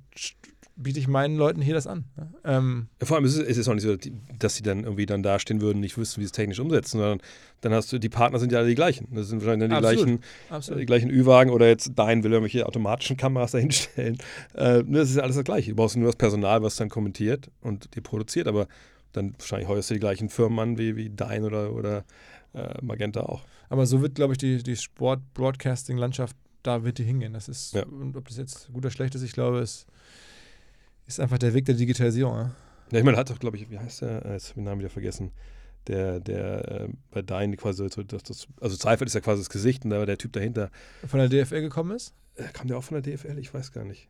biete ich meinen Leuten hier das an. ne? Ähm, Vor allem ist es, ist es auch nicht so, dass sie dann irgendwie dann dastehen würden und nicht wüssten, wie sie es technisch umsetzen, sondern dann hast du, die Partner sind ja alle die gleichen. Das sind wahrscheinlich dann die Absolut. gleichen, absolut. die gleichen Ü-Wagen oder jetzt dein will irgendwelche automatischen Kameras dahinstellen. Äh, das ist ja alles das Gleiche. Du brauchst nur das Personal, was dann kommentiert und dir produziert, aber dann wahrscheinlich heuerst du die gleichen Firmen an wie, wie dein oder, oder äh, Magenta auch. Aber so wird, glaube ich, die, die Sport-Broadcasting-Landschaft, da wird die hingehen. Das ist, Ja. und ob das jetzt gut oder schlecht ist, ich glaube, es ist einfach der Weg der Digitalisierung. Ja? Ja, ich meine, hat doch, glaube ich, wie heißt der? Äh, Jetzt habe ich den Namen wieder vergessen. Der, der äh, bei Dein quasi so, das, das, also Seifert ist ja quasi das Gesicht und da war der Typ dahinter. Von der DFL gekommen ist. Äh, Kam der auch von der DFL? Ich weiß gar nicht.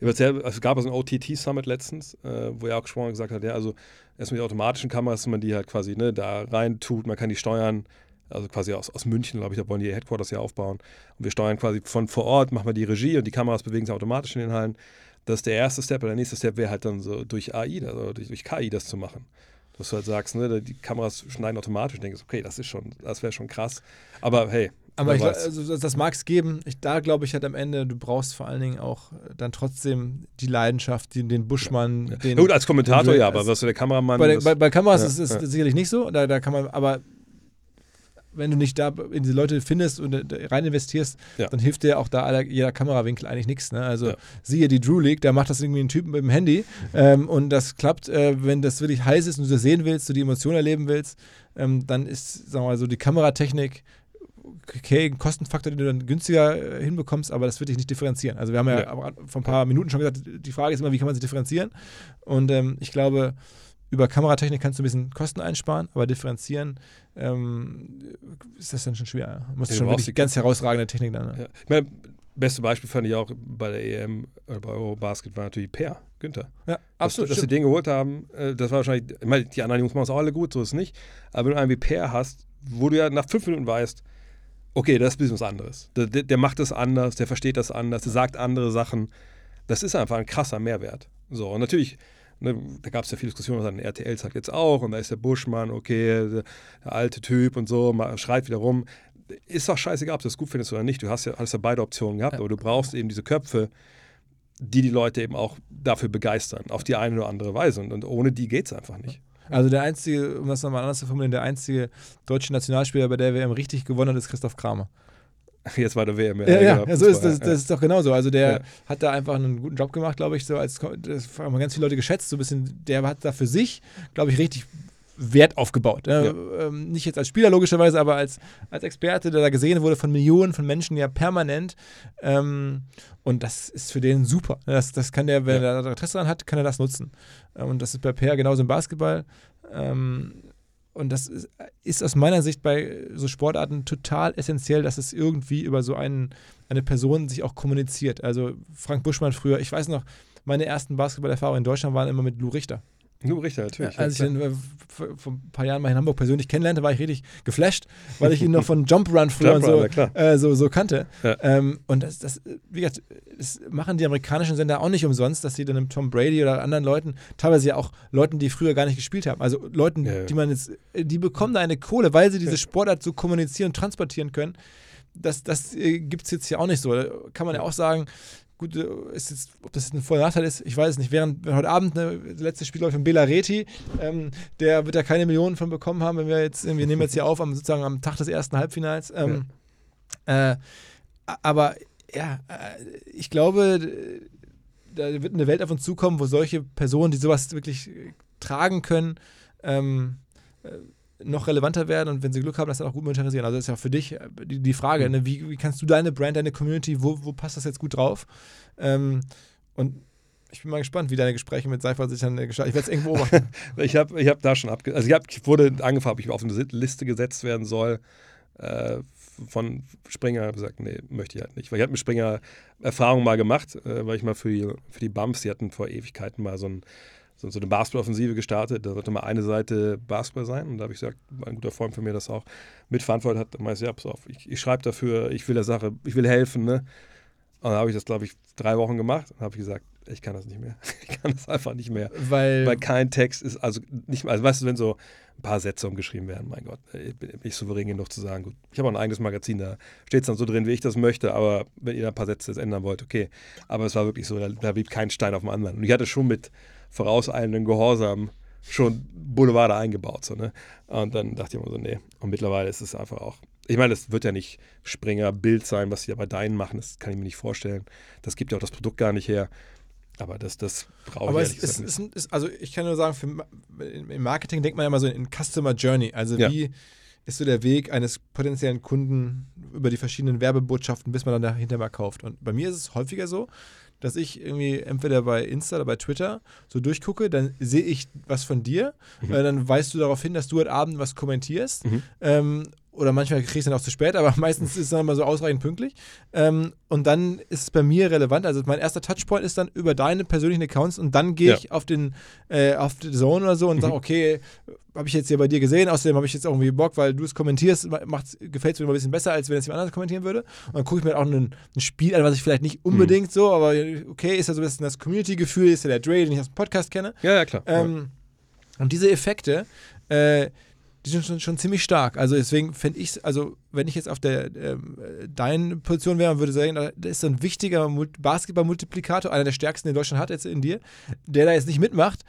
Es gab also ein OTT-Summit letztens, äh, wo er auch gesprochen gesagt hat, ja, also erstmal die automatischen Kameras, dass man die halt quasi ne, da rein tut, man kann die steuern, also quasi aus, aus München, glaube ich, da wollen die ihr Headquarters ja aufbauen. Und wir steuern quasi von vor Ort, machen wir die Regie und die Kameras bewegen sich automatisch in den Hallen. Das ist der erste Step. Und der nächste Step wäre halt dann so durch AI, also durch, durch KI das zu machen. Dass du halt sagst, ne, die Kameras schneiden automatisch. Ich denke, okay, das ist schon, das wäre schon krass. Aber hey, Aber ich, also das, mag es geben. Ich, da glaube ich halt am Ende, du brauchst vor allen Dingen auch dann trotzdem die Leidenschaft, den, den Buschmann, den. Ja, gut, als Kommentator den- ja, aber was so der Kameramann. bei, der, bei, bei Kameras ja, ist es ja. sicherlich nicht so. Da, da kann man, aber wenn du nicht da in diese Leute findest und äh, rein investierst, Ja. dann hilft dir auch da aller, jeder Kamerawinkel eigentlich nichts. Ne? Also Ja. siehe die Drew League, da macht das irgendwie ein Typ mit dem Handy ähm, und das klappt, äh, wenn das wirklich heiß ist und du das sehen willst, du die Emotionen erleben willst, ähm, dann ist, sagen wir mal so, die Kameratechnik okay, ein Kostenfaktor, den du dann günstiger äh, hinbekommst, aber das wird dich nicht differenzieren. Also wir haben ja, Ja. vor ein paar Minuten schon gesagt, die Frage ist immer, wie kann man sich differenzieren? Und ähm, ich glaube, über Kameratechnik kannst du ein bisschen Kosten einsparen, aber differenzieren ähm, ist das dann schon schwer. Du musst Ja, schon wirklich ganz herausragende Technik dann. Ne? Ja. Ich meine, beste Beispiel fand ich auch bei der EM oder bei Eurobasket war natürlich Per, Günther. Ja, Dass, dass sie den geholt haben, äh, das war wahrscheinlich, ich meine, die anderen Jungs machen es auch alle gut, so ist es nicht. Aber wenn du einen wie Per hast, wo du ja nach fünf Minuten weißt, okay, das ist ein bisschen was anderes. Der, der, macht das anders, der versteht das anders, der sagt andere Sachen. Das ist einfach ein krasser Mehrwert. So, und natürlich, ne, da gab es ja viel Diskussion, was an RTL sagt jetzt auch, und da ist der Buschmann, okay, der, der alte Typ und so, schreit wieder rum. Ist doch scheißegal, ob du das gut findest oder nicht. Du hast ja, hast ja beide Optionen gehabt, Ja. aber du brauchst eben diese Köpfe, die die Leute eben auch dafür begeistern, auf die eine oder andere Weise. Und, und ohne die geht es einfach nicht. Also der einzige, um das nochmal anders zu formulieren, der einzige deutsche Nationalspieler, bei der WM richtig gewonnen hat, ist Christoph Kramer. Jetzt war der WM. Ja, ja, ja so ist das, das ist doch genauso. Also der hat da einfach einen guten Job gemacht, glaube ich, so als das haben ganz viele Leute geschätzt, so ein bisschen, der hat da für sich, glaube ich, richtig Wert aufgebaut. Ne? Ähm, nicht jetzt als Spieler logischerweise, aber als, als Experte, der da gesehen wurde von Millionen von Menschen ja permanent. Ähm, und das ist für den super. Das, das kann der, wenn Ja. er da Interesse daran hat, kann er das nutzen. Ähm, und das ist bei Per genauso im Basketball. Ähm, und das ist, ist aus meiner Sicht bei so Sportarten total essentiell, dass es irgendwie über so einen, eine Person sich auch kommuniziert. Also Frank Buschmann früher, ich weiß noch, meine ersten Basketballerfahrungen in Deutschland waren immer mit Lou Richter. Du Richter, natürlich. Als ich ihn äh, vor ein paar Jahren mal in Hamburg persönlich kennenlernte, war ich richtig geflasht, weil ich ihn noch von Jump Run früher Jump und Run, so, äh, so, so kannte. Ja. Ähm, und das, das, wie gesagt, das machen die amerikanischen Sender auch nicht umsonst, dass sie dann einem Tom Brady oder anderen Leuten, teilweise ja auch Leuten, die früher gar nicht gespielt haben, also Leuten, Ja, ja. die man jetzt, die bekommen da eine Kohle, weil sie diese Ja. Sportart so kommunizieren und transportieren können. Das, das äh, gibt es jetzt hier auch nicht so. Da kann man ja auch sagen, gut, äh, ist jetzt, ob das jetzt ein Vor- Nachteil ist, ich weiß es nicht. Während heute Abend, ne, das letzte Spiel läuft von Bela Reti, ähm, der wird da keine Millionen von bekommen haben, wenn wir jetzt, wir nehmen jetzt hier auf, am, sozusagen am Tag des ersten Halbfinals. Ähm, äh, aber ja, äh, ich glaube, da wird eine Welt auf uns zukommen, wo solche Personen, die sowas wirklich äh, tragen können, ähm, äh, noch relevanter werden und wenn sie Glück haben, das dann auch gut monetarisieren. Also das ist ja auch für dich äh, die, die Frage, ne? wie, wie kannst du deine Brand, deine Community, wo, wo passt das jetzt gut drauf? Ähm, und ich bin mal gespannt, wie deine Gespräche mit Seifer sich dann äh, gestalten. Ich werde es irgendwo beobachten. Ich habe ich hab da schon abge... Also ich, hab, ich wurde angefragt, ob ich auf eine Liste gesetzt werden soll äh, von Springer. Ich gesagt, nee, möchte ich halt nicht. Weil ich habe mit Springer Erfahrungen mal gemacht, äh, weil ich mal für die, für die Bumps, die hatten vor Ewigkeiten mal so, ein, so, so eine Basketball-Offensive gestartet. Da sollte mal eine Seite Basketball sein. Und da habe ich gesagt, ein guter Freund von mir das auch mitverantwortet hat, da meinte ich, ja, pass auf, ich, ich schreibe dafür, ich will der Sache, ich will helfen, ne? Und dann habe ich das, glaube ich, drei Wochen gemacht und habe ich gesagt, ich kann das nicht mehr. Ich kann das einfach nicht mehr. Weil, Weil kein Text ist, also nicht also weißt du, wenn so ein paar Sätze umgeschrieben werden, mein Gott, ich bin nicht souverän genug zu sagen, gut, ich habe auch ein eigenes Magazin, da steht es dann so drin, wie ich das möchte, aber wenn ihr da ein paar Sätze jetzt ändern wollt, okay. Aber es war wirklich so, da, da blieb kein Stein auf dem anderen. Und ich hatte schon mit vorauseilendem Gehorsam schon Boulevarde eingebaut, so, ne? Und dann dachte ich immer so, nee. Und mittlerweile ist es einfach auch, ich meine, das wird ja nicht Springer Bild sein, was sie ja bei deinen machen, das kann ich mir nicht vorstellen. Das gibt ja auch das Produkt gar nicht her. Aber das, das brauche ich Aber es ist, nicht. ist, ist, also ich kann nur sagen, für, im Marketing denkt man ja immer so in Customer Journey. Also Ja. wie ist so der Weg eines potenziellen Kunden über die verschiedenen Werbebotschaften, bis man dann dahinter mal kauft. Und bei mir ist es häufiger so, dass ich irgendwie entweder bei Insta oder bei Twitter so durchgucke, dann sehe ich was von dir, äh, dann weißt du darauf hin, dass du heute Abend was kommentierst. Mhm. Ähm, oder manchmal kriegst du es dann auch zu spät, aber meistens ist es dann immer so ausreichend pünktlich. Ähm, und dann ist es bei mir relevant. Also mein erster Touchpoint ist dann über deine persönlichen Accounts und dann gehe Ja. ich auf den äh, auf die Zone oder so und sage, okay, habe ich jetzt hier bei dir gesehen, außerdem habe ich jetzt auch irgendwie Bock, weil du es kommentierst, gefällt es mir immer ein bisschen besser, als wenn es jemand anderes kommentieren würde. Und dann gucke ich mir auch ein, ein Spiel an, was ich vielleicht nicht unbedingt so, aber okay, ist ja so ein bisschen das Community-Gefühl, ist ja der Dre, den ich aus dem Podcast kenne. Ja, ja, klar. Ähm, und diese Effekte, äh, die sind schon, schon ziemlich stark. Also deswegen fände ich es, also wenn ich jetzt auf der äh, deinen Position wäre, würde ich sagen, da ist so ein wichtiger Mul- Basketball-Multiplikator, einer der stärksten, den Deutschland hat jetzt in dir, der da jetzt nicht mitmacht.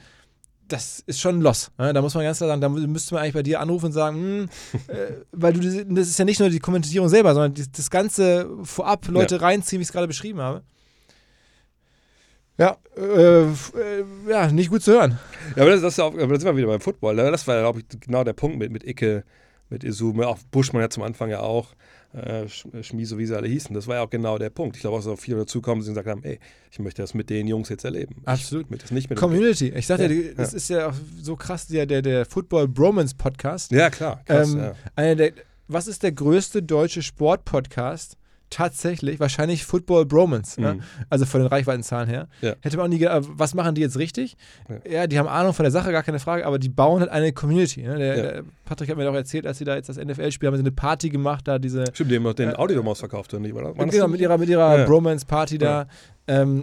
Das ist schon ein Loss. Ne? Da muss man ganz klar sagen, da mü- müsste man eigentlich bei dir anrufen und sagen, hm, äh, weil du, das ist ja nicht nur die Kommentierung selber, sondern die, das Ganze vorab Leute reinziehen, wie ich es gerade beschrieben habe. Ja, äh, äh, ja, nicht gut zu hören. Ja, aber das, das ist ja auch, aber da sind wir wieder beim Football. Ne? Das war, glaube ich, genau der Punkt mit, mit Icke, mit Izume, auch Buschmann ja zum Anfang ja auch, äh, Sch- Schmie, so wie sie alle hießen. Das war ja auch genau der Punkt. Ich glaube auch, so viele dazukommen, die gesagt haben, ey, ich möchte das mit den Jungs jetzt erleben. Absolut. Ich das nicht mit Community. Ich sagte, Ja, ja, das ist ja auch so krass, der, der, der Football Bromance Podcast. Ja, klar. Krass, ähm, ja. einer der, was ist der größte deutsche Sport-Podcast? Tatsächlich, wahrscheinlich Football Bromance. Ne? Mhm. Also von den Reichweitenzahlen her. Ja. Hätte man auch nie gedacht, aber was machen die jetzt richtig? Ja. Ja. die haben Ahnung von der Sache, gar keine Frage, aber die bauen halt eine Community. Ne? Der, Ja. der Patrick hat mir doch erzählt, als sie da jetzt das NFL-Spiel haben, sie eine Party gemacht, da diese. Stimmt, die haben noch den äh, Audiodom ausverkauft, oder nicht? Oder? Genau, mit ihrer, mit ihrer. Bromance-Party da. Ähm,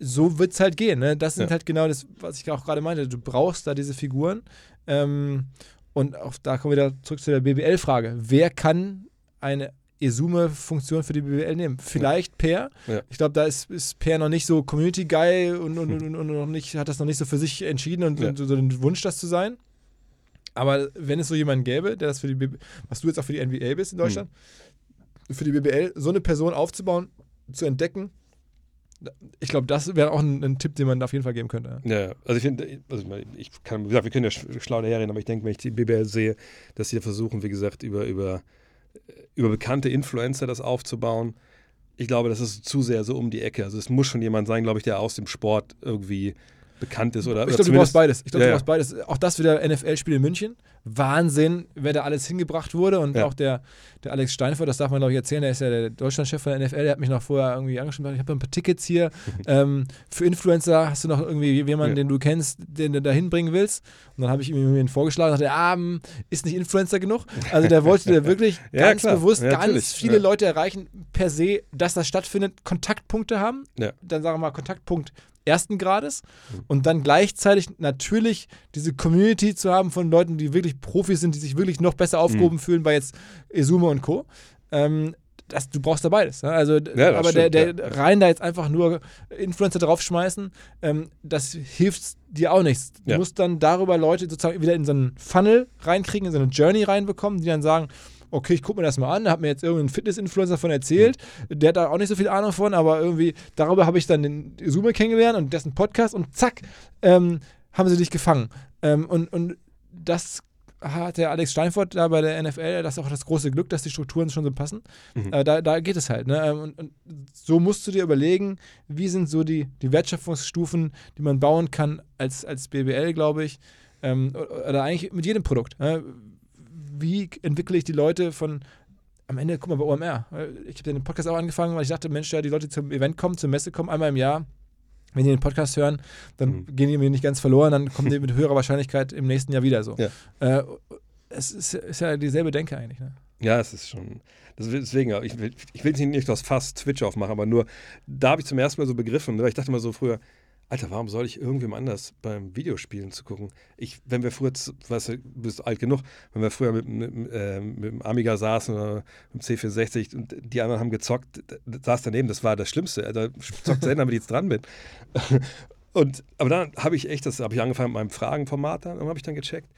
so wird es halt gehen. Ne? Das sind halt genau das, was ich auch gerade meinte. Du brauchst da diese Figuren. Ähm, und auch da kommen wir wieder zurück zu der BBL-Frage. Wer kann eine Esume-Funktion für die BBL nehmen? Vielleicht Per. Ja. Ich glaube, da ist, ist Per noch nicht so Community-Guy und, und, und, und noch nicht, hat das noch nicht so für sich entschieden und, Ja. und so den Wunsch, das zu sein. Aber wenn es so jemanden gäbe, der das für die BBL, was du jetzt auch für die NBA bist in Deutschland, für die BBL, so eine Person aufzubauen, zu entdecken Ich glaube, das wäre auch ein, ein, Tipp, den man auf jeden Fall geben könnte. Ja, also ich finde, also ich kann, wie gesagt, wir können ja schlau daherreden, aber ich denke, wenn ich die BBL sehe, dass sie versuchen, wie gesagt, über, über, über bekannte Influencer das aufzubauen. Ich glaube, das ist zu sehr so um die Ecke. Also es muss schon jemand sein, glaube ich, der aus dem Sport irgendwie bekannt ist. Oder, ich glaube, du brauchst beides. Ich glaube, ja, du brauchst beides. Auch das wieder NFL-Spiel in München. Wahnsinn, wer da alles hingebracht wurde. Und ja. auch der, der Alex Steinfurt, das darf man, glaube ich, erzählen, der ist ja der Deutschlandchef von der NFL, der hat mich noch vorher irgendwie angeschrieben, ich habe ein paar Tickets hier. ähm, für Influencer hast du noch irgendwie jemanden, ja. den du kennst, den du da hinbringen willst. Und dann habe ich ihm vorgeschlagen und dachte, ah, ist nicht Influencer genug? Also der wollte der wirklich ganz klar. bewusst ganz viele Leute erreichen, per se, dass das stattfindet, Kontaktpunkte haben. Dann sagen wir mal Kontaktpunkt ersten Grades mhm. und dann gleichzeitig natürlich diese Community zu haben von Leuten, die wirklich Profis sind, die sich wirklich noch besser aufgehoben mhm. fühlen bei jetzt Esume und Co. Ähm, das, du brauchst da beides. Ne? Also, ja, aber stimmt, der, der ja. rein da jetzt einfach nur Influencer draufschmeißen, ähm, das hilft dir auch nichts. Du ja. musst dann darüber Leute sozusagen wieder in so einen Funnel reinkriegen, in so eine Journey reinbekommen, die dann sagen, okay, ich gucke mir das mal an, hat mir jetzt irgendein Fitness-Influencer davon erzählt, mhm. der hat da auch nicht so viel Ahnung von, aber irgendwie darüber habe ich dann den Zoomer kennengelernt und dessen Podcast und zack, ähm, haben sie dich gefangen. Ähm, und, und das hat der Alex Steinfurt da bei der NFL, das ist auch das große Glück, dass die Strukturen schon so passen. Mhm. Äh, da, da geht es halt. Ne? Ähm, und, und, so musst du dir überlegen, wie sind so die, die Wertschöpfungsstufen, die man bauen kann als, als BBL, glaube ich. Ähm, oder eigentlich mit jedem Produkt. Ne? Wie entwickle ich die Leute von am Ende, guck mal, bei OMR. Ich habe den Podcast auch angefangen, weil ich dachte, Mensch, ja, die Leute, die zum Event kommen, zur Messe kommen, einmal im Jahr, wenn die den Podcast hören, dann mhm. gehen die mir nicht ganz verloren, dann kommen die mit höherer Wahrscheinlichkeit im nächsten Jahr wieder so. Ja. Äh, es ist, ist, ja dieselbe Denke eigentlich. Ne? Ja, es ist schon. Deswegen, ich will, ich will nicht das Fass Twitch aufmachen, aber nur, da habe ich zum ersten Mal so begriffen, weil ich dachte immer so früher, Alter, warum soll ich irgendwem anders beim Videospielen zu gucken? Ich, wenn wir früher, weißt du, bist alt genug, wenn wir früher mit, mit, äh, mit dem Amiga saßen oder mit dem C64 und die anderen haben gezockt, saß daneben, das war das Schlimmste. Da zockt selten, damit ich jetzt dran bin. Und, aber dann habe ich echt, das habe ich angefangen mit meinem Fragenformat, dann habe ich dann gecheckt,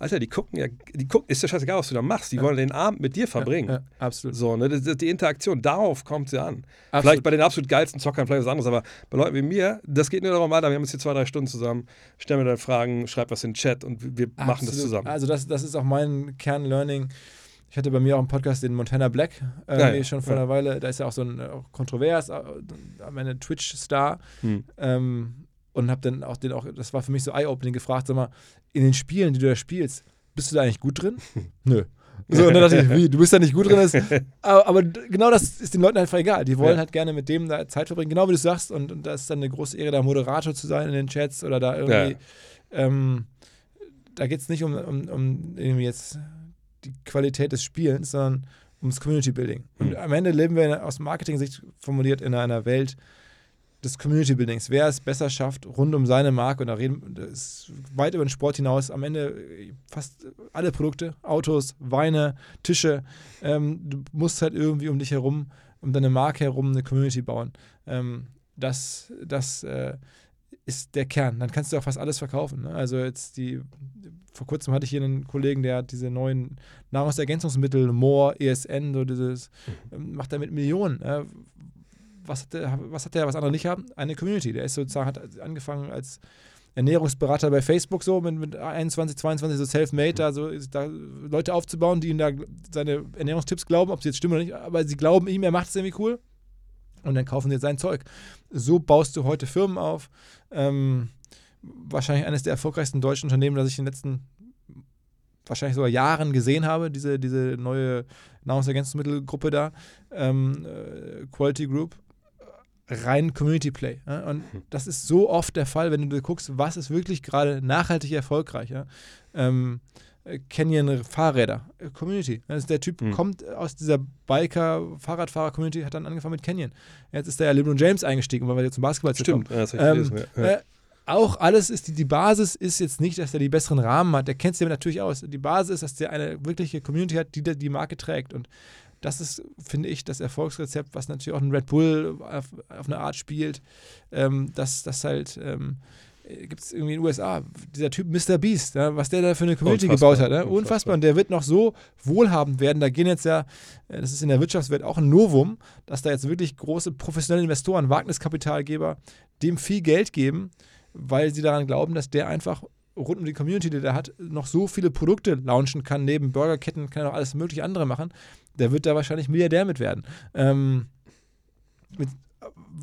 Alter, die gucken ja, die gucken, ist ja scheißegal, was du da machst. Die ja. wollen den Abend mit dir verbringen. Ja, ja, absolut. So, ne, die, die, Interaktion, darauf kommt sie an. Absolut. Vielleicht bei den absolut geilsten Zockern vielleicht was anderes, aber bei Leuten wie mir, das geht nur darum, Alter, wir haben jetzt hier zwei, drei Stunden zusammen, stell mir dann Fragen, schreib was in den Chat und wir absolut. machen das zusammen. Also das, das ist auch mein Kernlearning. Ich hatte bei mir auch einen Podcast, den Montana Black, äh, ja, schon vor einer Weile. Da ist ja auch so ein auch kontrovers, äh, am Ende Twitch-Star. Hm. Ähm, und habe dann auch den auch, das war für mich so eye-opening gefragt, sag mal, in den Spielen, die du da spielst, bist du da eigentlich gut drin? Nö. So, und dann dachte ich, wie, du bist da nicht gut drin. Ist, aber, aber, genau das ist den Leuten einfach egal. Die wollen ja. halt gerne mit dem da Zeit verbringen, genau wie du sagst. Und, und das ist dann eine große Ehre, da Moderator zu sein in den Chats oder da irgendwie. Ja. Ähm, da geht es nicht um, um, um irgendwie jetzt die Qualität des Spielens, sondern ums Community Building. Und mhm. am Ende leben wir aus Marketing-Sicht formuliert in einer Welt, des Community Buildings, wer es besser schafft, rund um seine Marke, und da reden das weit über den Sport hinaus, am Ende fast alle Produkte, Autos, Weine, Tische, ähm, du musst halt irgendwie um dich herum, um deine Marke herum eine Community bauen. Ähm, das das äh, ist der Kern. Dann kannst du auch fast alles verkaufen. Ne? Also jetzt die, vor kurzem hatte ich hier einen Kollegen, der hat diese neuen Nahrungsergänzungsmittel, More, ESN, so dieses, mhm. Ähm, macht damit Millionen. Äh, was hat der, was hat der, was andere nicht haben? Eine Community. Der ist sozusagen, hat angefangen als Ernährungsberater bei Facebook so mit, mit 21, 22 so self-made, da, so, da Leute aufzubauen, die ihm da seine Ernährungstipps glauben, ob sie jetzt stimmen oder nicht, aber sie glauben ihm, er macht es irgendwie cool und dann kaufen sie jetzt sein Zeug. So baust du heute Firmen auf. Ähm, wahrscheinlich eines der erfolgreichsten deutschen Unternehmen, das ich in den letzten wahrscheinlich sogar Jahren gesehen habe, diese, diese neue Nahrungsergänzungsmittelgruppe da, ähm, äh, Quality Group rein Community Play. Ja? Und mhm. das ist so oft der Fall, wenn du guckst, was ist wirklich gerade nachhaltig erfolgreich. Ja? Ähm, Canyon Fahrräder, äh, Community. Also der Typ mhm. kommt aus dieser Biker-Fahrradfahrer-Community, hat dann angefangen mit Canyon. Jetzt ist da ja LeBron James eingestiegen, weil wir jetzt zum Basketball Stimmt, ja, das ähm, gelesen, ja. Äh, auch alles ist, die, die Basis ist jetzt nicht, dass er die besseren Rahmen hat. Der kennt sich natürlich aus. Die Basis ist, dass der eine wirkliche Community hat, die die Marke trägt. Und das ist, finde ich, das Erfolgsrezept, was natürlich auch ein Red Bull auf, auf eine Art spielt, ähm, dass das halt ähm, gibt es irgendwie in den USA, dieser Typ Mr. Beast, ja, was der da für eine Community Unfassbar, gebaut hat. Ja? Unfassbar. unfassbar. Und der wird noch so wohlhabend werden. Da gehen jetzt ja, äh, das ist in der Wirtschaftswelt auch ein Novum, dass da jetzt wirklich große professionelle Investoren, Wagniskapitalgeber dem viel Geld geben, weil sie daran glauben, dass der einfach rund um die Community, die der hat, noch so viele Produkte launchen kann. Neben Burgerketten kann er auch alles mögliche andere machen. Der wird da wahrscheinlich Milliardär mit werden. Ähm, mit,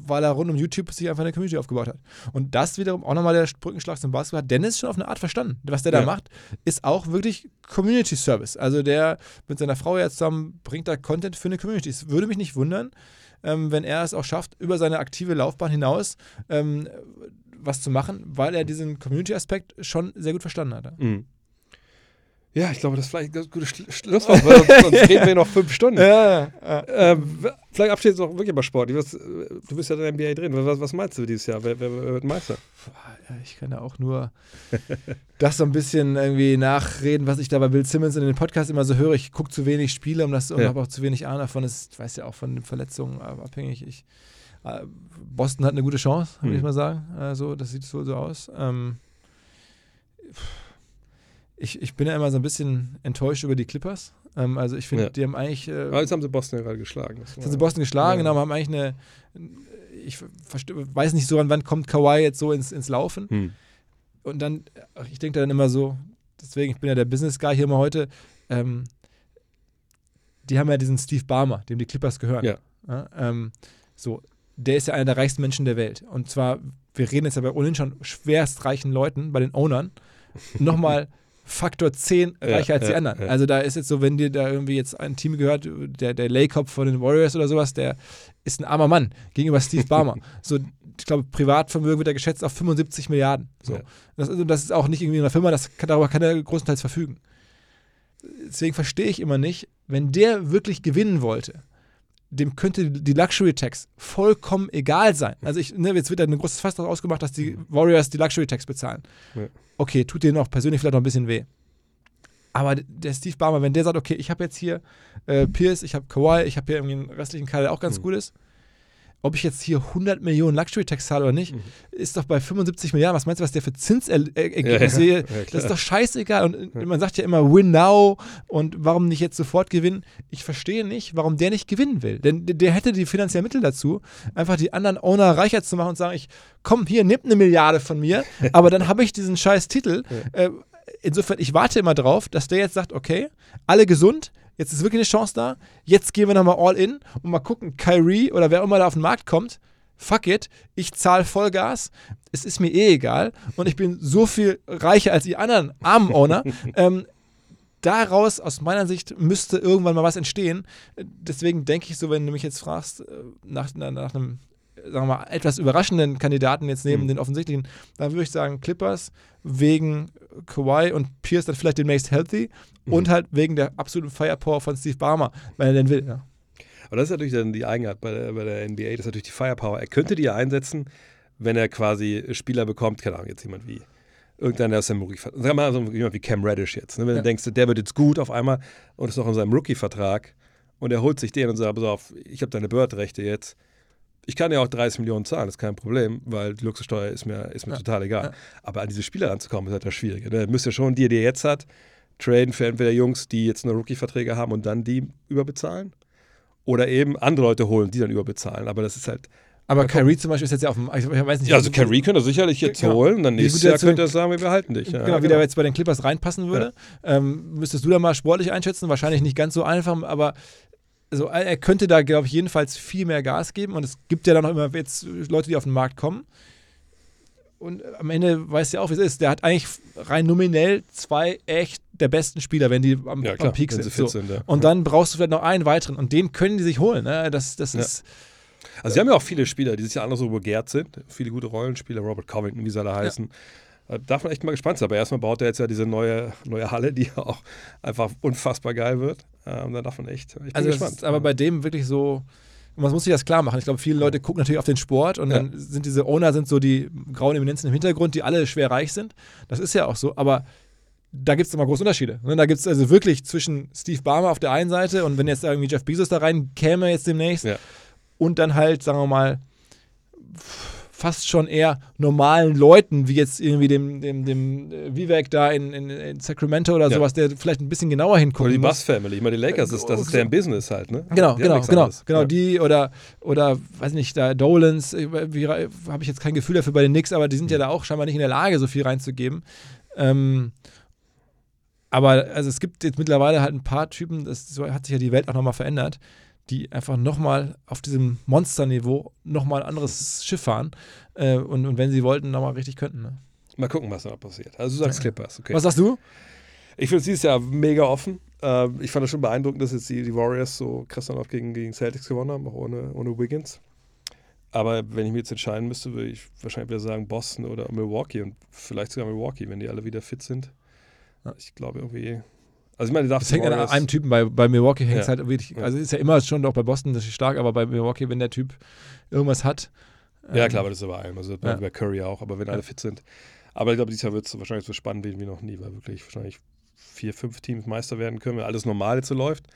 weil er rund um YouTube sich einfach eine Community aufgebaut hat. Und das wiederum auch nochmal der Brückenschlag zum Basketball hat Dennis schon auf eine Art verstanden. Was der da Ja. macht, ist auch wirklich Community Service. Also der mit seiner Frau jetzt zusammen bringt da Content für eine Community. Es würde mich nicht wundern, ähm, wenn er es auch schafft, über seine aktive Laufbahn hinaus ähm, was zu machen, weil er diesen Community-Aspekt schon sehr gut verstanden hat. ja. Mhm. Ja, ich glaube, das ist vielleicht ein ganz gutes Schlu- Schlusswort, weil sonst, sonst reden wir noch fünf Stunden. Ja, ja. Ähm, vielleicht abschließend noch wirklich mal Sport. Äh, du bist ja in der NBA drin. Was, was meinst du dieses Jahr? Wer, wer, wer wird Meister? Ich kann ja auch nur das so ein bisschen irgendwie nachreden, was ich da bei Bill Simmons in den Podcast immer so höre. Ich gucke zu wenig Spiele um das Ja. habe auch zu wenig Ahnung davon. Das weiß ja auch von den Verletzungen ab- abhängig. Ich, Boston hat eine gute Chance, würde Hm. ich mal sagen. Also, das sieht wohl so aus. Ähm, ich, ich bin ja immer so ein bisschen enttäuscht über die Clippers. Ähm, also ich finde, Ja. die haben eigentlich äh, Aber jetzt haben sie Boston ja gerade geschlagen. Jetzt haben sie Boston geschlagen, Ja. genau, haben eigentlich eine. Ich weiß nicht so, an wann kommt Kawhi jetzt so ins, ins Laufen. Hm. Und dann, ich denke dann immer so, deswegen, ich bin ja der Business Guy hier immer heute. Ähm, die haben ja diesen Steve Barmer, dem die Clippers gehören. Ja. ähm, so, der ist ja einer der reichsten Menschen der Welt. Und zwar, wir reden jetzt ja bei ohnehin schon schwerst reichen Leuten, bei den Ownern, nochmal Faktor 10 Ja, reicher als die ja, anderen. ja. Also da ist jetzt so, wenn dir da irgendwie jetzt ein Team gehört, der, der Laycop von den Warriors oder sowas, der ist ein armer Mann gegenüber Steve Barmer. so, ich glaube, Privatvermögen wird er geschätzt auf 75 Milliarden. So. Ja. Das, also das ist auch nicht irgendwie in einer Firma, das kann, darüber kann er größtenteils verfügen. Deswegen verstehe ich immer nicht, wenn der wirklich gewinnen wollte, dem könnte die Luxury Tax vollkommen egal sein. Also ich, ne, jetzt wird da ein großes Fass daraus ausgemacht, dass die Warriors die Luxury Tax bezahlen. Ja. Okay, tut denen auch persönlich vielleicht noch ein bisschen weh. Aber der Steve Barmer, wenn der sagt, okay, ich habe jetzt hier äh, Pierce, ich habe Kawhi, ich habe hier irgendwie einen restlichen Kader, der auch ganz Mhm. gut ist. Ob ich jetzt hier 100 Millionen Luxury Tax zahle oder nicht, Mhm. ist doch bei 75 Milliarden. Was meinst du, was der für Zinsergebnis Ja, ja. sehe? Ja, das ist doch scheißegal. Und man sagt ja immer, win now und warum nicht jetzt sofort gewinnen? Ich verstehe nicht, warum der nicht gewinnen will. Denn der- der hätte die finanziellen Mittel dazu, einfach die anderen Owner reicher zu machen und sagen, ich komm hier, nimm eine Milliarde von mir, aber dann habe ich diesen scheiß Titel. Äh, insofern, ich warte immer drauf, dass der jetzt sagt, okay, alle gesund, jetzt ist wirklich eine Chance da, jetzt gehen wir nochmal all in und mal gucken, Kyrie oder wer immer da auf den Markt kommt, fuck it, ich zahle Vollgas, es ist mir eh egal und ich bin so viel reicher als die anderen armen Owner. ähm, daraus, aus meiner Sicht, müsste irgendwann mal was entstehen. Deswegen denke ich so, wenn du mich jetzt fragst, äh, nach, nach, einem, sagen wir mal, etwas überraschenden Kandidaten jetzt neben Mhm. den offensichtlichen, dann würde ich sagen Clippers wegen Kawhi und Pierce dann vielleicht demnächst healthy Mhm. und halt wegen der absoluten Firepower von Steve Barmer, wenn er denn will. Ja. Aber das ist natürlich dann die Eigenart bei der, bei der NBA, das ist natürlich die Firepower. Er könnte die ja einsetzen, wenn er quasi Spieler bekommt, keine Ahnung, jetzt jemand wie irgendeiner aus seinem Rookie-Vertrag, sag mal so jemand wie Cam Reddish jetzt. Ne? Wenn Ja. du denkst, der wird jetzt gut auf einmal und ist noch in seinem Rookie-Vertrag und er holt sich den und sagt, pass auf, ich habe deine Bird-Rechte jetzt. Ich kann ja auch 30 Millionen zahlen, das ist kein Problem, weil die Luxussteuer ist mir, ist mir Ja. total egal. Ja. Aber an diese Spieler ranzukommen, ist halt das Schwierige. Der müsste ja schon die, die er jetzt hat, traden für entweder Jungs, die jetzt nur Rookie-Verträge haben und dann die überbezahlen. Oder eben andere Leute holen, die dann überbezahlen. Aber das ist halt. Aber Kyrie zum Beispiel ist jetzt ja auf dem, ich weiß nicht. Ja, also Kyrie könnte er sicherlich jetzt Genau. holen. Dann nächstes Jahr könnte er sagen, wir behalten dich. Ja, genau, wie der jetzt bei den Clippers reinpassen würde. Ähm, müsstest du da mal sportlich einschätzen? Wahrscheinlich nicht ganz so einfach, aber also, er könnte da, glaube ich, jedenfalls viel mehr Gas geben. Und es gibt ja dann noch immer jetzt Leute, die auf den Markt kommen. Und am Ende weißt du ja auch, wie es ist. Der hat eigentlich rein nominell zwei echt der besten Spieler, wenn die am, Ja, klar, am Peak sind. So. sind, ja. Und dann brauchst du vielleicht noch einen weiteren. Und den können die sich holen. Ne? Das, das Ja. ist. Also, sie haben ja auch viele Spieler, die sich ja anders so begehrt sind. Viele gute Rollenspieler, Robert Covington, wie sie alle heißen. Da darf man echt mal gespannt sein. Aber erstmal baut er jetzt ja diese neue, neue Halle, die auch einfach unfassbar geil wird. Ähm, da darf man echt. Ich bin Also, gespannt. aber bei dem wirklich so. Man muss sich das klar machen. Ich glaube, viele Leute gucken natürlich auf den Sport und Ja. dann sind diese Owner sind so die grauen Eminenzen im Hintergrund, die alle schwer reich sind. Das ist ja auch so, aber da gibt es immer große Unterschiede. Ne? Da gibt es also wirklich zwischen Steve Barmer auf der einen Seite und wenn jetzt irgendwie Jeff Bezos da rein käme jetzt demnächst Ja. und dann halt, sagen wir mal, fast schon eher normalen Leuten, wie jetzt irgendwie dem, dem, dem äh, Vivek da in, in, in Sacramento oder Ja. sowas, der vielleicht ein bisschen genauer hingucken Oder die. Bass Family, ich meine, die Lakers, das, das ist deren Business halt, ne? Genau, Die genau, genau, anderes. genau. Ja. Die oder, oder, weiß nicht, da Dolans, habe ich jetzt kein Gefühl dafür bei den Knicks, aber die sind Mhm. ja da auch scheinbar nicht in der Lage, so viel reinzugeben. Ähm, aber also es gibt jetzt mittlerweile halt ein paar Typen, das so hat sich ja die Welt auch nochmal verändert, die einfach nochmal auf diesem Monsterniveau nochmal ein anderes Schiff fahren äh, und, und wenn sie wollten, nochmal richtig könnten. Ne? Mal gucken, was da noch passiert. Also du sagst Clippers, okay. Was sagst du? Ich finde es dieses Jahr mega offen. Ähm, ich fand es schon beeindruckend, dass jetzt die, die Warriors so krass dann auch gegen, gegen Celtics gewonnen haben, auch ohne, ohne Wiggins. Aber wenn ich mir jetzt entscheiden müsste, würde ich wahrscheinlich wieder sagen Boston oder Milwaukee und vielleicht sogar Milwaukee, wenn die alle wieder fit sind. Ich glaube irgendwie. Also ich meine, Das hängt an einem Typen. Bei, bei Milwaukee hängt es Ja. halt wirklich, also ist ja immer schon auch bei Boston das ist stark, aber bei Milwaukee, wenn der Typ irgendwas hat. Ja, ähm, klar, aber das ist bei allem. Also bei, bei Curry auch, aber wenn alle fit sind. Aber ich glaube, dieses Jahr wird es wahrscheinlich so spannend wie, wie noch nie, weil wirklich wahrscheinlich vier, fünf Teams Meister werden können, wenn alles normal jetzt so läuft.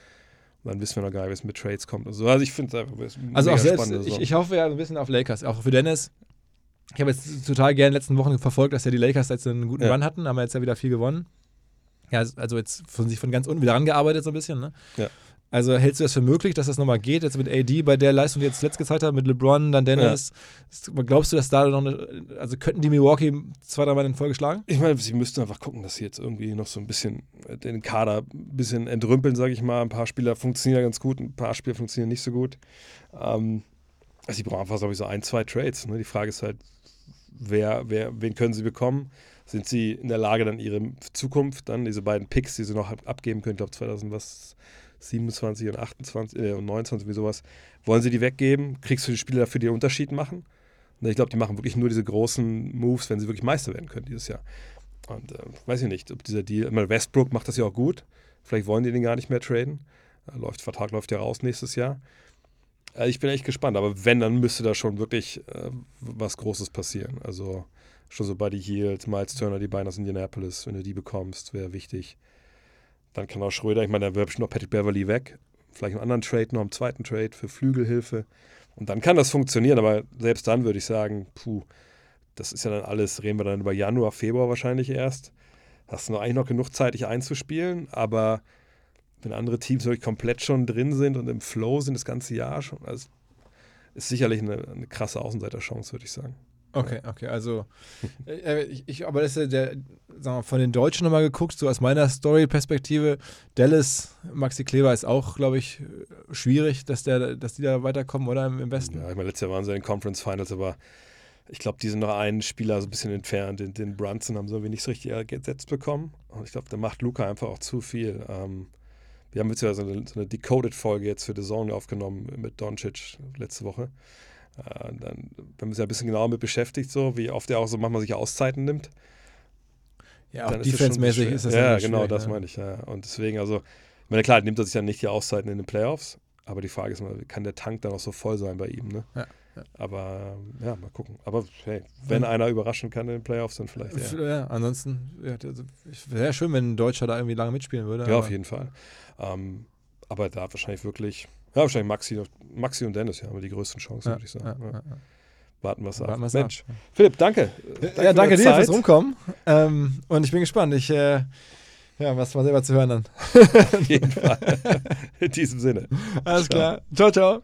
Und dann wissen wir noch gar nicht, was mit Trades kommt. und so. Also ich finde es einfach es Also auch selbst, spannende ich, ich hoffe ja ein bisschen auf Lakers, auch für Dennis. Ich habe jetzt total gerne in den letzten Wochen verfolgt, dass ja die Lakers jetzt einen guten Ja. Run hatten, haben jetzt ja wieder viel gewonnen. Ja, also jetzt von sich von ganz unten wieder rangearbeitet so ein bisschen, ne? Ja. Also hältst du das für möglich, dass das nochmal geht, jetzt mit AD bei der Leistung, die jetzt letzt gezeigt hat, mit LeBron, dann Dennis? Ist- Glaubst du, dass da noch eine, also könnten die Milwaukee zwei, dreimal in Folge schlagen? Ich meine, sie müssten einfach gucken, dass sie jetzt irgendwie noch so ein bisschen äh, den Kader ein bisschen entrümpeln, sage ich mal. Ein paar Spieler funktionieren ganz gut, ein paar Spieler funktionieren nicht so gut. Ähm, also sie brauchen einfach, glaube ich, so ein, zwei Trades. Ne? Die Frage ist halt, wer, wer, wen können sie bekommen? Sind sie in der Lage, dann ihre Zukunft, dann diese beiden Picks, die sie noch ab- abgeben können, ich glaube 2027 und 28 äh, und 29, wie sowas, wollen sie die weggeben? Kriegst du die Spieler dafür, die einen Unterschied machen? Und ich glaube, die machen wirklich nur diese großen Moves, wenn sie wirklich Meister werden können dieses Jahr. Und äh, weiß ich nicht, ob dieser Deal, ich meine, Westbrook macht das ja auch gut. Vielleicht wollen die den gar nicht mehr traden. Äh, läuft, Vertrag läuft ja raus nächstes Jahr. Äh, ich bin echt gespannt, aber wenn, dann müsste da schon wirklich äh, was Großes passieren. Also schon so Buddy Hield, Miles Turner, die beiden aus Indianapolis, wenn du die bekommst, wäre wichtig. Dann kann auch Schröder, ich meine, da bestimmt noch Patrick Beverly weg. Vielleicht einen anderen Trade, noch einen zweiten Trade für Flügelhilfe. Und dann kann das funktionieren, aber selbst dann würde ich sagen, puh, das ist ja dann alles, reden wir dann über Januar, Februar wahrscheinlich erst. Hast du noch eigentlich noch genug Zeit, dich einzuspielen, aber wenn andere Teams wirklich komplett schon drin sind und im Flow sind das ganze Jahr schon, also ist sicherlich eine, eine krasse Außenseiterchance, würde ich sagen. Okay, okay, also äh, ich, ich, aber das ist ja der, sagen wir, von den Deutschen nochmal geguckt, so aus meiner Story-Perspektive, Dallas, Maxi Kleber ist auch, glaube ich, äh, schwierig, dass der, dass die da weiterkommen, oder im, im Westen? Ja, ich meine, letztes Jahr waren sie in den Conference Finals, aber ich glaube, die sind noch einen Spieler so ein bisschen entfernt. Den, den Brunson haben sie irgendwie nicht so richtig gesetzt bekommen. Und ich glaube, da macht Luca einfach auch zu viel. Ähm, wir haben jetzt ja so eine, so eine Decoded-Folge jetzt für The Zone aufgenommen mit Doncic letzte Woche. Äh, dann, haben uns ja ein bisschen genauer mit beschäftigt, so wie oft er auch so manchmal sich Auszeiten nimmt. Ja, auch dann ist das schon defense-mäßig ist das Ja, immer genau, das ne? meine ich. Ja. Und deswegen, also, ich meine, klar, nimmt er sich ja nicht die Auszeiten in den Playoffs, aber die Frage ist mal, kann der Tank dann auch so voll sein bei ihm, ne? Ja, ja. Aber ja, mal gucken. Aber hey, wenn Ja. einer überraschen kann in den Playoffs, dann vielleicht ja. Ja, ansonsten ja, also, wäre schön, wenn ein Deutscher da irgendwie lange mitspielen würde. Ja, auf jeden Fall. Ähm, aber da hat wahrscheinlich wirklich, ja, wahrscheinlich Maxi, Maxi und Dennis, ja, haben die größten Chancen, Ja, würde ich sagen. ja. Warten wir es ab. Warten wir's Mensch, ab. Philipp, danke. Ja, ja, danke dir deine fürs Zeit. Rumkommen. Ähm, und ich bin gespannt. Ich, äh, ja, was mal selber zu hören dann. Auf jeden Fall. In diesem Sinne. Alles Ciao. klar. Ciao, ciao.